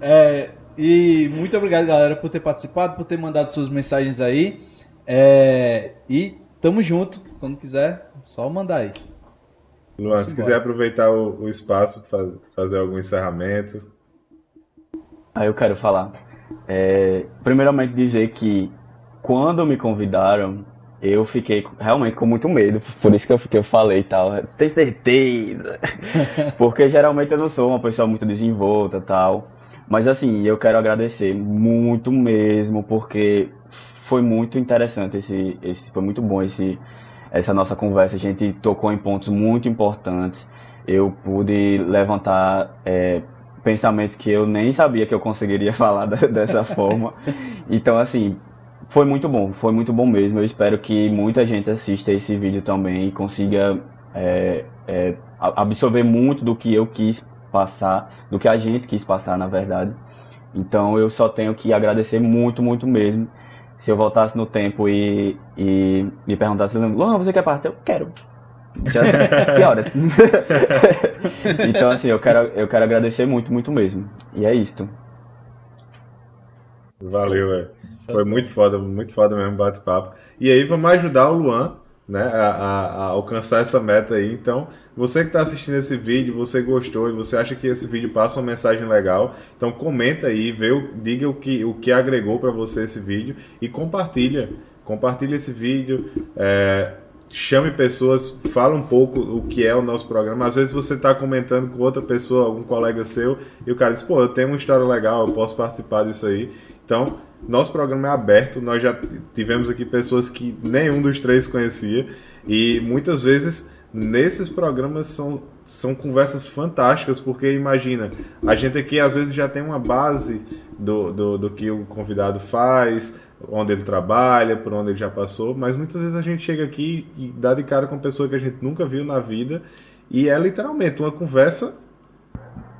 É, e muito obrigado, galera, por ter participado, por ter mandado suas mensagens aí. É, e tamo junto. Quando quiser, só mandar aí. Luan, Vamos se embora. quiser aproveitar o, o espaço para fazer algum encerramento. Aí eu quero falar. É, primeiramente dizer que quando me convidaram, eu fiquei realmente com muito medo, por isso que eu, que eu falei e tal. Tem certeza? Porque geralmente eu não sou uma pessoa muito desenvolta e tal. Mas assim, eu quero agradecer muito mesmo, porque foi muito interessante esse, esse foi muito bom esse, essa nossa conversa. A gente tocou em pontos muito importantes. Eu pude levantar é, pensamentos que eu nem sabia que eu conseguiria falar dessa forma. Então, assim, foi muito bom, foi muito bom mesmo. Eu espero que muita gente assista esse vídeo também e consiga é, é, absorver muito do que eu quis passar, do que a gente quis passar, na verdade. Então, eu só tenho que agradecer muito, muito mesmo. Se eu voltasse no tempo e, e me perguntasse, Luan, você quer participar? Eu quero. Já- que horas? então, assim, eu quero, eu quero agradecer muito, muito mesmo. E é isto. Valeu, velho. Foi muito foda, muito foda mesmo bate-papo. E aí vamos ajudar o Luan, né, a, a- a alcançar essa meta aí. Então, você que está assistindo esse vídeo, você gostou e você acha que esse vídeo passa uma mensagem legal, então comenta aí, vê, diga o que, o que agregou para você esse vídeo e compartilha. Compartilha esse vídeo. é, chame pessoas, fala um pouco o que é o nosso programa. Às vezes você está comentando com outra pessoa, algum colega seu, e o cara diz, pô, eu tenho uma história legal, eu posso participar disso aí. Então, nosso programa é aberto, nós já tivemos aqui pessoas que nenhum dos três conhecia, e muitas vezes nesses programas são, são conversas fantásticas, porque imagina, a gente aqui às vezes já tem uma base do, do, do que o convidado faz, onde ele trabalha, por onde ele já passou, mas muitas vezes a gente chega aqui e dá de cara com uma pessoa que a gente nunca viu na vida e é literalmente uma conversa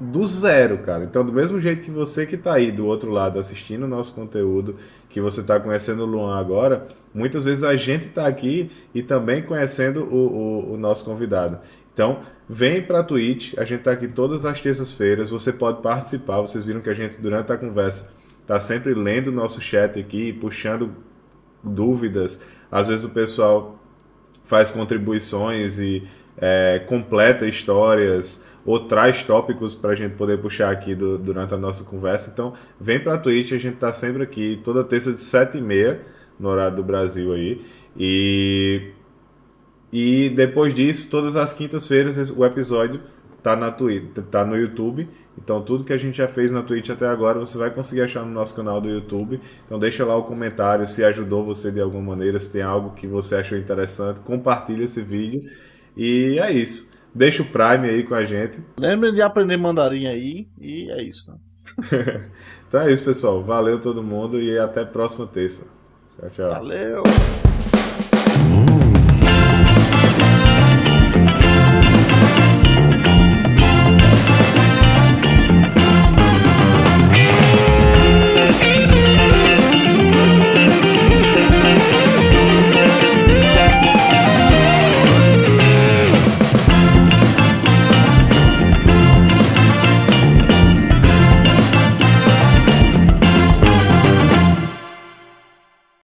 do zero, cara. Então, do mesmo jeito que você que está aí do outro lado assistindo o nosso conteúdo, que você está conhecendo o Luan agora, muitas vezes a gente está aqui e também conhecendo o, o, o nosso convidado. Então, vem para a Twitch, a gente está aqui todas as terças-feiras, você pode participar, vocês viram que a gente, durante a conversa, tá sempre lendo o nosso chat aqui, puxando dúvidas. Às vezes o pessoal faz contribuições e é, completa histórias ou traz tópicos para a gente poder puxar aqui do, durante a nossa conversa. Então, vem para a Twitch, a gente está sempre aqui, toda terça de 7h30, no horário do Brasil aí. E, e depois disso, todas as quintas-feiras, o episódio tá na Twitch, tá no YouTube. Então tudo que a gente já fez na Twitch até agora você vai conseguir achar no nosso canal do YouTube. Então deixa lá o comentário se ajudou você de alguma maneira, se tem algo que você achou interessante, compartilha esse vídeo. E é isso. Deixa o Prime aí com a gente. Lembre de aprender mandarim aí e é isso. Né? então é isso, pessoal. Valeu todo mundo e até a próxima terça. Tchau, tchau. Valeu!